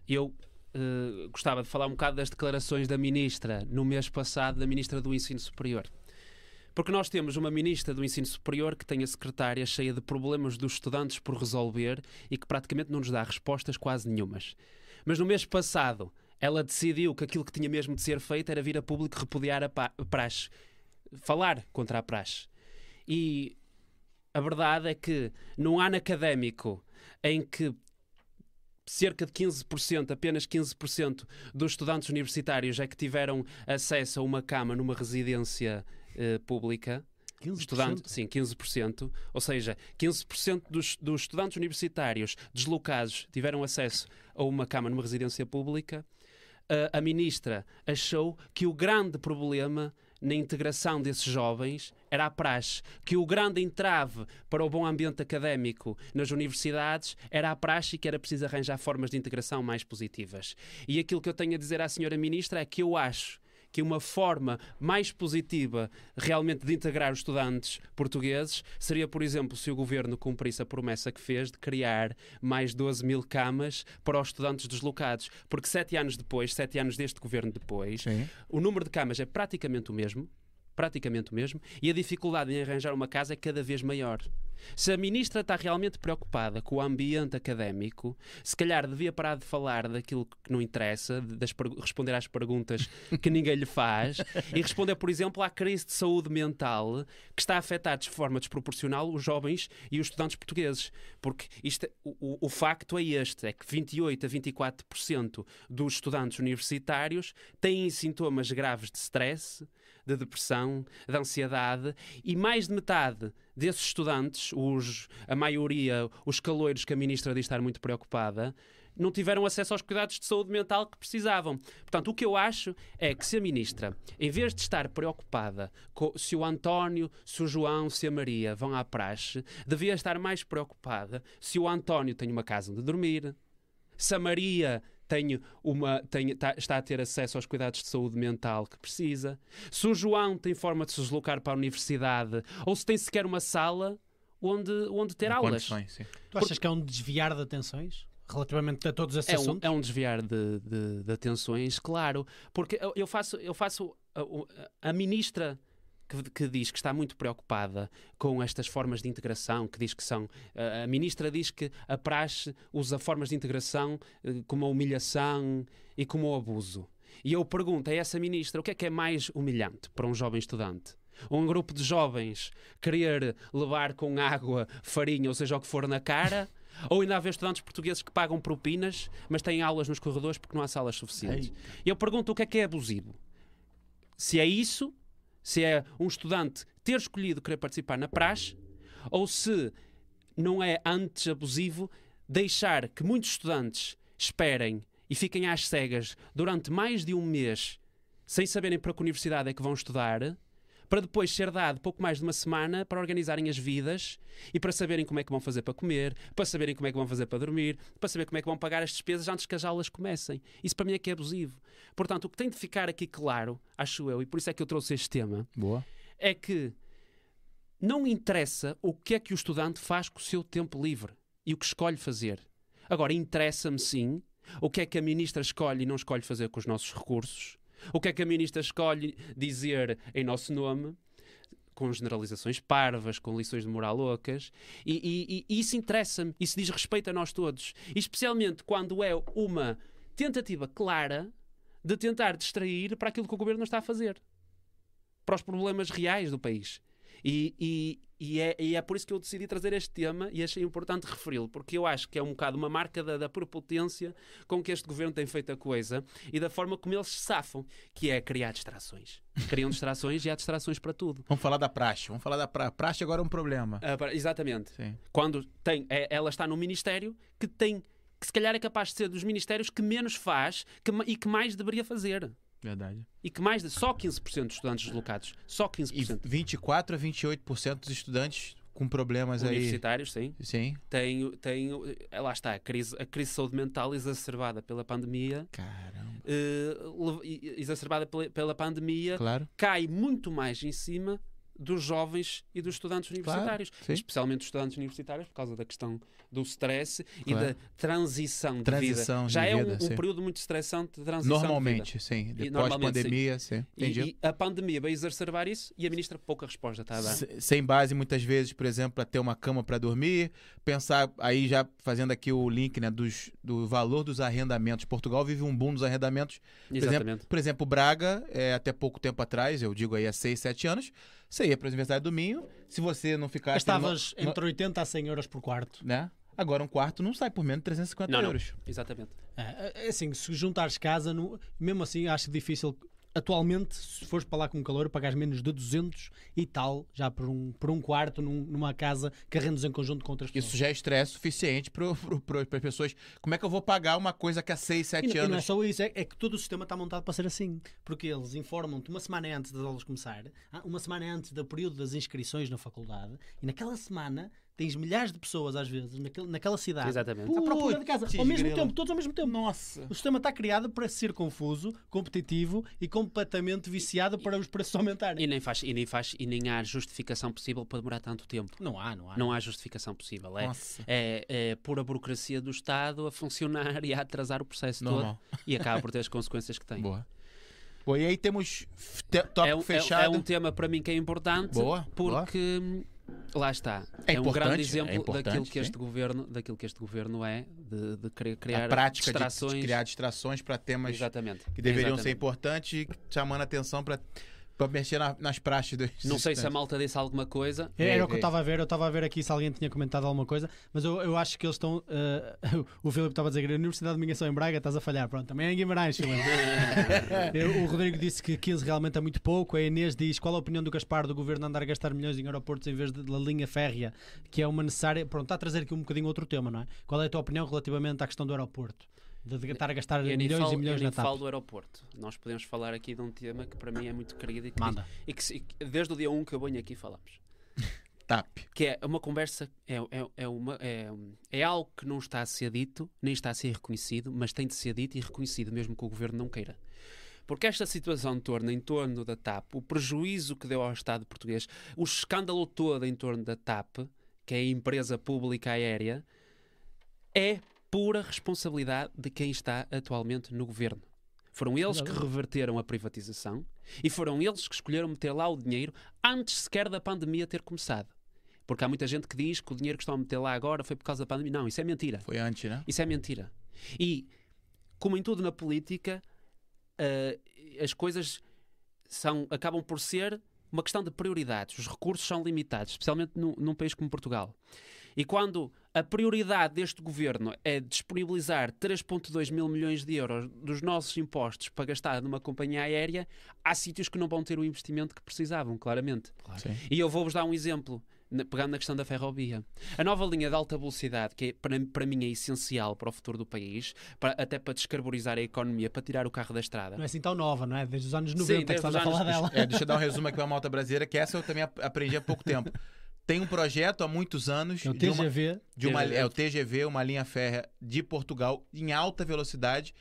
eu eh, gostava de falar um bocado das declarações da ministra no mês passado, da ministra do Ensino Superior. Porque nós temos uma ministra do Ensino Superior que tem a secretária cheia de problemas dos estudantes por resolver e que praticamente não nos dá respostas quase nenhumas. Mas no mês passado ela decidiu que aquilo que tinha mesmo de ser feito era vir a público repudiar a praxe, falar contra a praxe. E a verdade é que num ano académico em que cerca de 15%, apenas 15% dos estudantes universitários é que tiveram acesso a uma cama numa residência eh, pública,
15%.
Estudante, sim, 15%. Ou seja, 15% dos, dos estudantes universitários deslocados tiveram acesso a uma cama numa residência pública. A- a ministra achou que o grande problema na integração desses jovens era a praxe, que o grande entrave para o bom ambiente académico nas universidades era a praxe e que era preciso arranjar formas de integração mais positivas. E aquilo que eu tenho a dizer à senhora ministra é que eu acho que uma forma mais positiva realmente de integrar os estudantes portugueses seria, por exemplo, se o governo cumprisse a promessa que fez de criar mais 12 mil camas para os estudantes deslocados. Porque sete anos depois, sete anos deste governo depois,
Sim.
o número de camas é praticamente o mesmo, praticamente o mesmo, e a dificuldade em arranjar uma casa é cada vez maior. Se a ministra está realmente preocupada com o ambiente académico, se calhar devia parar de falar daquilo que não interessa, de responder às perguntas (laughs) que ninguém lhe faz e responder, por exemplo, à crise de saúde mental que está a afetar de forma desproporcional os jovens e os estudantes portugueses. Porque isto, é- o, o- o facto é este: é que 28 a 24% dos estudantes universitários têm sintomas graves de stress, de depressão, de ansiedade, e mais de metade desses estudantes, os, a maioria, os caloiros que a ministra diz estar muito preocupada, não tiveram acesso aos cuidados de saúde mental que precisavam. Portanto, o que eu acho é que se a ministra, em vez de estar preocupada com se o António, se o João, se a Maria vão à praxe, devia estar mais preocupada se o António tem uma casa onde dormir, se a Maria tem uma, tem- tá- está a ter acesso aos cuidados de saúde mental que precisa, se o João tem forma de se deslocar para a universidade ou se tem sequer uma sala onde, onde ter
Em
aulas.
condições, sim.
Tu achas que é um desviar de atenções relativamente a todos esses
É um,
assuntos?
é um desviar de, de- de atenções, claro, porque eu, eu faço, eu faço a, a ministra que, que diz que está muito preocupada com estas formas de integração, que diz que são. A a ministra diz que a praxe usa formas de integração eh, como a humilhação e como o abuso. E eu pergunto a essa ministra o que é que é mais humilhante para um jovem estudante? Um grupo de jovens querer levar com água, farinha, ou seja o que for na cara, (laughs) Ou ainda haver estudantes portugueses que pagam propinas, mas têm aulas nos corredores porque não há salas suficientes. E eu pergunto o que é que é abusivo? Se é isso, se é um estudante ter escolhido querer participar na praxe, ou se não é antes abusivo deixar que muitos estudantes esperem e fiquem às cegas durante mais de um mês sem saberem para que universidade é que vão estudar, para depois ser dado pouco mais de uma semana para organizarem as vidas e para saberem como é que vão fazer para comer, para saberem como é que vão fazer para dormir, para saber como é que vão pagar as despesas antes que as aulas comecem. Isso para mim é que é abusivo. Portanto, o que tem de ficar aqui claro, acho eu, e por isso é que eu trouxe este tema,
Boa.
é que não interessa o que é que o estudante faz com o seu tempo livre e o que escolhe fazer. Agora, interessa-me sim o que é que a ministra escolhe e não escolhe fazer com os nossos recursos, o que é que a ministra escolhe dizer em nosso nome, com generalizações parvas, com lições de moral loucas, e, e- e isso interessa-me, isso diz respeito a nós todos, especialmente quando é uma tentativa clara de tentar distrair para aquilo que o governo está a fazer, para os problemas reais do país. E, e- é, e é por isso que eu decidi trazer este tema e achei importante referi-lo, porque eu acho que é um bocado uma marca da, da prepotência com que este governo tem feito a coisa e da forma como eles se safam, que é criar distrações. Criam distrações e há distrações para tudo.
Vamos falar da praxe. Vamos falar da praxe. Praxe agora é um problema.
Ah, para- exatamente.
Sim.
Quando tem, é- ela está num ministério que tem que se calhar é capaz de ser dos ministérios que menos faz que e que mais deveria fazer.
Verdade.
E que mais de só 15% dos estudantes deslocados, só
E
15%
24 a 28% dos estudantes com problemas aí.
universitários, sim.
Sim.
Tem, tem, eh, lá está, a crise, a crise de saúde mental exacerbada pela pandemia,
Caramba.
eh, e- exacerbada pela, pela pandemia,
Claro.
cai muito mais em cima dos jovens e dos estudantes universitários,
sim.
especialmente os estudantes universitários, por causa da questão do stress e
Claro.
da transição de
Transição
vida.
de
Já é
vida,
um, um
sim.
período muito estressante de transição de vida.
Normalmente, sim. Depois
normalmente,
pandemia, sim. Entendi.
E, e a pandemia veio exacerbar isso e a ministra pouca resposta está a dar.
Se- Sem base, muitas vezes, por exemplo, para ter uma cama para dormir, pensar aí já fazendo aqui o link né, dos, do valor dos arrendamentos. Portugal vive um boom dos arrendamentos. Por
Exatamente.
exemplo, por exemplo Braga, é, até pouco tempo atrás, eu digo aí há 6, 7 anos, você ia para a Universidade do Minho, se você não ficasse...
Gastavas
no- no-
entre 80 a 100 euros por quarto.
né? Agora um quarto não sai por menos de 350
Não, não.
euros.
Exatamente.
É, é assim, se juntares casa, no- mesmo assim acho difícil. Atualmente, se fores para lá com calor, pagas menos de 200 e tal, já por um, por um quarto num- numa casa que arrendas em conjunto com outras pessoas.
Isso já é estresse suficiente para as pessoas. Como é que eu vou pagar uma coisa que há 6,
E
7
não, e não é
anos...
só isso, é, é que todo o sistema está montado para ser assim. Porque eles informam-te uma semana antes das aulas começar, ah, uma semana antes do período das inscrições na faculdade, e naquela semana tens milhares de pessoas, às vezes, naquele- naquela cidade,
Exatamente.
à procura de casa, ao mesmo
grilo.
tempo, todos ao mesmo tempo.
Nossa!
O sistema está criado para ser confuso, competitivo e completamente viciado para os preços aumentarem.
E nem, faz, e, nem faz, e nem há justificação possível para demorar tanto tempo.
Não há, não há.
Não há justificação possível. É,
Nossa.
é, é pura burocracia do Estado a funcionar (laughs) e a atrasar o processo
Normal.
todo e acaba por ter as consequências que tem.
Boa. Boa, e aí temos tópico
É, um- é-
fechado.
é um tema para mim que é importante
Boa,
porque hum, lá está.
É
um
importante,
grande
é
exemplo
importante,
daquilo que
sim.
este governo, daquilo que este governo é, de, de criar
a prática de-
distrações.
de criar distrações para temas
Exatamente.
que deveriam ser
Exatamente.
importantes e chamando atenção para mexer na- nas praxes dos
Não sei se a malta disse alguma coisa.
Era
Vê,
o que eu estava a ver, eu estava a ver aqui se alguém tinha comentado alguma coisa, mas eu, eu acho que eles estão. eh, (laughs) o Filipe estava a dizer que a Universidade de Mingação em Braga estás a falhar. Pronto, também é em Guimarães. (laughs) Eu- o Rodrigo disse que 15 realmente é muito pouco. A Inês diz qual a opinião do Gaspar do governo andar a gastar milhões em aeroportos em vez de da linha férrea, que é uma necessária. Pronto, está a trazer aqui um bocadinho outro tema, não é? Qual é a tua opinião relativamente à questão do aeroporto? De, estar a gastar
Eu
milhões
falo,
e milhões
eu nem
na TAP.
falo do aeroporto. Nós podemos falar aqui de um tema que para mim é muito querido e que,
Manda.
e que e que desde o dia 1 que eu venho aqui falamos. (laughs)
TAP.
Que é uma conversa, é, é, é, uma, é, é algo que não está a ser dito, nem está a ser reconhecido, mas tem de ser dito e reconhecido, mesmo que o governo não queira. Porque esta situação torna em torno da TAP, o prejuízo que deu ao Estado português, o escândalo todo em torno da TAP, que é a empresa pública aérea, é pura responsabilidade de quem está atualmente no governo. Foram eles que reverteram a privatização e foram eles que escolheram meter lá o dinheiro antes sequer da pandemia ter começado. Porque há muita gente que diz que o dinheiro que estão a meter lá agora foi por causa da pandemia. Não, isso é mentira.
Foi antes, né?
Isso é mentira. E, como em tudo na política, eh, as coisas são, acabam por ser uma questão de prioridades. Os recursos são limitados, especialmente num, num país como Portugal. E quando a prioridade deste governo é disponibilizar 3,2 mil milhões de euros dos nossos impostos para gastar numa companhia aérea, há sítios que não vão ter o investimento que precisavam, claramente.
Sim.
E eu vou-vos dar um exemplo, pegando na questão da ferrovia. A nova linha de alta velocidade, que é, para, para mim é essencial para o futuro do país, para- até para descarburizar a economia, para tirar o carro da estrada.
Não é assim tão nova, não é? Desde os anos
Sim,
90 que
desde
estás a falar dela.
É, deixa eu dar um resumo aqui para a malta brasileira, que essa eu também ap- aprendi há pouco tempo. Tem um projeto há muitos anos
É o
de uma,
TGV.
de uma-
TGV.
é o TGV, uma linha férrea de Portugal em alta velocidade,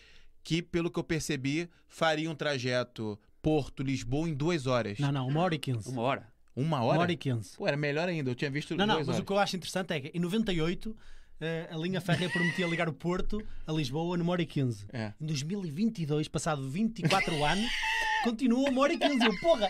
que, pelo que eu percebi, faria um trajeto Porto-Lisboa em duas horas.
Não, não, uma hora e quinze.
Uma hora.
Uma
Uma
hora?
hora e quinze.
Pô, era melhor ainda, eu tinha visto
Não, não, mas
horas.
o que eu acho interessante é que em 98 eh, a linha férrea prometia ligar o Porto a Lisboa numa hora e 15.
É.
Em 2022, passado 24 (laughs) anos, continua uma hora e 15. Eu, porra!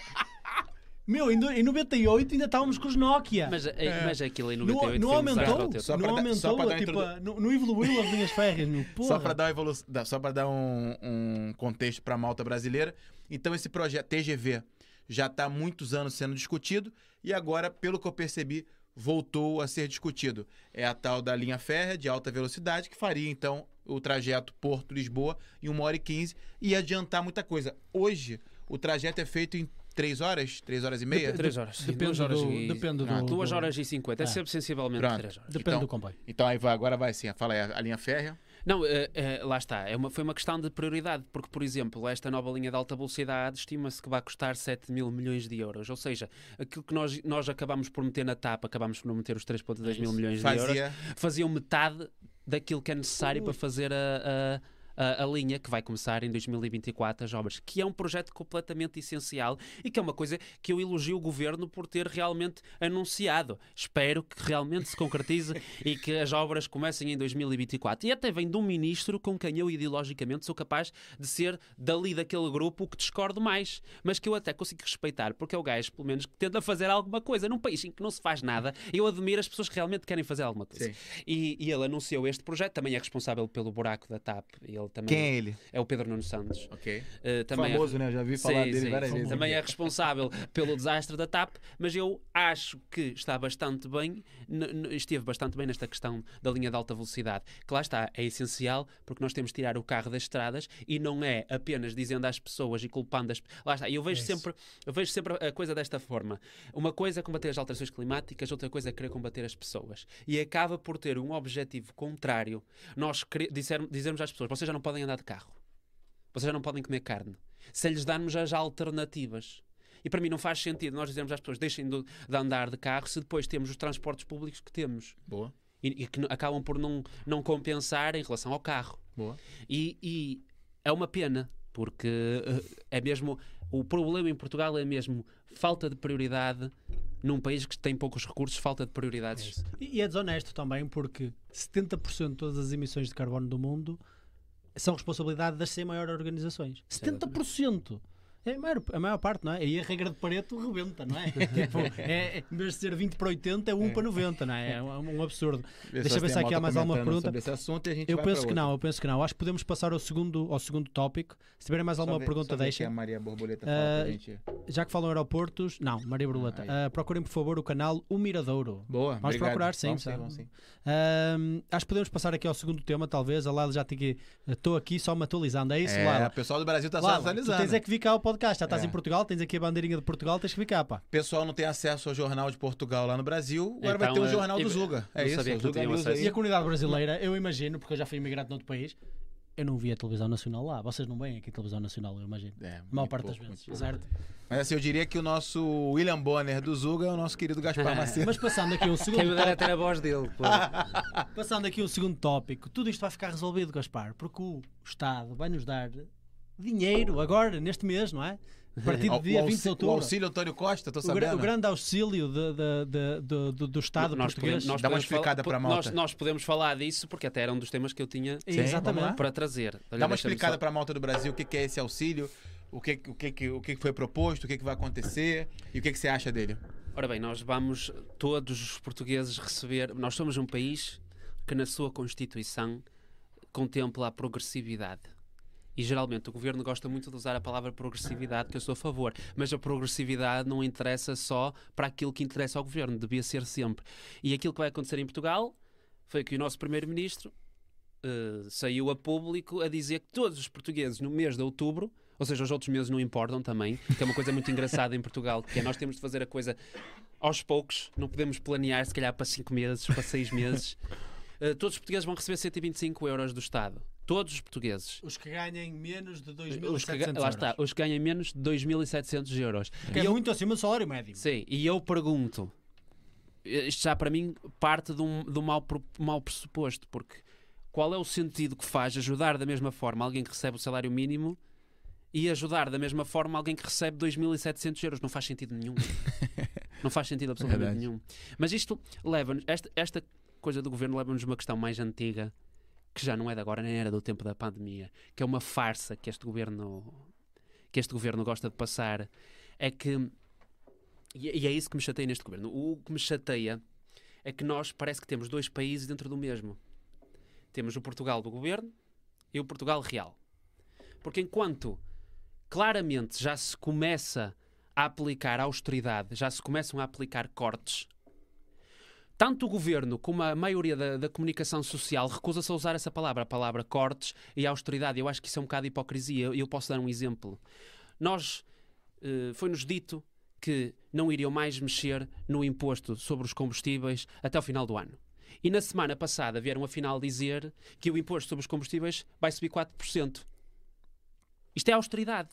Meu, em, do- em 98 ainda estávamos com os Nokia.
Mas, é. mas aquilo em
não,
98
não
um desastre
aumentou.
Só
não
dar- só
aumentou,
pra dar
tipo,
introdu-
não, não evoluiu as linhas férreas, meu. Porra.
Só para dar, evolu- só pra dar um, um contexto para a malta brasileira. Então, esse projeto TGV já está há muitos anos sendo discutido e agora, pelo que eu percebi, voltou a ser discutido. É a tal da linha férrea de alta velocidade que faria, então, o trajeto Porto-Lisboa em 1 hora e 15 e ia adiantar muita coisa. Hoje, o trajeto é feito em 3 horas, 3 horas e meia.
Dep-
Três horas. sim,
Depende
duas horas
do,
e-
depende do,
Ah,
Duas
do-
horas e 50, é
Ah.
sempre sensivelmente
Pronto.
3 horas.
Depende
Então-
do comboio.
Então, aí vai, agora vai sim. Fala aí, a linha férrea.
Não, eh, eh, lá está. É uma, foi uma questão de prioridade, porque, por exemplo, esta nova linha de alta velocidade estima-se que vai custar 7 mil milhões de euros. Ou seja, aquilo que nós, nós acabamos por meter na TAP, acabamos por não meter os 3,2 mil milhões de euros,
Fazia.
faziam metade daquilo que é necessário para fazer a, a- a- a linha que vai começar em 2024, as obras, que é um projeto completamente essencial e que é uma coisa que eu elogio o governo por ter realmente anunciado. Espero que realmente se concretize (laughs) e que as obras comecem em 2024. E até vem de um ministro com quem eu ideologicamente sou capaz de ser dali daquele grupo o que discordo mais, mas que eu até consigo respeitar, porque é o gajo, pelo menos, que tenta fazer alguma coisa. Num país em que não se faz nada, eu admiro as pessoas que realmente querem fazer alguma coisa. E, e ele anunciou este projeto, também é responsável pelo buraco da TAP. Ele também
Quem é ele?
é o Pedro Nuno Santos.
Ok.
Uh, também é-
Famoso, né? Já vi falar
Sim,
dele
sim.
várias vezes.
Também é responsável pelo desastre da TAP, mas eu acho que está bastante bem, esteve bastante bem nesta questão da linha de alta velocidade. Que lá está, é essencial porque nós temos de tirar o carro das estradas e não é apenas dizendo às pessoas e culpando as Lá está, e eu vejo
É
sempre, eu vejo sempre a coisa desta forma. Uma coisa é combater as alterações climáticas, outra coisa é querer combater as pessoas. E acaba por ter um objetivo contrário. Nós disser- dizermos às pessoas: vocês já não podem andar de carro. Vocês já não podem comer carne. Sem lhes darmos as alternativas. E para mim não faz sentido nós dizermos às pessoas deixem de, de andar de carro se depois temos os transportes públicos que temos
Boa,
e, e que acabam por não, não compensar em relação ao carro.
boa.
E, e é uma pena, porque eh, é mesmo. O problema em Portugal é mesmo falta de prioridade num país que tem poucos recursos, falta de prioridades.
E e é desonesto também porque 70% de todas as emissões de carbono do mundo são responsabilidade das 100 maiores organizações. 70%! É a maior, a maior parte, não é? E a regra de Pareto rebenta, não é? (laughs) tipo, é, é, em vez de ser 20 para 80, é 1 para 90, não é? É um, um absurdo. Deixa eu ver se há aqui há mais alguma pergunta.
Assunto
Eu penso que não, eu penso que não. Acho que podemos passar ao segundo, ao segundo tópico. Se tiverem mais alguma
ver-
pergunta, deixem.
gente.
Já que falam aeroportos, não, Maria Borboleta, ah, procurem por favor o canal O Miradouro.
Boa,
Vamos
obrigado.
procurar, sim,
Vamos sim, vamos sim.
Ahm, acho que podemos passar aqui ao segundo tema, talvez. A Lala já tem que. Estou aqui só me atualizando. É isso,
É,
Lala?
o pessoal do Brasil tá só atualizando.
tens é que vir cá ao podcast. Já estás
É.
em Portugal, tens aqui a bandeirinha de Portugal, tens que vir cá, pá.
O pessoal não tem acesso ao jornal de Portugal lá no Brasil, agora vai
Então,
ter o
é,
jornal do
eu-
Zuga. É isso,
sabia que
Zuga News aí.
E a comunidade brasileira, eu imagino, porque eu já fui imigrante noutro país, eu não vi a televisão nacional lá. Vocês não veem aqui a televisão nacional, eu imagino.
É,
A maior
muito
parte
pouco,
das vezes, certo?
Mas assim, eu diria que o nosso William Bonner do Zuga é o nosso querido Gaspar (laughs) Macedo.
Mas passando aqui o (laughs)
Quem
segundo
me dera até a voz dele. pô. (laughs)
Passando aqui o segundo tópico, tudo isto vai ficar resolvido, Gaspar, porque o Estado vai nos dar dinheiro agora, neste mês, não é? A partir do dia
o
20 de outubro.
O auxílio Antônio Costa,
gra-
sabendo.
o grande auxílio de- de- de- do- do- do Estado
nós
português.
podemos, nós
Dá uma explicada
falar-
pra
nós,
malta.
nós podemos falar disso porque até era um dos temas que eu tinha
Sim,
Exatamente.
para trazer. Olha,
Dá uma explicada
só-
para a malta do Brasil o que, que é esse auxílio, o que, o, que, que- o que que foi proposto, o que, que vai acontecer e o que, que você acha dele.
Ora bem, nós vamos todos os portugueses receber. Nós somos um país que, na sua Constituição, contempla a progressividade. E geralmente o governo gosta muito de usar a palavra progressividade, que eu sou a favor. Mas a progressividade não interessa só para aquilo que interessa ao governo, devia ser sempre. E aquilo que vai acontecer em Portugal foi que o nosso primeiro-ministro uh, saiu a público a dizer que todos os portugueses no mês de outubro, ou seja, os outros meses não importam também, que é uma coisa muito engraçada em Portugal, que é nós temos de fazer a coisa aos poucos, não podemos planear se calhar para 5 meses, para 6 meses. Uh, todos os portugueses vão receber 125 euros do Estado. Todos os portugueses.
Os que ganhem menos de
Os que,
2.700
ga-
euros.
lá está, os que ganham menos de 2.700 euros.
Que é
E eu-
muito acima do salário médio.
Sim, e eu pergunto, isto já para mim parte de um, de um mau, mau pressuposto, porque qual é o sentido que faz ajudar da mesma forma alguém que recebe o salário mínimo e ajudar da mesma forma alguém que recebe 2.700 euros? Não faz sentido nenhum. (laughs) Não faz sentido absolutamente
Verdade.
nenhum. Mas isto leva-nos, esta, esta coisa do governo leva-nos uma questão mais antiga, que já não é de agora, nem era do tempo da pandemia, que é uma farsa que este governo que este governo gosta de passar, é que e é isso que me chateia neste governo. O que me chateia é que nós parece que temos dois países dentro do mesmo. Temos o Portugal do governo e o Portugal real. Porque enquanto claramente já se começa a aplicar austeridade, já se começam a aplicar cortes, tanto o governo como a maioria da, da comunicação social recusa-se a usar essa palavra, a palavra cortes e austeridade. Eu acho que isso é um bocado de hipocrisia. Eu, eu posso dar um exemplo. Nós, eh, foi-nos dito que não iriam mais mexer no imposto sobre os combustíveis até o final do ano. E na semana passada vieram afinal dizer que o imposto sobre os combustíveis vai subir 4%. Isto é austeridade.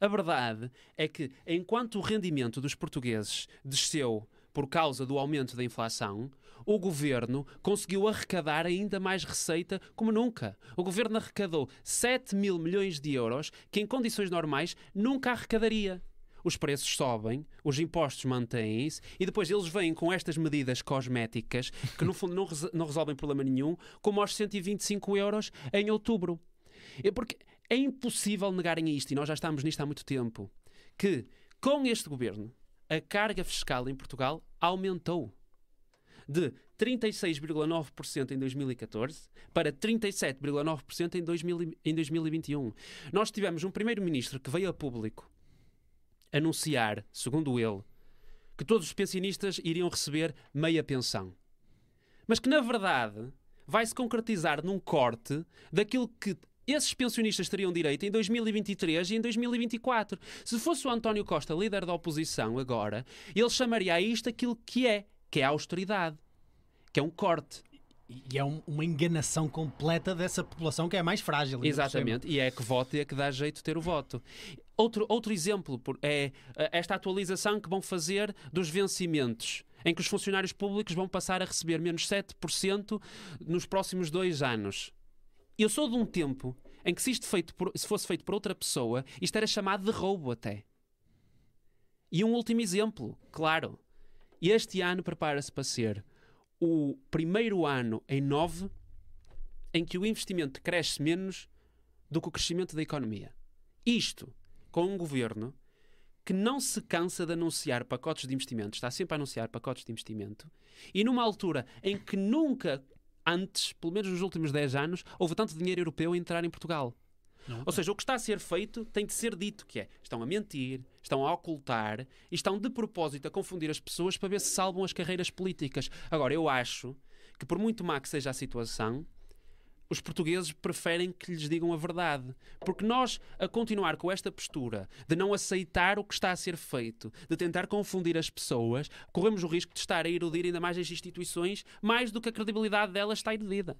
A verdade é que, enquanto o rendimento dos portugueses desceu por causa do aumento da inflação, o governo conseguiu arrecadar ainda mais receita como nunca. O governo arrecadou 7 mil milhões de euros que, em condições normais, nunca arrecadaria. Os preços sobem, os impostos mantêm-se e depois eles vêm com estas medidas cosméticas que, no fundo, não, não resolvem problema nenhum, como aos 125 euros em outubro. É porque é impossível negarem isto, e nós já estamos nisto há muito tempo, que com este governo a carga fiscal em Portugal aumentou de 36,9% em 2014 para 37,9% em 2000 em 2021. Nós tivemos um primeiro-ministro que veio a público anunciar, segundo ele, que todos os pensionistas iriam receber meia pensão. Mas que, na verdade, vai se concretizar num corte daquilo que esses pensionistas teriam direito em 2023 e em 2024. Se fosse o António Costa líder da oposição agora, ele chamaria a isto aquilo que é, que é a austeridade, que é um corte.
E é um- uma enganação completa dessa população que é mais frágil.
Exatamente, e é que vota e é que dá jeito de ter o voto. Outro, outro exemplo é eh, esta atualização que vão fazer dos vencimentos, em que os funcionários públicos vão passar a receber menos 7% nos próximos dois anos. Eu sou de um tempo em que se isto feito por- se fosse feito por outra pessoa, isto era chamado de roubo até. E um último exemplo, claro. Este ano prepara-se para ser o primeiro ano em nove em que o investimento cresce menos do que o crescimento da economia. Isto com um governo que não se cansa de anunciar pacotes de investimento, está sempre a anunciar pacotes de investimento, e numa altura em que nunca antes, pelo menos nos últimos 10 anos, houve tanto dinheiro europeu a entrar em Portugal. Ou seja, o que está a ser feito tem de ser dito, que é, estão a mentir, estão a ocultar e estão de propósito a confundir as pessoas para ver se salvam as carreiras políticas. Agora, eu acho que por muito má que seja a situação, os portugueses preferem que lhes digam a verdade. Porque nós, a continuar com esta postura de não aceitar o que está a ser feito, de tentar confundir as pessoas, corremos o risco de estar a erudir ainda mais as instituições, mais do que a credibilidade delas está erudida.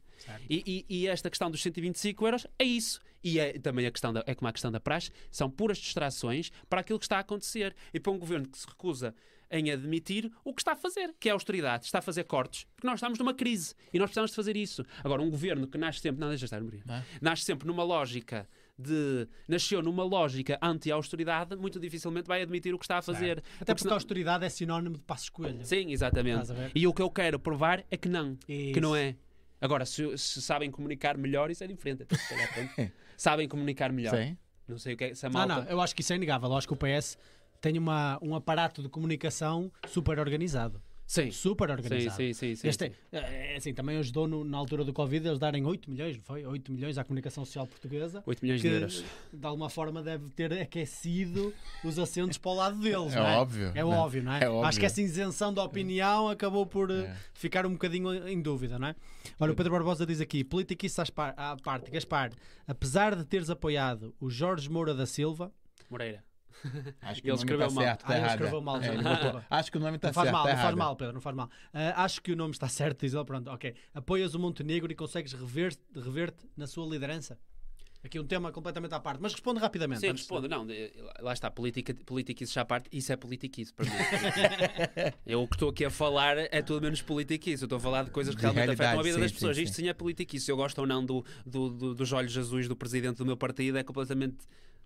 E, e- e esta questão dos 125 euros é isso. E é também a questão da, é como a questão da praxe, são puras distrações para aquilo que está a acontecer. E para um governo que se recusa em admitir o que está a fazer, que é a austeridade, está a fazer cortes, porque nós estamos numa crise e nós precisamos de fazer isso. Agora, um governo que nasce sempre, não deixa estar, Maria,
Não é?
nasce sempre numa lógica de nasceu numa lógica anti-austeridade, muito dificilmente vai admitir o que está a fazer.
Até porque a austeridade é sinónimo de passo escolha.
Sim, exatamente. E o que eu quero provar é que não, que
Isso.
não é. Agora, se, se sabem comunicar melhor, isso é diferente. Pronto. (laughs) sabem comunicar melhor.
Sim.
Não sei o que é. Se a
Não,
malta...
não, eu acho que isso é inegável. Eu acho que o PS tem uma, um aparato de comunicação super organizado.
Sim.
super organizado.
sim, sim. sim,
Este,
sim.
é, é assim, também ajudou no- na altura do Covid eles darem 8 milhões, não foi? 8 milhões à comunicação social portuguesa.
8 milhões
que
de euros.
de alguma forma deve ter aquecido os assentos para o lado deles,
É
não é?
óbvio,
É
né?
óbvio, não é?
É óbvio.
Acho que essa isenção da opinião acabou por eh,
É.
ficar um bocadinho em dúvida, não é? Olha, o Pedro Barbosa diz aqui: politiquice à parte, Gaspar, apesar de teres apoiado o Jorge Moura da Silva,
Moreira.
Acho (laughs)
Ele
o nome
escreveu
tá
mal.
certo, tá
Ah,
errado.
escreveu mal,
É,
já,
botou-
faz- (laughs)
Acho que o nome tá
não faz
certo,
mal,
tá
não faz mal, Pedro, não faz mal. Ah, acho que o nome está certo, diz ele, pronto, ok. Apoias o Montenegro e consegues rever- rever-te na sua liderança? Aqui um tema completamente à parte, mas responde rapidamente.
Sim,
antes de-.
Não, lá está, política, politiquice já à parte, isso é politiquice para mim. (laughs) eu o que estou aqui a falar é tudo menos politiquice. Eu estou a falar de coisas que
De
realmente afetam a vida das
sim,
pessoas.
sim,
Isto
sim.
é politiquice. Eu gosto ou não do, do- do- dos olhos azuis do presidente do meu partido é completamente.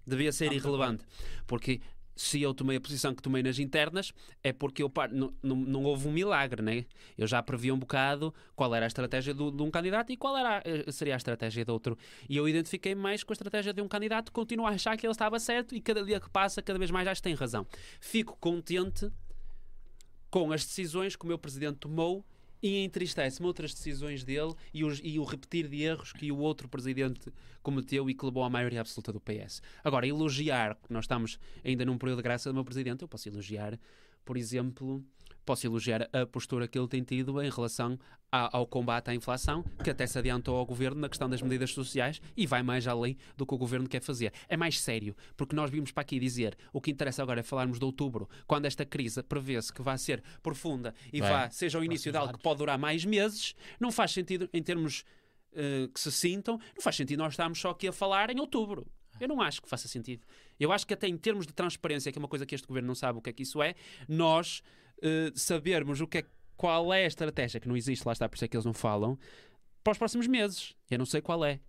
Devia ser irrelevante. Porque se eu tomei a posição que tomei nas internas, é porque eu, par- não, não, não houve um milagre, né? Eu já previa um bocado qual era a estratégia do- de um candidato e qual era, a- eh, seria a estratégia do outro. E eu identifiquei mais com a estratégia de um candidato, continuo a achar que ele estava certo e cada dia que passa, cada vez mais acho que tem razão. Fico contente com as decisões que o meu presidente tomou e entristece-me outras decisões dele e, os- e o repetir de erros que o outro presidente cometeu e que levou à maioria absoluta do PS. Agora, elogiar, nós estamos ainda num período de graça do meu presidente, eu posso elogiar, por exemplo, posso elogiar a postura que ele tem tido em relação a- ao combate à inflação, que até se adiantou ao governo na questão das medidas sociais e vai mais além do que o governo quer fazer. É mais sério, porque nós vimos para aqui dizer o que interessa agora é falarmos de outubro, quando esta crise prevê-se que vai ser profunda e
Vai.
vá, seja o início de algo que pode durar mais meses, não faz sentido em termos eh, que se sintam, não faz sentido nós estarmos só aqui a falar em outubro. Eu não acho que faça sentido. Eu acho que até em termos de transparência, que é uma coisa que este governo não sabe o que é que isso é, nós eh, sabermos o que é, qual é a estratégia, que não existe, lá está, por isso é que eles não falam, para os próximos meses. Eu não sei qual é.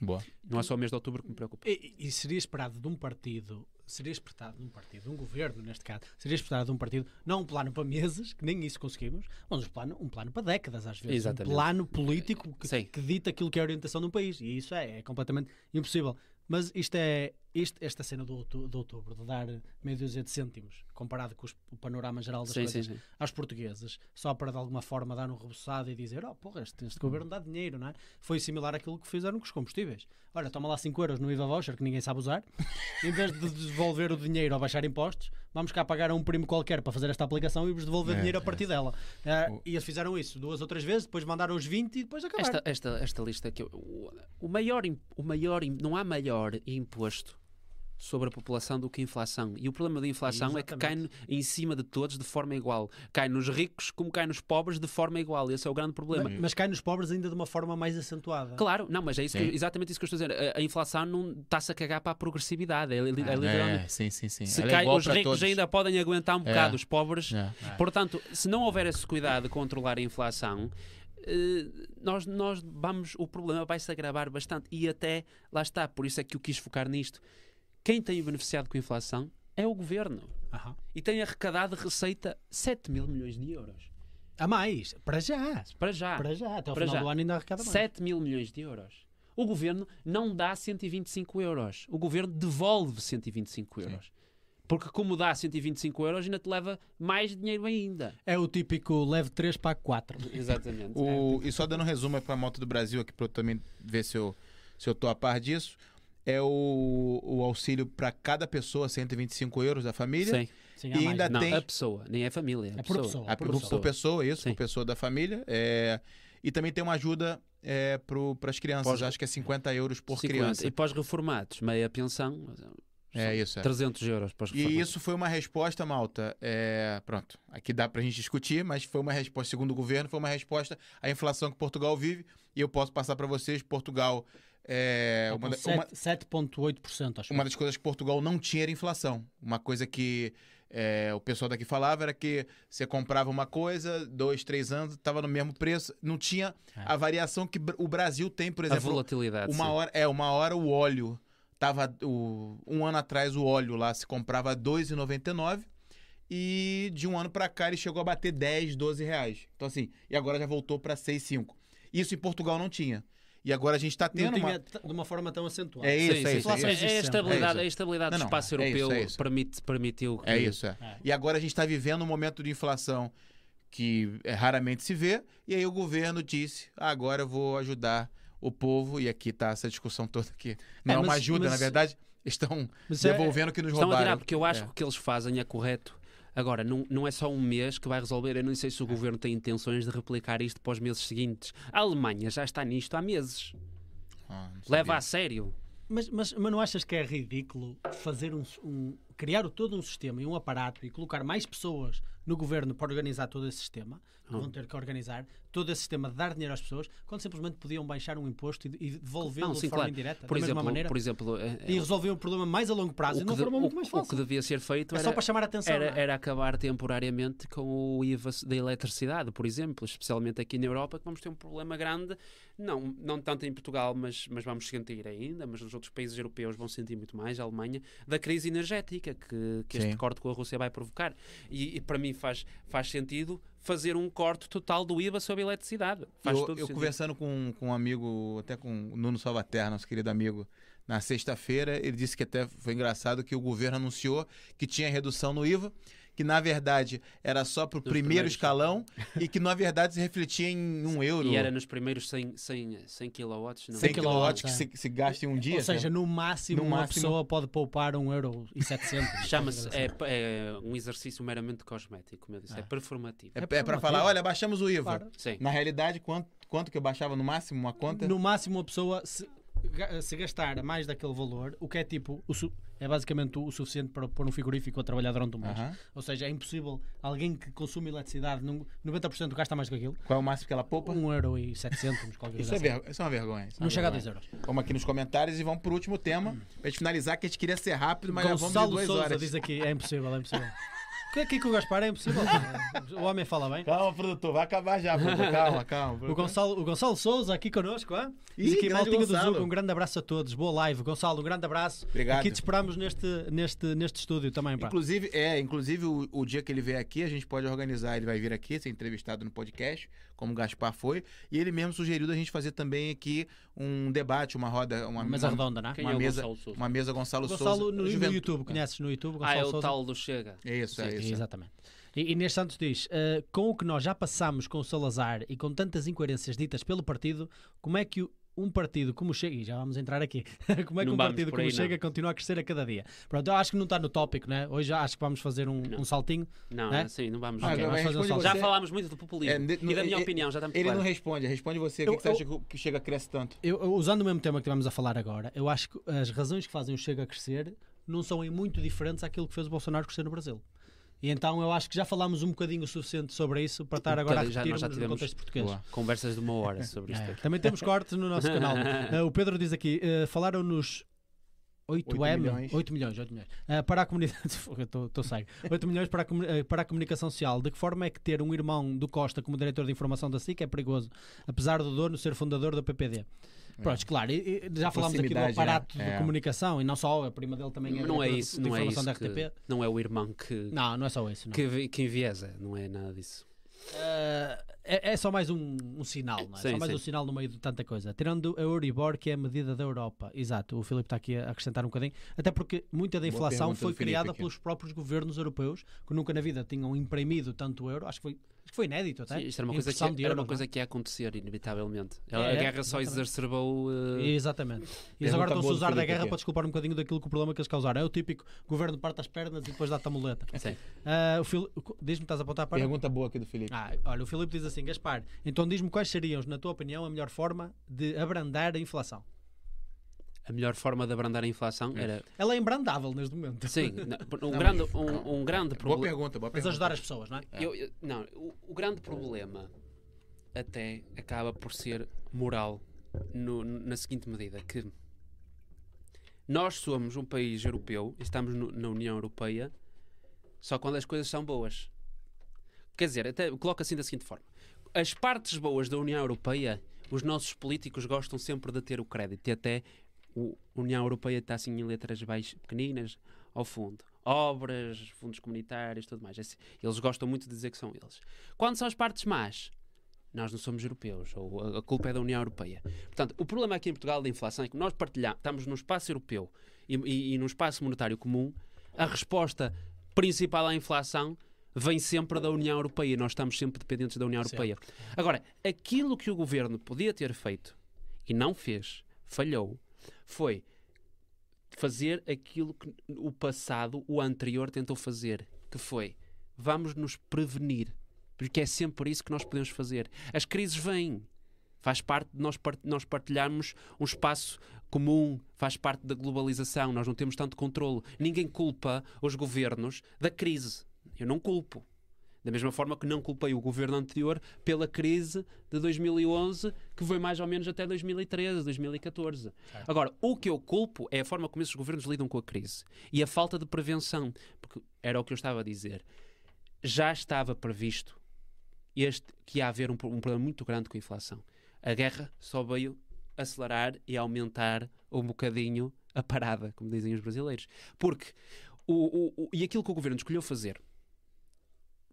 Boa.
Não é só o mês de outubro que me preocupa.
E, e seria esperado de um partido, seria esperado de um partido, de um governo neste caso, seria esperado de um partido, não um plano para meses, que nem isso conseguimos, mas um plano, um plano para décadas às vezes.
Exatamente.
Um plano político que, que dita aquilo que é a orientação de um país. E isso é, é completamente impossível. Mas isto é, isto, esta cena do, de outubro, de dar meia dúzia de cêntimos, comparado com os- o panorama geral das
Sim, sim,
coisas,
sim.
aos portugueses, só para de alguma forma dar um reboçado e dizer: Oh, porra, este, este governo dá dinheiro, não é? Foi similar àquilo que fizeram com os combustíveis. Olha, toma lá 5 euros no IVA voucher que ninguém sabe usar, em vez de devolver o dinheiro ou baixar impostos, vamos cá pagar a um primo qualquer para fazer esta aplicação e vos devolver
É,
dinheiro a
é.
partir dela. Ah,
O-
e eles fizeram isso duas ou três vezes, depois mandaram os 20 e depois acabaram.
Esta, esta, esta lista que eu- o, o maior, o maior, não há maior imposto sobre a população do que a inflação. E o problema da inflação é que cai em cima de todos de forma igual. Cai nos ricos como cai nos pobres de forma igual. Esse é o grande problema.
Mas, mas cai nos pobres ainda de uma forma mais acentuada.
Claro, não, mas é isso que- exatamente isso que eu estou a dizer. A, a inflação não está-se a cagar para a progressividade. É, é literalmente.
É, sim, sim, sim.
Se
Ela é
cai, os ricos
todos.
ainda podem aguentar um bocado, os pobres.
É.
Portanto, se não houver esse cuidado de controlar a inflação, eh, nós, nós vamos, o problema vai se agravar bastante. E até lá está, por isso é que eu quis focar nisto. Quem tem beneficiado com a inflação é o governo.
Aham.
E tem arrecadado receita 7 mil milhões de euros.
A mais, para já.
Para já.
Para já, até ao
Para
final
já.
do ano ainda arrecada mais.
7 mil milhões de euros. O governo não dá 125 euros. O governo devolve 125 euros. Porque como dá 125 euros, ainda te leva mais dinheiro ainda.
É o típico leve 3 para 4.
Exatamente.
O, e só dando um resumo para a moto do Brasil aqui para eu também ver se eu, se eu tô a par disso. É o, o auxílio para cada pessoa, 125 euros da família.
Sim.
Sim,
E
mais.
ainda
Não,
tem-
a pessoa, nem é a família.
É
a
por
pessoa.
pessoa.
Ah,
por
por,
pessoa.
pessoa, isso,
Sim.
por pessoa da família. É, e também tem uma ajuda é, para as crianças.
Pós-
Acho que é 50 euros por
50.
criança.
E pós-reformados, meia pensão,
É isso. É.
300 euros
E
pós-reformados.
isso foi uma resposta, Malta. É, pronto, aqui dá pra gente discutir, mas foi uma resposta, segundo o governo, foi uma resposta à inflação que Portugal vive. E eu posso passar para vocês: Portugal é
Tá
uma,
com
da- uma,
sete- 7,8%, acho.
uma das coisas que Portugal não tinha era inflação. Uma coisa que é, o pessoal daqui falava era que você comprava uma coisa, dois, três anos, estava no mesmo preço, não tinha a variação que o Brasil tem, por
a
exemplo.
volatilidade.
Uma
sim.
hora, é, uma hora o óleo tava o, um ano atrás o óleo lá se comprava a 2,99 e de um ano pra cá ele chegou a bater 10, 12 reais. Então assim, e agora já voltou pra 6,5. Isso em Portugal não tinha. E agora a gente está
Não
tendo uma.
de uma forma tão acentuada.
É isso,
Sim,
é
sim,
isso.
sim.
É
Inflação
É,
isso.
é a estabilidade,
É
a
isso.
estabilidade
Não,
do
não,
espaço
é isso,
europeu
é isso.
Permite, permitiu que...
É isso, é.
É.
E agora a gente está vivendo um momento de inflação que é, raramente se vê, e aí o governo disse: "Ah, agora eu vou ajudar o povo, e aqui está essa discussão toda que não é,
É,
uma
mas-
ajuda,
mas-
na verdade, estão
Mas isso é-
devolvendo o que nos
Estão a
roubaram.
tirar, porque eu acho
É.
que o que eles fazem é correto. Agora, não, não é só um mês que vai resolver. Eu não sei se o governo tem intenções de replicar isto para os meses seguintes. A Alemanha já está nisto há meses.
Ah,
Leva a sério.
Mas, mas, mas não achas que é ridículo fazer um, um- criar todo um sistema e um aparato e colocar mais pessoas no governo para organizar todo esse sistema, vão ter que organizar todo esse sistema de dar dinheiro às pessoas, quando simplesmente podiam baixar um imposto e, e devolvê-lo
Não,
de forma
claro.
indireta,
Por
da mesma
exemplo,
maneira,
por exemplo é-
e
é-
resolver o problema mais a longo prazo
o
e uma
de-
forma
o-
muito mais
o
fácil.
que devia ser feito
É
era,
só para chamar a atenção.
era,
não é?
era acabar temporariamente com o IVA da eletricidade, por exemplo, especialmente aqui na Europa, que vamos ter um problema grande, não, não tanto em Portugal, mas, mas vamos sentir ainda, mas nos outros países europeus vão sentir muito mais, a Alemanha, da crise energética que, que este corte com a Rússia vai provocar. E, e para mim faz, faz sentido fazer um corte total do IVA sobre a eletricidade. Faz
eu, eu conversando com, com um amigo, até com o Nuno Salvaterra, nosso querido amigo, na sexta-feira, ele disse que até foi engraçado que o governo anunciou que tinha redução no IVA, que na verdade era só para o primeiro escalão e que na verdade se refletia em um euro.
E era nos primeiros 100, 100, 100 kilowatts. Não?
100
100
quilowatts que
é.
se, se gasta em um dia.
Ou seja,
né?
no máximo
No
uma
máximo-
pessoa pode poupar 1,7€. (laughs)
Chama-se, é, é um exercício meramente cosmético, como eu disse, é,
Ah.
performativo.
é,
é
é para falar, olha, baixamos o IVA.
Claro.
Sim.
Na realidade, quanto, quanto que eu baixava no máximo uma conta?
No máximo, uma pessoa, se, se gastar mais daquele valor, o que é tipo, o é basicamente o suficiente para pôr um frigorífico a trabalhar durante um mês. Ou seja, é impossível alguém que consome eletricidade, num- 90% gasta mais do que aquilo.
Qual é o máximo que ela poupa?
1,7€, qualquer
Isso é,
assim.
isso é uma vergonha. é
Não chega a
vergonha.
2 euros.
Vamos aqui nos comentários e vamos pro último tema. Pra gente finalizar, que a gente queria ser rápido, mas já vamos de
Gonçalo
duas
Souza
horas.
diz aqui, é impossível, é impossível. (laughs) O que é que com o Gaspar é impossível? (laughs) o homem fala bem.
Calma, produtor, vai acabar já, produtor. (laughs) Calma, calma.
O Gonçalo, o Gonçalo Souza aqui connosco?
Ih,
Diz aqui, maltinha do
Gonçalo.
Zoom, um grande abraço a todos. Boa live. Gonçalo, um grande abraço.
Obrigado.
Aqui te esperamos neste, neste, neste estúdio também, pá.
Inclusive, é, inclusive o, o dia que ele vier aqui, a gente pode organizar, ele vai vir aqui, ser entrevistado no podcast, como o Gaspar foi, e ele mesmo sugeriu da gente fazer também aqui um debate, uma roda, uma,
mesa redonda, não é?
Quem
uma
é o
mesa,
Gonçalo
uma mesa Gonçalo,
Gonçalo
Souza.
no, no
Juventude.
YouTube, conheces no YouTube? Gonçalo
Ah, é o
Souza?
tal do Chega.
É isso, é
Sim.
Exatamente. E Inês Santos diz: "Uh, com o que nós já passamos com o Salazar e com tantas incoerências ditas pelo partido, como é que o- um partido como o Chega, e já vamos entrar aqui, (laughs) como é que
Não
um partido como o
aí,
Chega
não.
continua a crescer a cada dia? Pronto, eu acho que não está no tópico, né? Hoje acho que vamos fazer um,
Não.
um saltinho.
Não,
É?
assim, não vamos.
Ah,
Ok,
agora
vamos fazer um salto.
Já falámos muito do populismo
É, ne-
e da minha
ele-
opinião, já muito
Ele
claro.
não responde, responde você. O
Eu-
que, que você acha que o- chega cresce tanto?
Eu, eu, usando o mesmo tema que estivemos a falar agora, eu acho que as razões que fazem o Chega a crescer não são em muito diferentes àquilo que fez o Bolsonaro crescer no Brasil. E então eu acho que já falámos um bocadinho o suficiente sobre isso para estar
Um
agora a
já-
repetir
nós já
no
tivemos-
contexto português.
Boa.
Conversas de uma hora sobre (laughs) isto
É,
aqui.
Também temos cortes no nosso canal. (laughs) Eh, o Pedro diz aqui: eh, falaram-nos 8M,
milhões.
8 milhões, 8 milhões. Eh, para a comunidade, (laughs) estou cego. 8 milhões para a, para a comunicação social. De que forma é que ter um irmão do Costa como diretor de informação da SIC é perigoso, apesar do dono ser fundador da PPD? Pronto, claro, e- e já falámos aqui do aparato
né?
de
É.
comunicação e não só, a prima dele também é
não é isso, não é
informação
isso
da
que,
RTP.
não é o irmão que,
Não, não é só isso. Não.
que, que enviesa, não é nada disso.
Eh, é, é só mais um, um sinal, não é?
Sim,
só mais
sim.
um sinal no meio de tanta coisa. Tirando a Euribor, que é a medida da Europa. Exato, o Filipe está aqui a acrescentar um bocadinho. Até porque muita da inflação foi criada
aqui.
pelos próprios governos europeus, que nunca na vida tinham imprimido tanto euro. Acho que foi, acho que foi inédito até.
Sim, isto era uma coisa, que, era uma
euros,
coisa que ia acontecer, inevitavelmente.
É,
a
é,
guerra só
exatamente.
exacerbou.
é?
eh,
Exatamente. E eles
Pergunta
agora estão-se a usar da
Filipe
guerra para desculpar um bocadinho daquilo que o problema que eles causaram. É o típico governo parte as pernas e depois dá-te a muleta.
sim.
Ah, o Fili- Diz-me, estás a apontar para.
Pergunta boa aqui do Felipe.
Ah, olha, o Filipe diz assim: Gaspar, então diz-me quais seriam, na tua opinião, a melhor forma de abrandar a inflação?
A melhor forma de abrandar a inflação era.
Ela é embrandável neste momento.
Sim, (laughs) não, um,
Não,
grande,
mas-
um, um grande
boa
problema.
pergunta, boa
Mas
pergunta.
ajudar as pessoas, não é?
Eu- eu- não, o, o grande problema até acaba por ser moral no- na seguinte medida que nós somos um país europeu e estamos no- na União Europeia só quando as coisas são boas. Quer dizer, até coloca assim da seguinte forma: as partes boas da União Europeia, os nossos políticos gostam sempre de ter o crédito e até a União Europeia está assim em letras baixas, pequeninas ao fundo. Obras, fundos comunitários, tudo mais. Eles gostam muito de dizer que são eles. Quando são as partes más, nós não somos europeus, ou a, culpa é da União Europeia. Portanto, o problema aqui em Portugal da inflação é que nós partilhamos, estamos no espaço europeu e, e, e no espaço monetário comum, a resposta principal à inflação vem sempre da União Europeia. Nós estamos sempre dependentes da União Europeia. Agora, aquilo que o governo podia ter feito e não fez, falhou, foi fazer aquilo que o passado, o anterior, tentou fazer, que foi vamos nos prevenir, porque é sempre isso que nós podemos fazer. As crises vêm, faz parte de nós, part nós partilharmos um espaço comum, faz parte da globalização, nós não temos tanto controle. Ninguém culpa os governos da crise. Eu não culpo. Da mesma forma que não culpei o governo anterior pela crise de 2011, que foi mais ou menos até 2013, 2014. Certo. Agora, o que eu culpo é a forma como esses governos lidam com a crise e a falta de prevenção. Porque era o que eu estava a dizer. Já estava previsto este, que ia haver um, um problema muito grande com a inflação. A guerra só veio acelerar e aumentar um bocadinho a parada, como dizem os brasileiros. Porque o, o, o, e aquilo que o governo escolheu fazer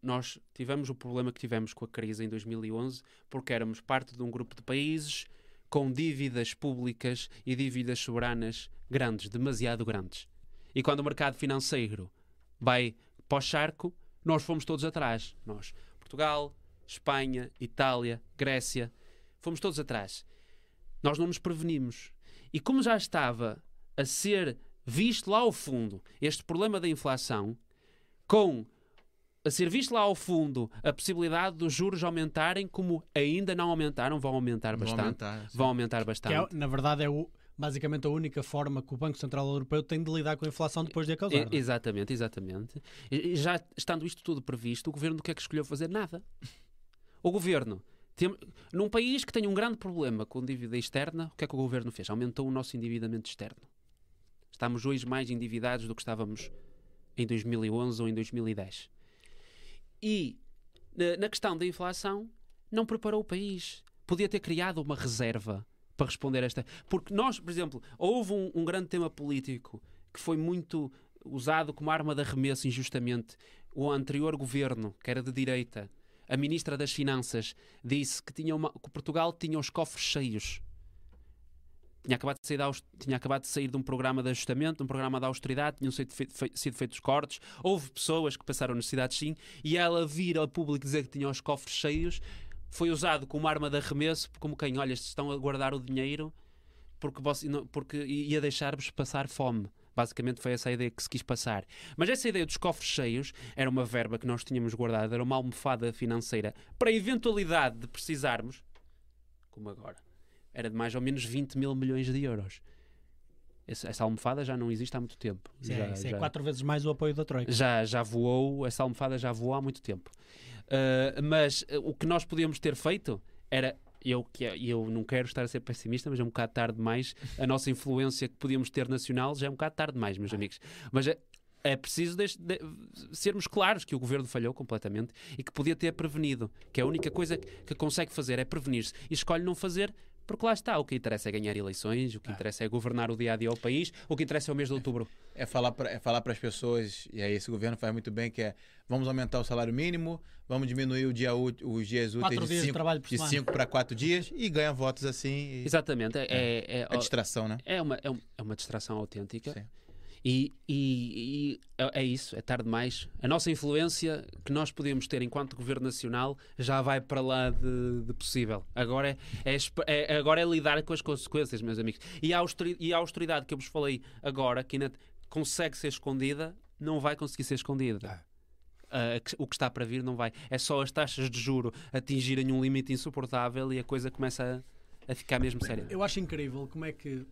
nós tivemos o problema que tivemos com a crise em 2011 porque éramos parte de um grupo de países com dívidas públicas e dívidas soberanas grandes, demasiado grandes. E quando o mercado financeiro vai para o charco, nós fomos todos atrás. Nós, Portugal, Espanha, Itália, Grécia, fomos todos atrás. Nós não nos prevenimos. E como já estava a ser visto lá ao fundo este problema da inflação, com a ser visto lá ao fundo a possibilidade dos juros aumentarem, como ainda não aumentaram, vão aumentar bastante. Vão aumentar, vão aumentar bastante.
É, na verdade, é o, basicamente a única forma que o Banco Central Europeu tem de lidar com a inflação depois de a causar.
É? exatamente, exatamente. E, já estando isto tudo previsto, o governo o que é que escolheu fazer? Nada. O governo. Tem, num país que tem um grande problema com dívida externa, o que é que o governo fez? Aumentou o nosso endividamento externo. Estamos hoje mais endividados do que estávamos em 2011 ou em 2010 e na questão da inflação não preparou o país. Podia ter criado uma reserva para responder a esta. Porque nós, por exemplo, houve um, um grande tema político que foi muito usado como arma de arremesso injustamente. O anterior governo, que era de direita, a ministra das Finanças, disse que, tinha uma, que Portugal tinha os cofres cheios tinha acabado, de sair tinha acabado de sair de um programa de ajustamento, de um programa de austeridade, tinham sido, sido feitos cortes, houve pessoas que passaram necessidades sim, e ela vir ao público dizer que tinha os cofres cheios foi usado como arma de arremesso, como quem, olha, estão a guardar o dinheiro porque, você, porque ia deixar-vos passar fome. Basicamente foi essa a ideia que se quis passar. Mas essa ideia dos cofres cheios era uma verba que nós tínhamos guardada, era uma almofada financeira para a eventualidade de precisarmos, como agora era de mais ou menos 20 mil milhões de euros. Essa, essa almofada já não existe há muito tempo.
Sim,
já,
isso é já, quatro vezes mais o apoio da Troika.
Já, já voou, essa almofada já voou há muito tempo. Uh, mas uh, o que nós podíamos ter feito era eu, que, eu não quero estar a ser pessimista, mas é um bocado tarde demais. A nossa influência que podíamos ter nacional já é um bocado tarde demais, meus amigos. Mas é, é preciso de, de, sermos claros que o governo falhou completamente e que podia ter prevenido. Que é a única coisa que, que consegue fazer é prevenir-se. E escolhe não fazer porque lá está, o que interessa é ganhar eleições, o que ah. interessa é governar o dia a dia ao país, o que interessa é o mês de outubro.
É falar para é falar as pessoas, e aí esse governo faz muito bem, que é vamos aumentar o salário mínimo, vamos diminuir o dia, os dias úteis de 5 para 4 dias e ganha votos assim. E...
Exatamente. É, é, é,
é, distração, né?
É uma, é uma distração autêntica. Sim. E, e, e, é, é isso, é tarde demais. A nossa influência que nós podemos ter enquanto governo nacional já vai para lá de, de possível. Agora é, é, é, agora é lidar com as consequências, meus amigos. E a, austeridade, e a austeridade que eu vos falei agora, que ainda consegue ser escondida, não vai conseguir ser escondida. Uh, o que está para vir não vai. É só as taxas de juro atingirem um limite insuportável e a coisa começa a, a ficar mesmo séria.
Eu acho incrível como é que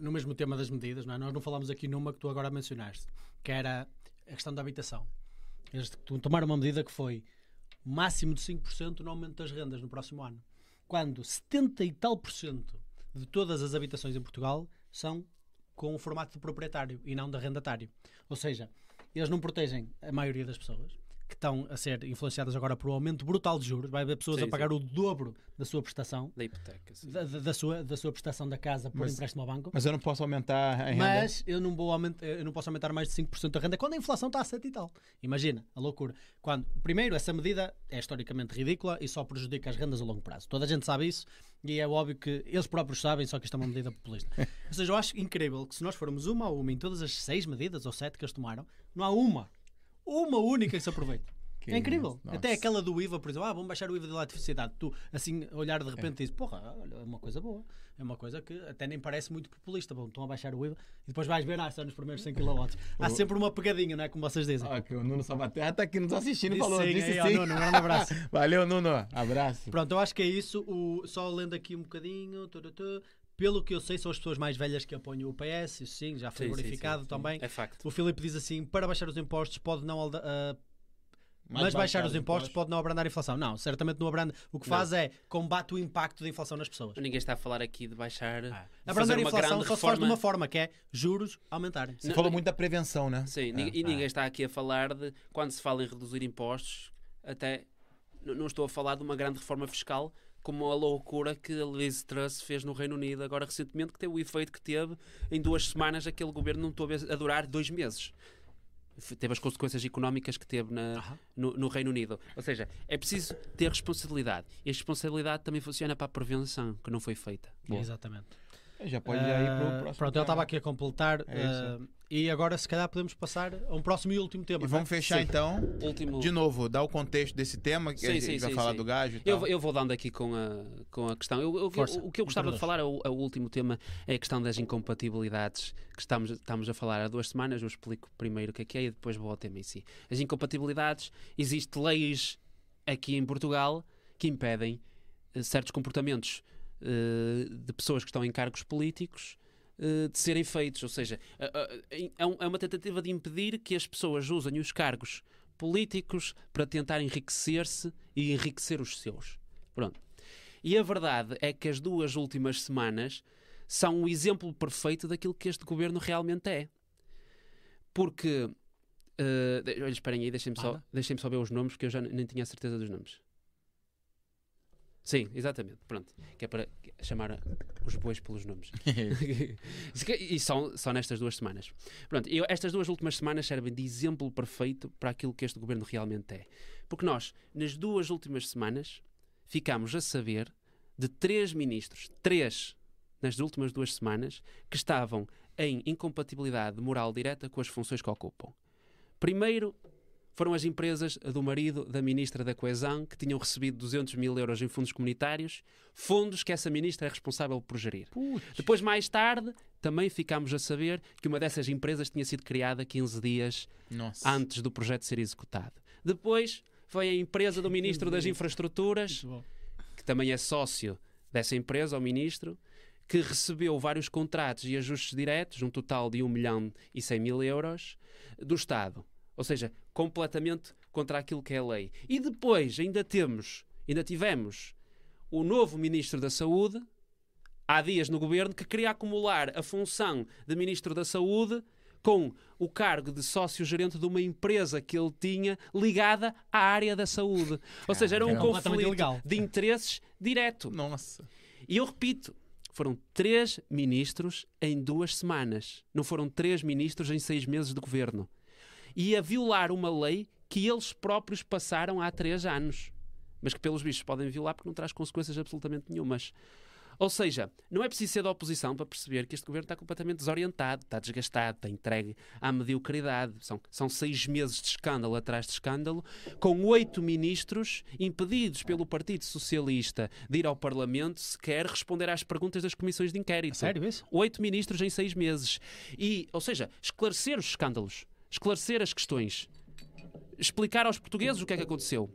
no mesmo tema das medidas, não é? nós não falamos aqui numa que tu agora mencionaste, que era a questão da habitação. Eles tomaram uma medida que foi máximo de 5% no aumento das rendas no próximo ano. Quando 70 e tal por cento de todas as habitações em Portugal são com o formato de proprietário e não de arrendatário. Ou seja, eles não protegem a maioria das pessoas, que estão a ser influenciadas agora por um aumento brutal de juros. Vai haver pessoas
Sim,
a pagar o dobro da sua prestação,
Da hipoteca. sim.
da, da- da sua, da sua prestação da casa por
Mas-
empréstimo ao banco.
Mas eu não posso aumentar a renda.
Mas eu não, vou aumentar, eu não posso aumentar mais de 5% da renda quando a inflação está a 7 e tal. Imagina, a loucura. Quando, primeiro, essa medida é historicamente ridícula e só prejudica as rendas a longo prazo. Toda a gente sabe isso e é óbvio que eles próprios sabem, só que isto é uma medida populista. (laughs) Ou seja, eu acho incrível que se nós formos uma a uma em todas as seis medidas ou sete que eles tomaram, não há uma, uma única que se aproveite.
Que
é incrível.
isso,
Até
nossa.
aquela do IVA, por exemplo, ah, vamos baixar o IVA da eletricidade. Tu, assim, olhar de repente e dizes, porra, olha, é uma coisa boa. É uma coisa que até nem parece muito populista. Bom, estão a baixar o IVA e depois vais ver, ah, está nos primeiros 100 kW. Há sempre uma pegadinha, não é? Como vocês dizem.
Ah, que o Nuno Salvaterra tá aqui nos assistindo e falou.
sim,
disse
aí, ó,
sim.
Nuno, um grande abraço. (laughs)
Valeu, Nuno. Abraço.
Pronto, eu acho que é isso. O, só lendo aqui um bocadinho. tu, tu, tu. Pelo que eu sei, são as pessoas mais velhas que apoiam o PS. Isso sim, já foi
Sim,
verificado
sim, sim.
também.
É facto.
O Filipe diz assim: para baixar os impostos, pode não. ah,
Mais
mas baixar
baixar
os
os
impostos
impostos.
pode não abrandar a inflação. Não, certamente não abranda. O que
Não.
faz é combate o impacto da inflação nas pessoas.
Ninguém está a falar aqui de baixar. de
Abrandar a inflação só se faz de uma forma, que é juros aumentarem.
Não,
falou muito da prevenção, né?
Sim,
É.
e ninguém está aqui a falar de quando se fala em reduzir impostos, até não estou a falar de uma grande reforma fiscal como a loucura que a Liz Truss fez no Reino Unido agora recentemente, que teve o efeito que teve em duas semanas aquele governo não teve a durar dois meses. Teve as consequências económicas que teve na,
Aham.
no, no Reino Unido. Ou seja, é preciso ter responsabilidade. E a responsabilidade também funciona para a prevenção, que não foi feita. Boa.
Exatamente.
Já pode ir aí pro
Ah,
próximo.
Pronto, eu estava aqui a completar.
É isso.
E agora, se calhar, podemos passar a um próximo e último tema.
E vamos fechar
Sim.
então.
Último...
De novo, dar o contexto desse tema que
Sim,
a gente
sim,
vai
sim,
falar
sim.
do gajo e
Eu,
tal.
eu vou dando aqui com a, com a questão. Eu- eu-
Força,
o que eu gostava de falar, é o, é o último tema, é a questão das incompatibilidades que estamos, estamos a falar há duas semanas. Eu explico primeiro o que é que é e depois vou ao tema em si. As incompatibilidades, existem leis aqui em Portugal que impedem eh, certos comportamentos eh, de pessoas que estão em cargos políticos de serem feitos. Ou seja, eh, eh, é é uma tentativa de impedir que as pessoas usem os cargos políticos para tentar enriquecer-se e enriquecer os seus. Pronto. E a verdade é que as duas últimas semanas são um exemplo perfeito daquilo que este governo realmente é. Porque. eh, de- olha, esperem aí, deixem-me só, deixem só ver os nomes, porque eu já nem tinha a certeza dos nomes. Sim, exatamente. Pronto. Que é para chamar os bois pelos nomes. (laughs) E são, são nestas duas semanas. Pronto, eu- estas duas últimas semanas servem de exemplo perfeito para aquilo que este governo realmente é. Porque nós, nas duas últimas semanas, ficámos a saber de três ministros, três nas últimas duas semanas, que estavam em incompatibilidade moral direta com as funções que ocupam. Primeiro, foram as empresas do marido da ministra da Coesão, que tinham recebido 200 mil euros em fundos comunitários, fundos que essa ministra é responsável por gerir. Depois, mais tarde, também ficámos a saber que uma dessas empresas tinha sido criada 15 dias
Nossa.
antes do projeto ser executado. Depois, foi a empresa do Ministro das Infraestruturas, que também é sócio dessa empresa, o Ministro, que recebeu vários contratos e ajustes diretos, um total de 1 milhão e 100 mil euros, do Estado. Ou seja, completamente contra aquilo que é a lei. E depois ainda temos, ainda tivemos o novo Ministro da Saúde, há dias no governo, que queria acumular a função de Ministro da Saúde com o cargo de sócio-gerente de uma empresa que ele tinha ligada à área da saúde. Ou seja, era um
Era
conflito
ilegal.
de interesses direto.
Nossa.
E eu repito, foram três ministros em duas semanas. Não foram três ministros em seis meses de governo. E a violar uma lei que eles próprios passaram há três anos. Mas que, pelos bichos, podem violar porque não traz consequências absolutamente nenhumas. Ou seja, não é preciso ser da oposição para perceber que este governo está completamente desorientado, está desgastado, está entregue à mediocridade. São, são seis meses de escândalo atrás de escândalo, com oito ministros impedidos pelo Partido Socialista de ir ao Parlamento sequer responder às perguntas das comissões de inquérito.
Sério isso?
Oito ministros em seis meses. E, ou seja, esclarecer os escândalos, esclarecer as questões, explicar aos portugueses o que é que aconteceu.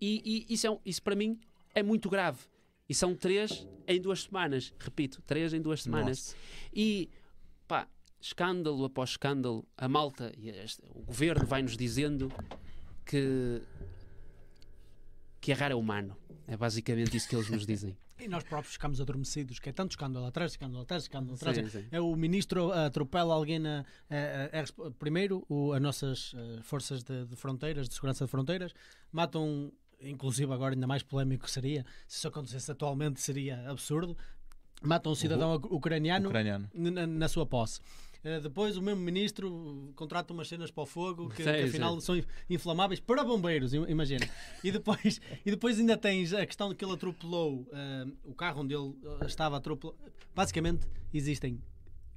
E, e isso, é um- isso para mim é muito grave. E são três em duas semanas. Repito, três em duas semanas.
Nossa.
E, pá, escândalo após escândalo, a malta e este- o governo vai-nos dizendo que, que errar é humano. É basicamente isso que eles nos dizem.
E nós próprios ficamos adormecidos, que é tanto escândalo atrás, escândalo atrás, escândalo atrás.
Sim, sim.
É o ministro atropela alguém na. é- é- é resp- primeiro, o- as nossas eh, forças de, de fronteiras, de segurança de fronteiras, matam. Inclusive, agora ainda mais polémico seria, se isso acontecesse atualmente, seria absurdo. Matam um cidadão uc- ucraniano
Ucraniano.
na, na sua posse. Eh, depois o mesmo ministro contrata umas cenas para o fogo que, que afinal são inflamáveis para bombeiros, im- imagina. E depois, e depois ainda tens a questão de que ele atropelou eh, o carro onde ele eh, estava atropelado. Basicamente existem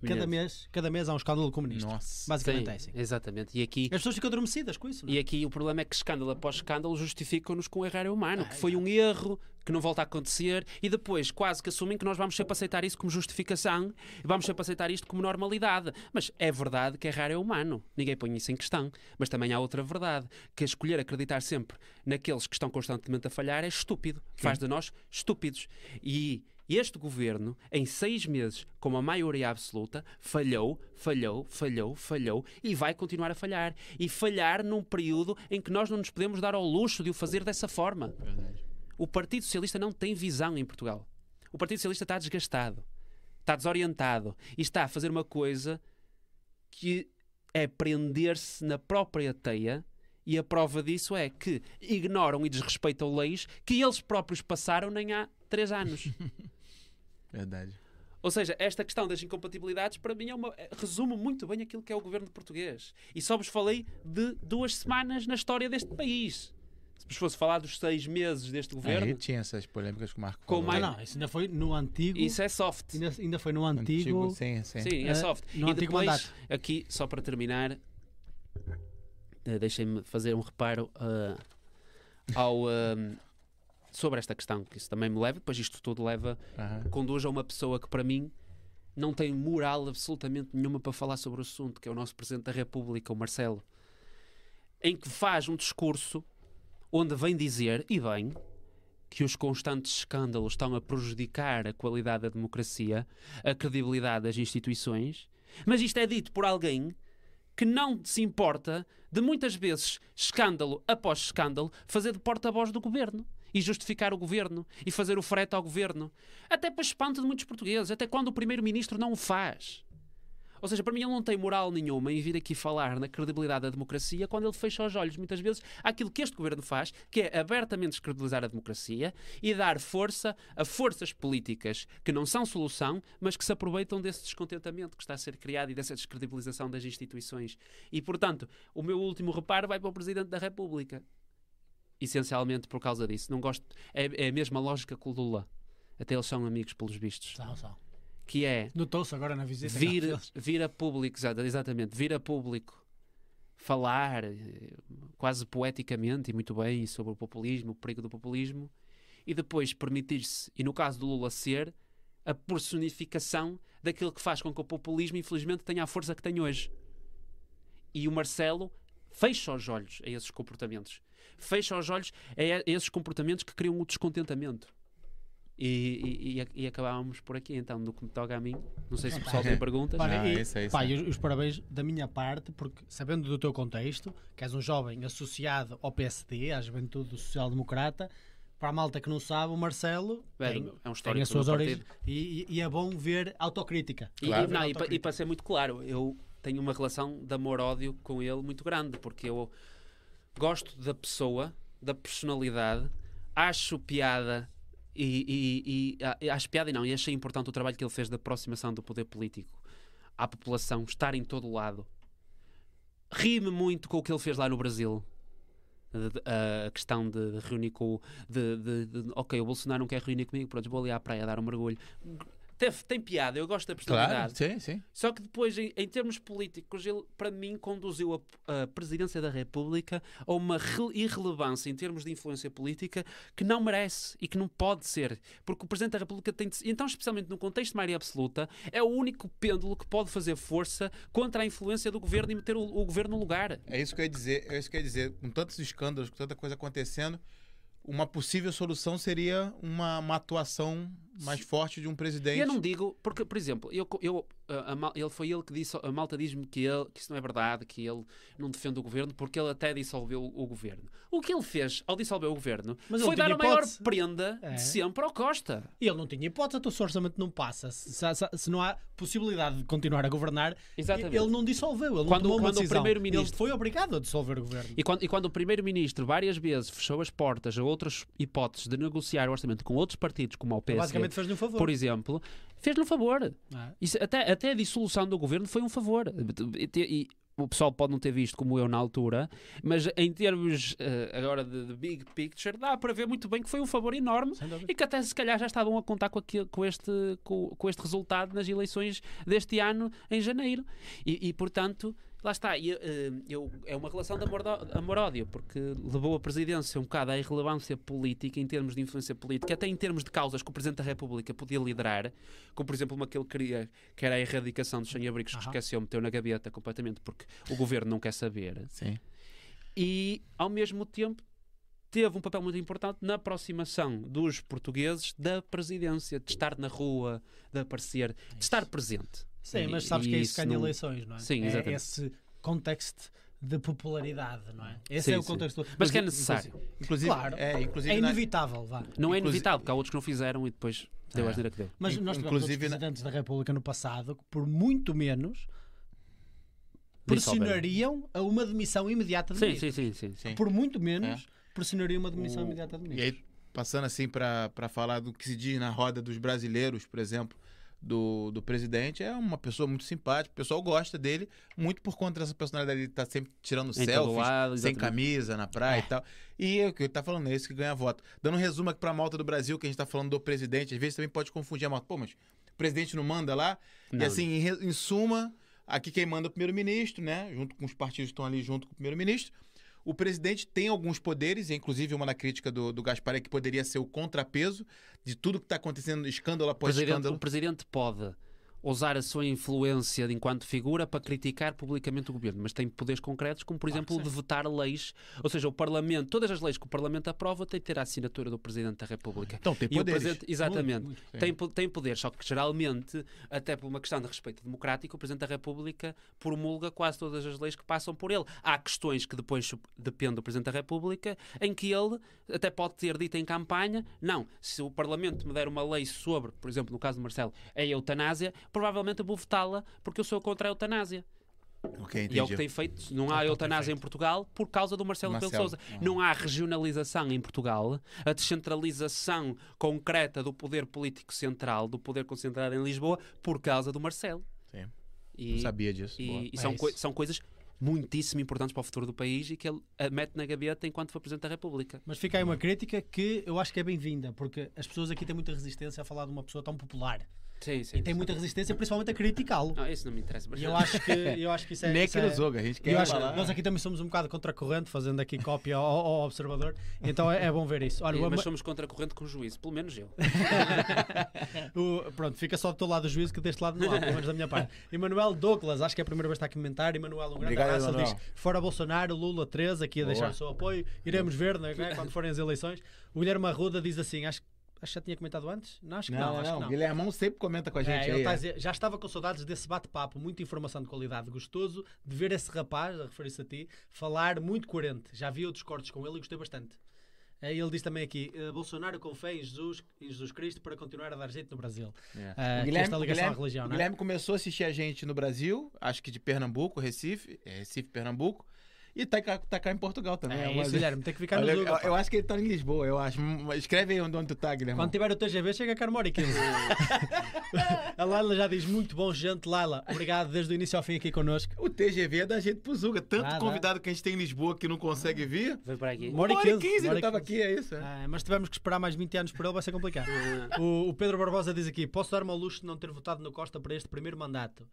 cada mês, cada mês há um escândalo comunista.
Nossa.
Basicamente
Sim,
é assim.
exatamente. E aqui,
As pessoas ficam adormecidas com isso. não é?
e aqui o problema é que escândalo após escândalo justificam-nos com o errar humano, que
Ah,
foi um erro, que não volta a acontecer, e depois quase que assumem que nós vamos sempre aceitar isso como justificação vamos sempre aceitar isto como normalidade. Mas é verdade que errar é humano, ninguém põe isso em questão. Mas também há outra verdade, que escolher acreditar sempre naqueles que estão constantemente a falhar é estúpido, faz de nós estúpidos. E este governo, em seis meses, com uma maioria absoluta, falhou, falhou, falhou, falhou e vai continuar a falhar. E falhar num período em que nós não nos podemos dar ao luxo de o fazer dessa forma. O Partido Socialista não tem visão em Portugal. O Partido Socialista está desgastado, está desorientado e está a fazer uma coisa que é prender-se na própria teia. E a prova disso é que ignoram e desrespeitam leis que eles próprios passaram nem há três anos. (laughs)
Verdade.
Ou seja, esta questão das incompatibilidades, para mim, é uma, é- resume muito bem aquilo que é o governo português. E só vos falei de duas semanas na história deste país. Se vos fosse falar dos seis meses deste
Aí
governo,
tinha essas polêmicas com o Marco.
Com
falou.
mais-
Ah, não, isso ainda foi no antigo.
isso é soft.
ainda, ainda foi no antigo.
Sim, sim.
Sim, é
Eh,
soft.
no
e
antigo
depois,
mandato.
aqui, só para terminar, eh, deixem-me fazer um reparo eh, ao, sobre esta questão, que isso também me leva, depois isto tudo leva
Aham.
conduz a uma pessoa que, para mim, não tem moral absolutamente nenhuma para falar sobre o assunto, que é o nosso Presidente da República, o Marcelo, em que faz um discurso onde vem dizer, e bem, que os constantes escândalos estão a prejudicar a qualidade da democracia, a credibilidade das instituições, mas isto é dito por alguém que não se importa de muitas vezes, escândalo após escândalo, fazer de porta-voz do governo e justificar o governo e fazer o frete ao governo. Até para espanto de muitos portugueses, até quando o primeiro-ministro não o faz. Ou seja, para mim ele não tem moral nenhuma em vir aqui falar na credibilidade da democracia quando ele fecha os olhos muitas vezes àquilo que este governo faz, que é abertamente descredibilizar a democracia e dar força a forças políticas que não são solução, mas que se aproveitam desse descontentamento que está a ser criado e dessa descredibilização das instituições. E, portanto, o meu último reparo vai para o Presidente da República. Essencialmente por causa disso. Não gosto. É, é a mesma lógica que o Lula. Até eles são amigos pelos vistos.
São, são.
Que é
Notou-se agora na visita.
vir, (laughs) vir a público, exa- exatamente, vir a público falar eh, quase poeticamente e muito bem sobre o populismo, o perigo do populismo, e depois permitir-se, e no caso do Lula ser, a personificação daquilo que faz com que o populismo, infelizmente, tenha a força que tem hoje. E o Marcelo fecha os olhos a esses comportamentos. Fecha os olhos a a esses comportamentos que criam o descontentamento. E, e, e, acabávamos por aqui, então, no que me toca a mim. Não sei se o pessoal tem (laughs) perguntas.
Não,
e,
isso é isso
pá,
é.
e os, os parabéns da minha parte, porque sabendo do teu contexto, que és um jovem associado ao PSD, à Juventude Social Democrata, para a malta que não sabe, o Marcelo
É,
tem,
é um
tem as suas
do
origens e, e- e é bom ver autocrítica.
Claro.
e- não, e,
Autocrítica.
e para ser muito claro, eu tenho uma relação de amor-ódio com ele muito grande, porque eu gosto da pessoa, da personalidade, acho piada e, e- e- acho piada e não, e achei importante o trabalho que ele fez de aproximação do poder político à população, estar em todo lado. Ri-me muito com o que ele fez lá no Brasil. A questão de, reunir com. De, de- de- ok, o Bolsonaro não quer reunir comigo, pronto, vou ali à praia dar um mergulho. Teve- tem piada, eu gosto da personalidade.
Claro, sim, sim.
Só que depois, em, em termos políticos, ele, para mim, conduziu a, a presidência da República a uma re- irrelevância em termos de influência política que não merece e que não pode ser. Porque o Presidente da República tem de, então, especialmente no contexto de maioria absoluta, é o único pêndulo que pode fazer força contra a influência do governo e meter o, o governo no lugar.
É isso que eu ia dizer. É isso que eu ia dizer. Com tantos escândalos, com tanta coisa acontecendo, uma possível solução seria uma, uma atuação mais forte de um presidente.
Eu não digo, porque, por exemplo, eu, eu, a, a ele foi ele que disse, a malta diz-me que, ele, que isso não é verdade, que ele não defende o governo, porque ele até dissolveu o, o governo. O que ele fez ao dissolver o governo
Mas
foi dar a maior
hipótese.
prenda
É.
de sempre ao Costa.
E ele não tinha hipótese, então se o orçamento não passa, se, se- se- se não há possibilidade de continuar a governar,
Exatamente.
ele não dissolveu, ele
Quando-
não tomou uma
quando o
decisão.
primeiro-ministro-
Ele foi obrigado a dissolver o governo.
E quando, e quando o Primeiro-Ministro várias vezes fechou as portas a outras hipóteses de negociar o orçamento com outros partidos, como ao PSD,
Basicamente fez-lhe um favor.
por exemplo, fez-lhe um favor.
Ah,
Isso, até, até a dissolução do governo foi um favor. E, e o pessoal pode não ter visto como eu na altura, mas em termos eh, agora de, de big picture, dá para ver muito bem que foi um favor enorme e que até se calhar já estavam a contar com, aquilo- com este, com, com este resultado nas eleições deste ano em janeiro. E, e, portanto, lá está. e, eh, eu, é uma relação de amor- amor-ódio, porque levou a presidência um bocado à irrelevância política, em termos de influência política, até em termos de causas que o Presidente da República podia liderar, como por exemplo uma que ele queria, que era a erradicação dos sem-abrigos, que esqueceu, meteu na gaveta completamente, porque o governo não quer saber
Sim.
e ao mesmo tempo teve um papel muito importante na aproximação dos portugueses da presidência, de estar na rua, de aparecer, de estar presente.
Sim,
E-
mas sabes
e
que é isso que ganha
não-
eleições, não é?
Sim,
é
exatamente.
esse contexto de popularidade, não é? Esse
Sim,
é o
sim.
contexto.
Mas que é necessário.
Inclusive,
Claro.
é, inclusive
É inevitável, vá.
Não é inevitável, porque há outros que não fizeram e depois deu
É.
a asneira que deu.
Mas nós tivemos
inclusive
outros
na-
presidentes da República no passado que, por muito menos, pressionariam a uma demissão imediata de
Sim,
ministro.
sim, sim, sim.
Sim.
Por muito menos, pressionariam uma demissão
O-
imediata de
E
ministro.
aí, passando assim para falar do que se diz na roda dos brasileiros, por exemplo, do, do presidente, é uma pessoa muito simpática, o pessoal gosta dele, muito por conta dessa personalidade, ele tá sempre tirando
todo
selfies,
lado,
sem camisa, na praia e tal. E é o que ele tá falando, é esse que ganha voto. Dando um resumo aqui pra malta do Brasil, que a gente tá falando do presidente, às vezes também pode confundir a malta. Pô, mas o presidente não manda lá?
Não,
e assim, em, em suma, aqui quem manda é o primeiro-ministro, né? Junto com os partidos que estão ali junto com o primeiro-ministro. O presidente tem alguns poderes, e inclusive uma na crítica do, do Gaspar é que poderia ser o contrapeso de tudo que está acontecendo, escândalo
O
após
presidente,
escândalo.
o presidente pode usar a sua influência de enquanto figura para criticar publicamente o governo, mas tem poderes concretos, como por
Claro que
exemplo o de vetar leis, ou seja, o Parlamento, todas as leis que o Parlamento aprova têm de ter a assinatura do Presidente da República.
Então, tem poderes.
Presidente, exatamente,
Muito, muito.
tem, tem poder, só que geralmente, até por uma questão de respeito democrático, o Presidente da República promulga quase todas as leis que passam por ele. Há questões que depois sup- depende do Presidente da República, em que ele até pode ter dito em campanha, não, se o Parlamento me der uma lei sobre, por exemplo, no caso do Marcelo, a eutanásia, provavelmente eu vou votá-la porque eu sou contra a eutanásia.
Ok, entendi.
E é o que tem feito. Não há
Então,
eutanásia em. Portugal por causa do Marcelo,
Marcelo.
Rebelo Sousa.
Uhum.
Não há regionalização em Portugal. A descentralização concreta do poder político central, do poder concentrado em Lisboa, por causa do Marcelo.
Sim.
E,
Não sabia disso.
E, e
É
são, coi- são coisas muitíssimo importantes para o futuro do país e que ele a mete na gaveta enquanto for Presidente da República.
Mas fica aí uma crítica que eu acho que é bem-vinda, porque as pessoas aqui têm muita resistência a falar de uma pessoa tão popular.
Sim, sim.
E têm muita resistência, principalmente a criticá-lo.
Não, isso não me interessa. mas-
E eu acho que, (laughs) eu acho que isso é.
Nem
isso
aqui
é-
Zoga, a gente
eu
quer
acho que
falar.
nós aqui também somos um bocado contra a corrente, fazendo aqui cópia ao, ao observador. Então é, é bom ver isso. Olha,
E-
o,
mas somos contra a corrente com juízo, pelo menos eu. (laughs)
o- pronto, fica só do teu lado o juízo que deste lado não há, pelo menos da minha parte. Emanuel Douglas, acho que é a primeira vez que está a comentar. Emanuel, um grande
Obrigado,
abraço. Ele diz: fora Bolsonaro, Lula 13, aqui a
Boa.
deixar o seu apoio. Iremos ver né, quando forem as eleições. O Guilherme Arruda diz assim: acho, acho que já tinha comentado antes? Não, acho que não.
Não, não,
acho que
não.
não.
Guilhermão sempre comenta com a gente
É,
aí.
tá a
é.
dizer, já estava com saudades desse bate-papo, muita informação de qualidade, gostoso de ver esse rapaz, a referir-se a ti, falar muito coerente. Já vi outros cortes com ele e gostei bastante. Eh, Ele diz também aqui: eh, Bolsonaro com fé em Jesus, em Jesus Cristo para continuar a dar jeito no Brasil.
É.
Ah,
O
que esta ligação à religião, não é?
Guilherme começou a assistir a gente no Brasil, acho que de Pernambuco, Recife, é, Recife, Pernambuco, e tá, cá- tá cá em Portugal também.
É
Mas-
isso, Guilherme, tem que ficar
Olha,
no
eu, eu acho que ele tá em Lisboa, eu acho. Hum, Escreve aí onde, onde tu tá, Guilherme.
Quando tiver o TGV, chega cá uma hora e 15. a Laila já diz: muito bom, gente. Laila, obrigado desde o início ao fim aqui connosco.
O TGV é da gente pro Zuga. Tanto convidado que a gente tem em Lisboa que não consegue vir.
Vem para aqui.
Uma hora e
Uma hora e
15,
15
uma hora
ele
e
tava
15.
aqui, é isso. é.
Ah, mas tivemos que esperar mais 20 anos por ele, vai ser complicado. (laughs) O, o Pedro Barbosa diz aqui: posso dar-me ao luxo de não ter votado no Costa para este primeiro mandato?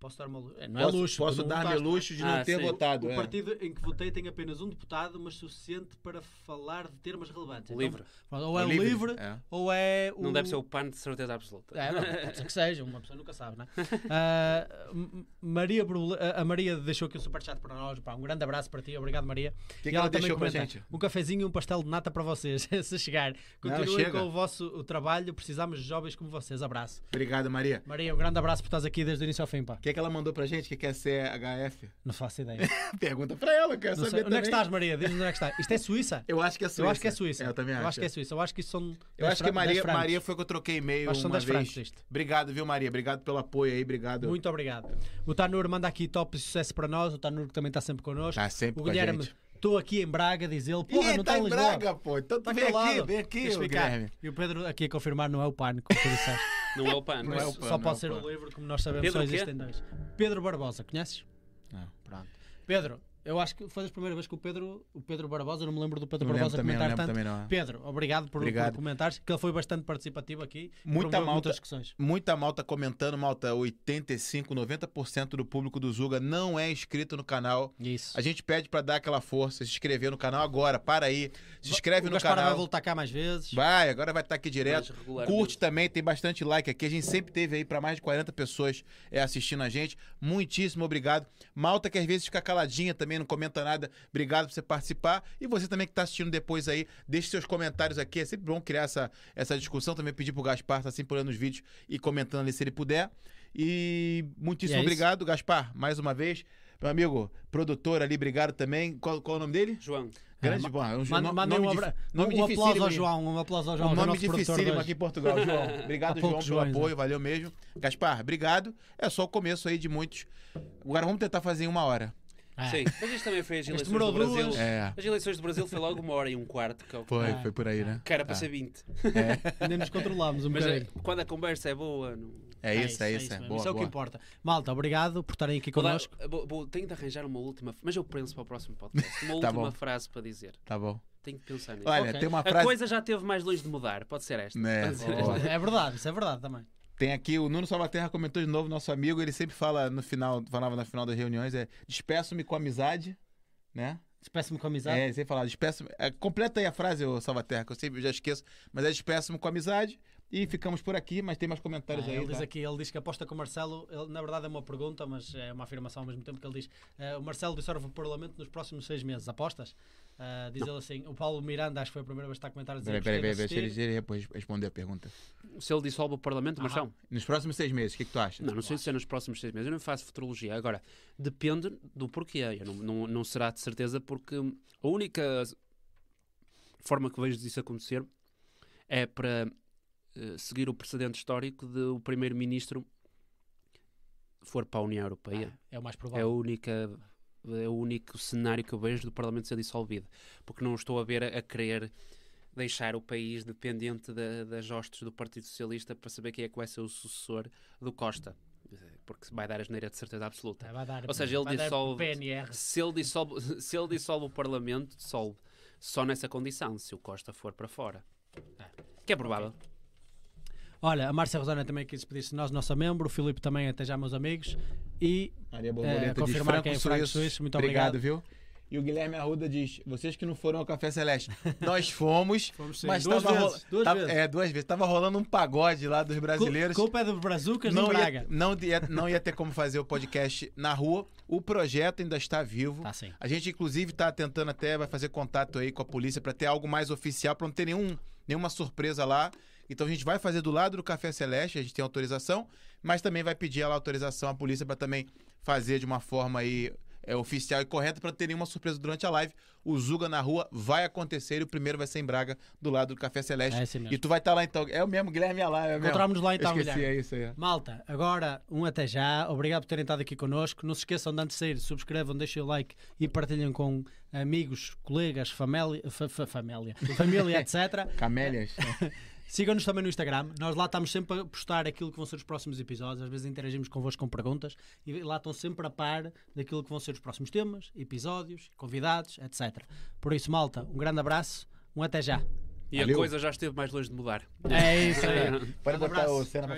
Posso dar uma luxo? É, não é
Posso,
luxo.
posso
não
dar-me
não é?
luxo de
Ah,
não ter
sim.
votado.
O
é.
partido em que votei tem apenas um deputado, mas suficiente para falar de termos relevantes. Então,
Livre.
ou é
O
o
livre,
livre,
é.
ou é o.
Não deve ser o PAN de certeza absoluta.
É, não, pode ser que seja, uma pessoa nunca sabe, né? (laughs) Ah, M- Maria Brule- a Maria deixou aqui um superchat para nós. Pá, um grande abraço para ti, obrigado Maria.
O que,
E
que ela
também
deixou pra
comenta,
gente?
Um cafezinho e um pastel de nata para vocês, (laughs) se chegar. Continuem
chega.
com o vosso o trabalho, precisamos de jovens como vocês. Abraço.
Obrigado, Maria.
Maria, um grande abraço por estás aqui desde o início ao fim, pá.
O que, que ela mandou pra gente que quer ser HF? (laughs)
Não faço ideia. (laughs)
Pergunta pra ela, quero
Não
saber
sei. Onde é que estás, Maria? Diz-nos onde é que está. Isto é Suíça?
Eu acho que é Suíça.
Eu acho que é Suíça.
É, eu também acho.
Eu acho que é Suíça. Eu acho que isso são.
Eu
10
acho que
fra- 10
Maria. Maria foi que eu troquei e-mail
Acho que são
uma
10
vez.
francos isto.
Obrigado, viu, Maria? Obrigado pelo apoio aí, obrigado.
Muito obrigado. O Tanur manda aqui top sucesso para nós. O Tanur que também está sempre connosco.
Tá sempre
o
com a
Guilherme,
gente.
Estou aqui em Braga, diz ele. Porra,
Ih,
não
tá
está
em
Lisboa.
Braga, pô. Então
Está
vem
aqui ao
aqui,
lado.
vem aqui. Guilherme.
E o Pedro aqui a confirmar não é o como tu disseste. (laughs)
Não é o PAN.
Não é o PAN,
Só
não
pode
é
ser
o
livro, como nós sabemos,
Pedro
só existem dois. Pedro Barbosa, conheces?
Não.
Pronto. Pedro, eu acho que foi a primeira vez que o Pedro, o Pedro Barbosa, eu não me lembro do Pedro
Não
Barbosa
também,
comentar tanto.
também não.
Pedro, obrigado por,
Obrigado.
por comentares, que ele foi bastante participativo aqui.
Muita malta-
muitas discussões.
Muita malta comentando, malta. 85, 90% do público do Zuga não é inscrito no canal.
Isso.
A gente pede pra dar aquela força, se inscrever no canal agora. Para aí. Se inscreve
o
no
Gaspar vai
canal.
voltar cá mais vezes.
Vai, agora vai estar aqui direto. Curte também, tem bastante like aqui. A gente sempre teve aí pra mais de 40 pessoas é, assistindo a gente. Muitíssimo obrigado. Malta que às vezes fica caladinha também, não comenta nada. Obrigado por você participar. E você também que tá assistindo depois aí, deixe seus comentários aqui. É sempre bom criar essa, essa discussão. Também pedir pro Gaspar tá sempre olhando os vídeos e comentando ali se ele puder. E muitíssimo
E é isso.
obrigado, Gaspar, mais uma vez. Meu amigo, produtor ali, obrigado também. Qual, qual é o nome dele?
João.
Grande,
ma-
bom, é um
Manda-
nome,
um, abra...
nome
um aplauso ao? João, um aplauso ao João,
Um
é o
nome dificílimo
de
aqui em. Portugal, (laughs) João. Obrigado, João, pelo
Joões,
apoio, valeu mesmo. Gaspar, obrigado. É só o começo aí de muitos. Agora vamos tentar fazer em uma hora.
Ah,
Sim, mas isto também foi as eleições do Brasil.
duas.
É,
As eleições do Brasil foi logo uma hora e um quarto. Que é
foi,
Ah.
foi por aí, né?
que era para
Ah.
ser 20.
Nem nos controlámos um
Mas é,
bocadinho.
quando a conversa é boa. Não...
É isso, é isso. É,
mesmo.
boa,
Isso é o que importa. Malta, obrigado por estarem aqui
Vou dar-
connosco.
vou- vou- tenho de arranjar uma última. Mas eu penso para o próximo podcast. Uma (laughs)
Tá
última
bom.
frase para dizer.
Tá bom.
Tenho que pensar nisso.
Olha,
Ok.
tem uma
A
frase.
coisa já esteve mais longe de mudar. Pode ser esta.
Né,
Pode ser esta.
É verdade, isso é verdade também.
Tem aqui, o Nuno Salvaterra comentou de novo, nosso amigo, ele sempre fala no final, falava no final das reuniões, é despeço-me com amizade, né?
Despeço-me com amizade.
É, sempre falava, despeço é, Completa aí a frase, ô Salvaterra, que eu sempre já esqueço, mas é despeço-me com amizade e ficamos por aqui, mas tem mais comentários
Ah,
aí.
ele diz
tá?
aqui, ele diz que aposta com o Marcelo, ele, na verdade é uma pergunta, mas é uma afirmação ao mesmo tempo que ele diz eh, o Marcelo dissolve o Parlamento nos próximos seis meses, apostas? Ah, diz ele assim, o Paulo Miranda, acho que foi a primeira vez que está a comentar a dizer
Peraí,
que
peraí, peraí, deixa ele, depois responder a pergunta.
Se ele dissolve o Parlamento,
Ah.
Marchão?
Nos próximos seis meses, o que, que tu acha?
Não, não sei se é nos próximos seis meses. Eu não faço futurologia. Agora, depende do porquê. Eu não, não, não será de certeza, porque a única forma que vejo disso acontecer é para eh, seguir o precedente histórico de o primeiro-ministro for para a União Europeia.
É o mais
É, a
provável.
única, é o único cenário que eu vejo do Parlamento ser dissolvido. Porque não estou a ver a, a querer deixar o país dependente da- das hostes do Partido Socialista para saber quem é que vai ser o sucessor do Costa. Porque vai dar a geneira de certeza absoluta.
É, vai dar,
Ou seja, ele dissolve-. Se ele, dissolve, se ele dissolve o Parlamento, dissolve só nessa condição, se o Costa for para fora. Que é provável.
Olha, a Márcia Rosana também quis despedir-se de nós, nossa membro, o Filipe também, até já meus amigos. E
Maria
Eh,
Borboleta diz
confirmar quem é Franco
Suíço.
Suíço, muito
obrigado, viu? E o Guilherme Arruda diz: vocês que não foram ao Café Celeste, (laughs) nós fomos,
Fomos sim,
mas
duas
tava
vezes, duas
tava-
vezes.
É, duas vezes. Tava rolando um pagode lá dos brasileiros.
culpa é do Brazucas
não
Braga.
ia, não, ia, não ia ter como fazer o podcast na rua. O projeto ainda está vivo.
Tá sim.
A gente, inclusive, está tentando até vai fazer contato aí com a polícia para ter algo mais oficial, para não ter nenhum, nenhuma surpresa lá. Então a gente vai fazer do lado do Café Celeste, a gente tem autorização, mas também vai pedir lá autorização à polícia para também fazer de uma forma aí é, oficial e correta para não ter nenhuma surpresa durante a live. O Zuga na rua vai acontecer e o primeiro vai ser em Braga, do lado do Café Celeste.
É esse mesmo.
e tu vai estar lá então. É o mesmo, Guilherme ia lá. É.
Encontramos-nos lá então,
esqueci,
Guilherme.
é isso aí.
Malta, agora um até já. Obrigado por terem estado aqui connosco. Não se esqueçam de antes de sair, subscrevam, deixem o like e partilhem com amigos, colegas, família, fa- fa- família, (laughs) família etc.
Camélias. (laughs)
Sigam-nos também no Instagram. Nós lá estamos sempre a postar aquilo que vão ser os próximos episódios. Às vezes interagimos convosco com perguntas e lá estão sempre a par daquilo que vão ser os próximos temas, episódios, convidados, etc. Por isso, malta, um grande abraço. Um até já.
E
Valeu.
a coisa já esteve mais longe de mudar.
É isso aí. (laughs)
Botar
abraço.
o cena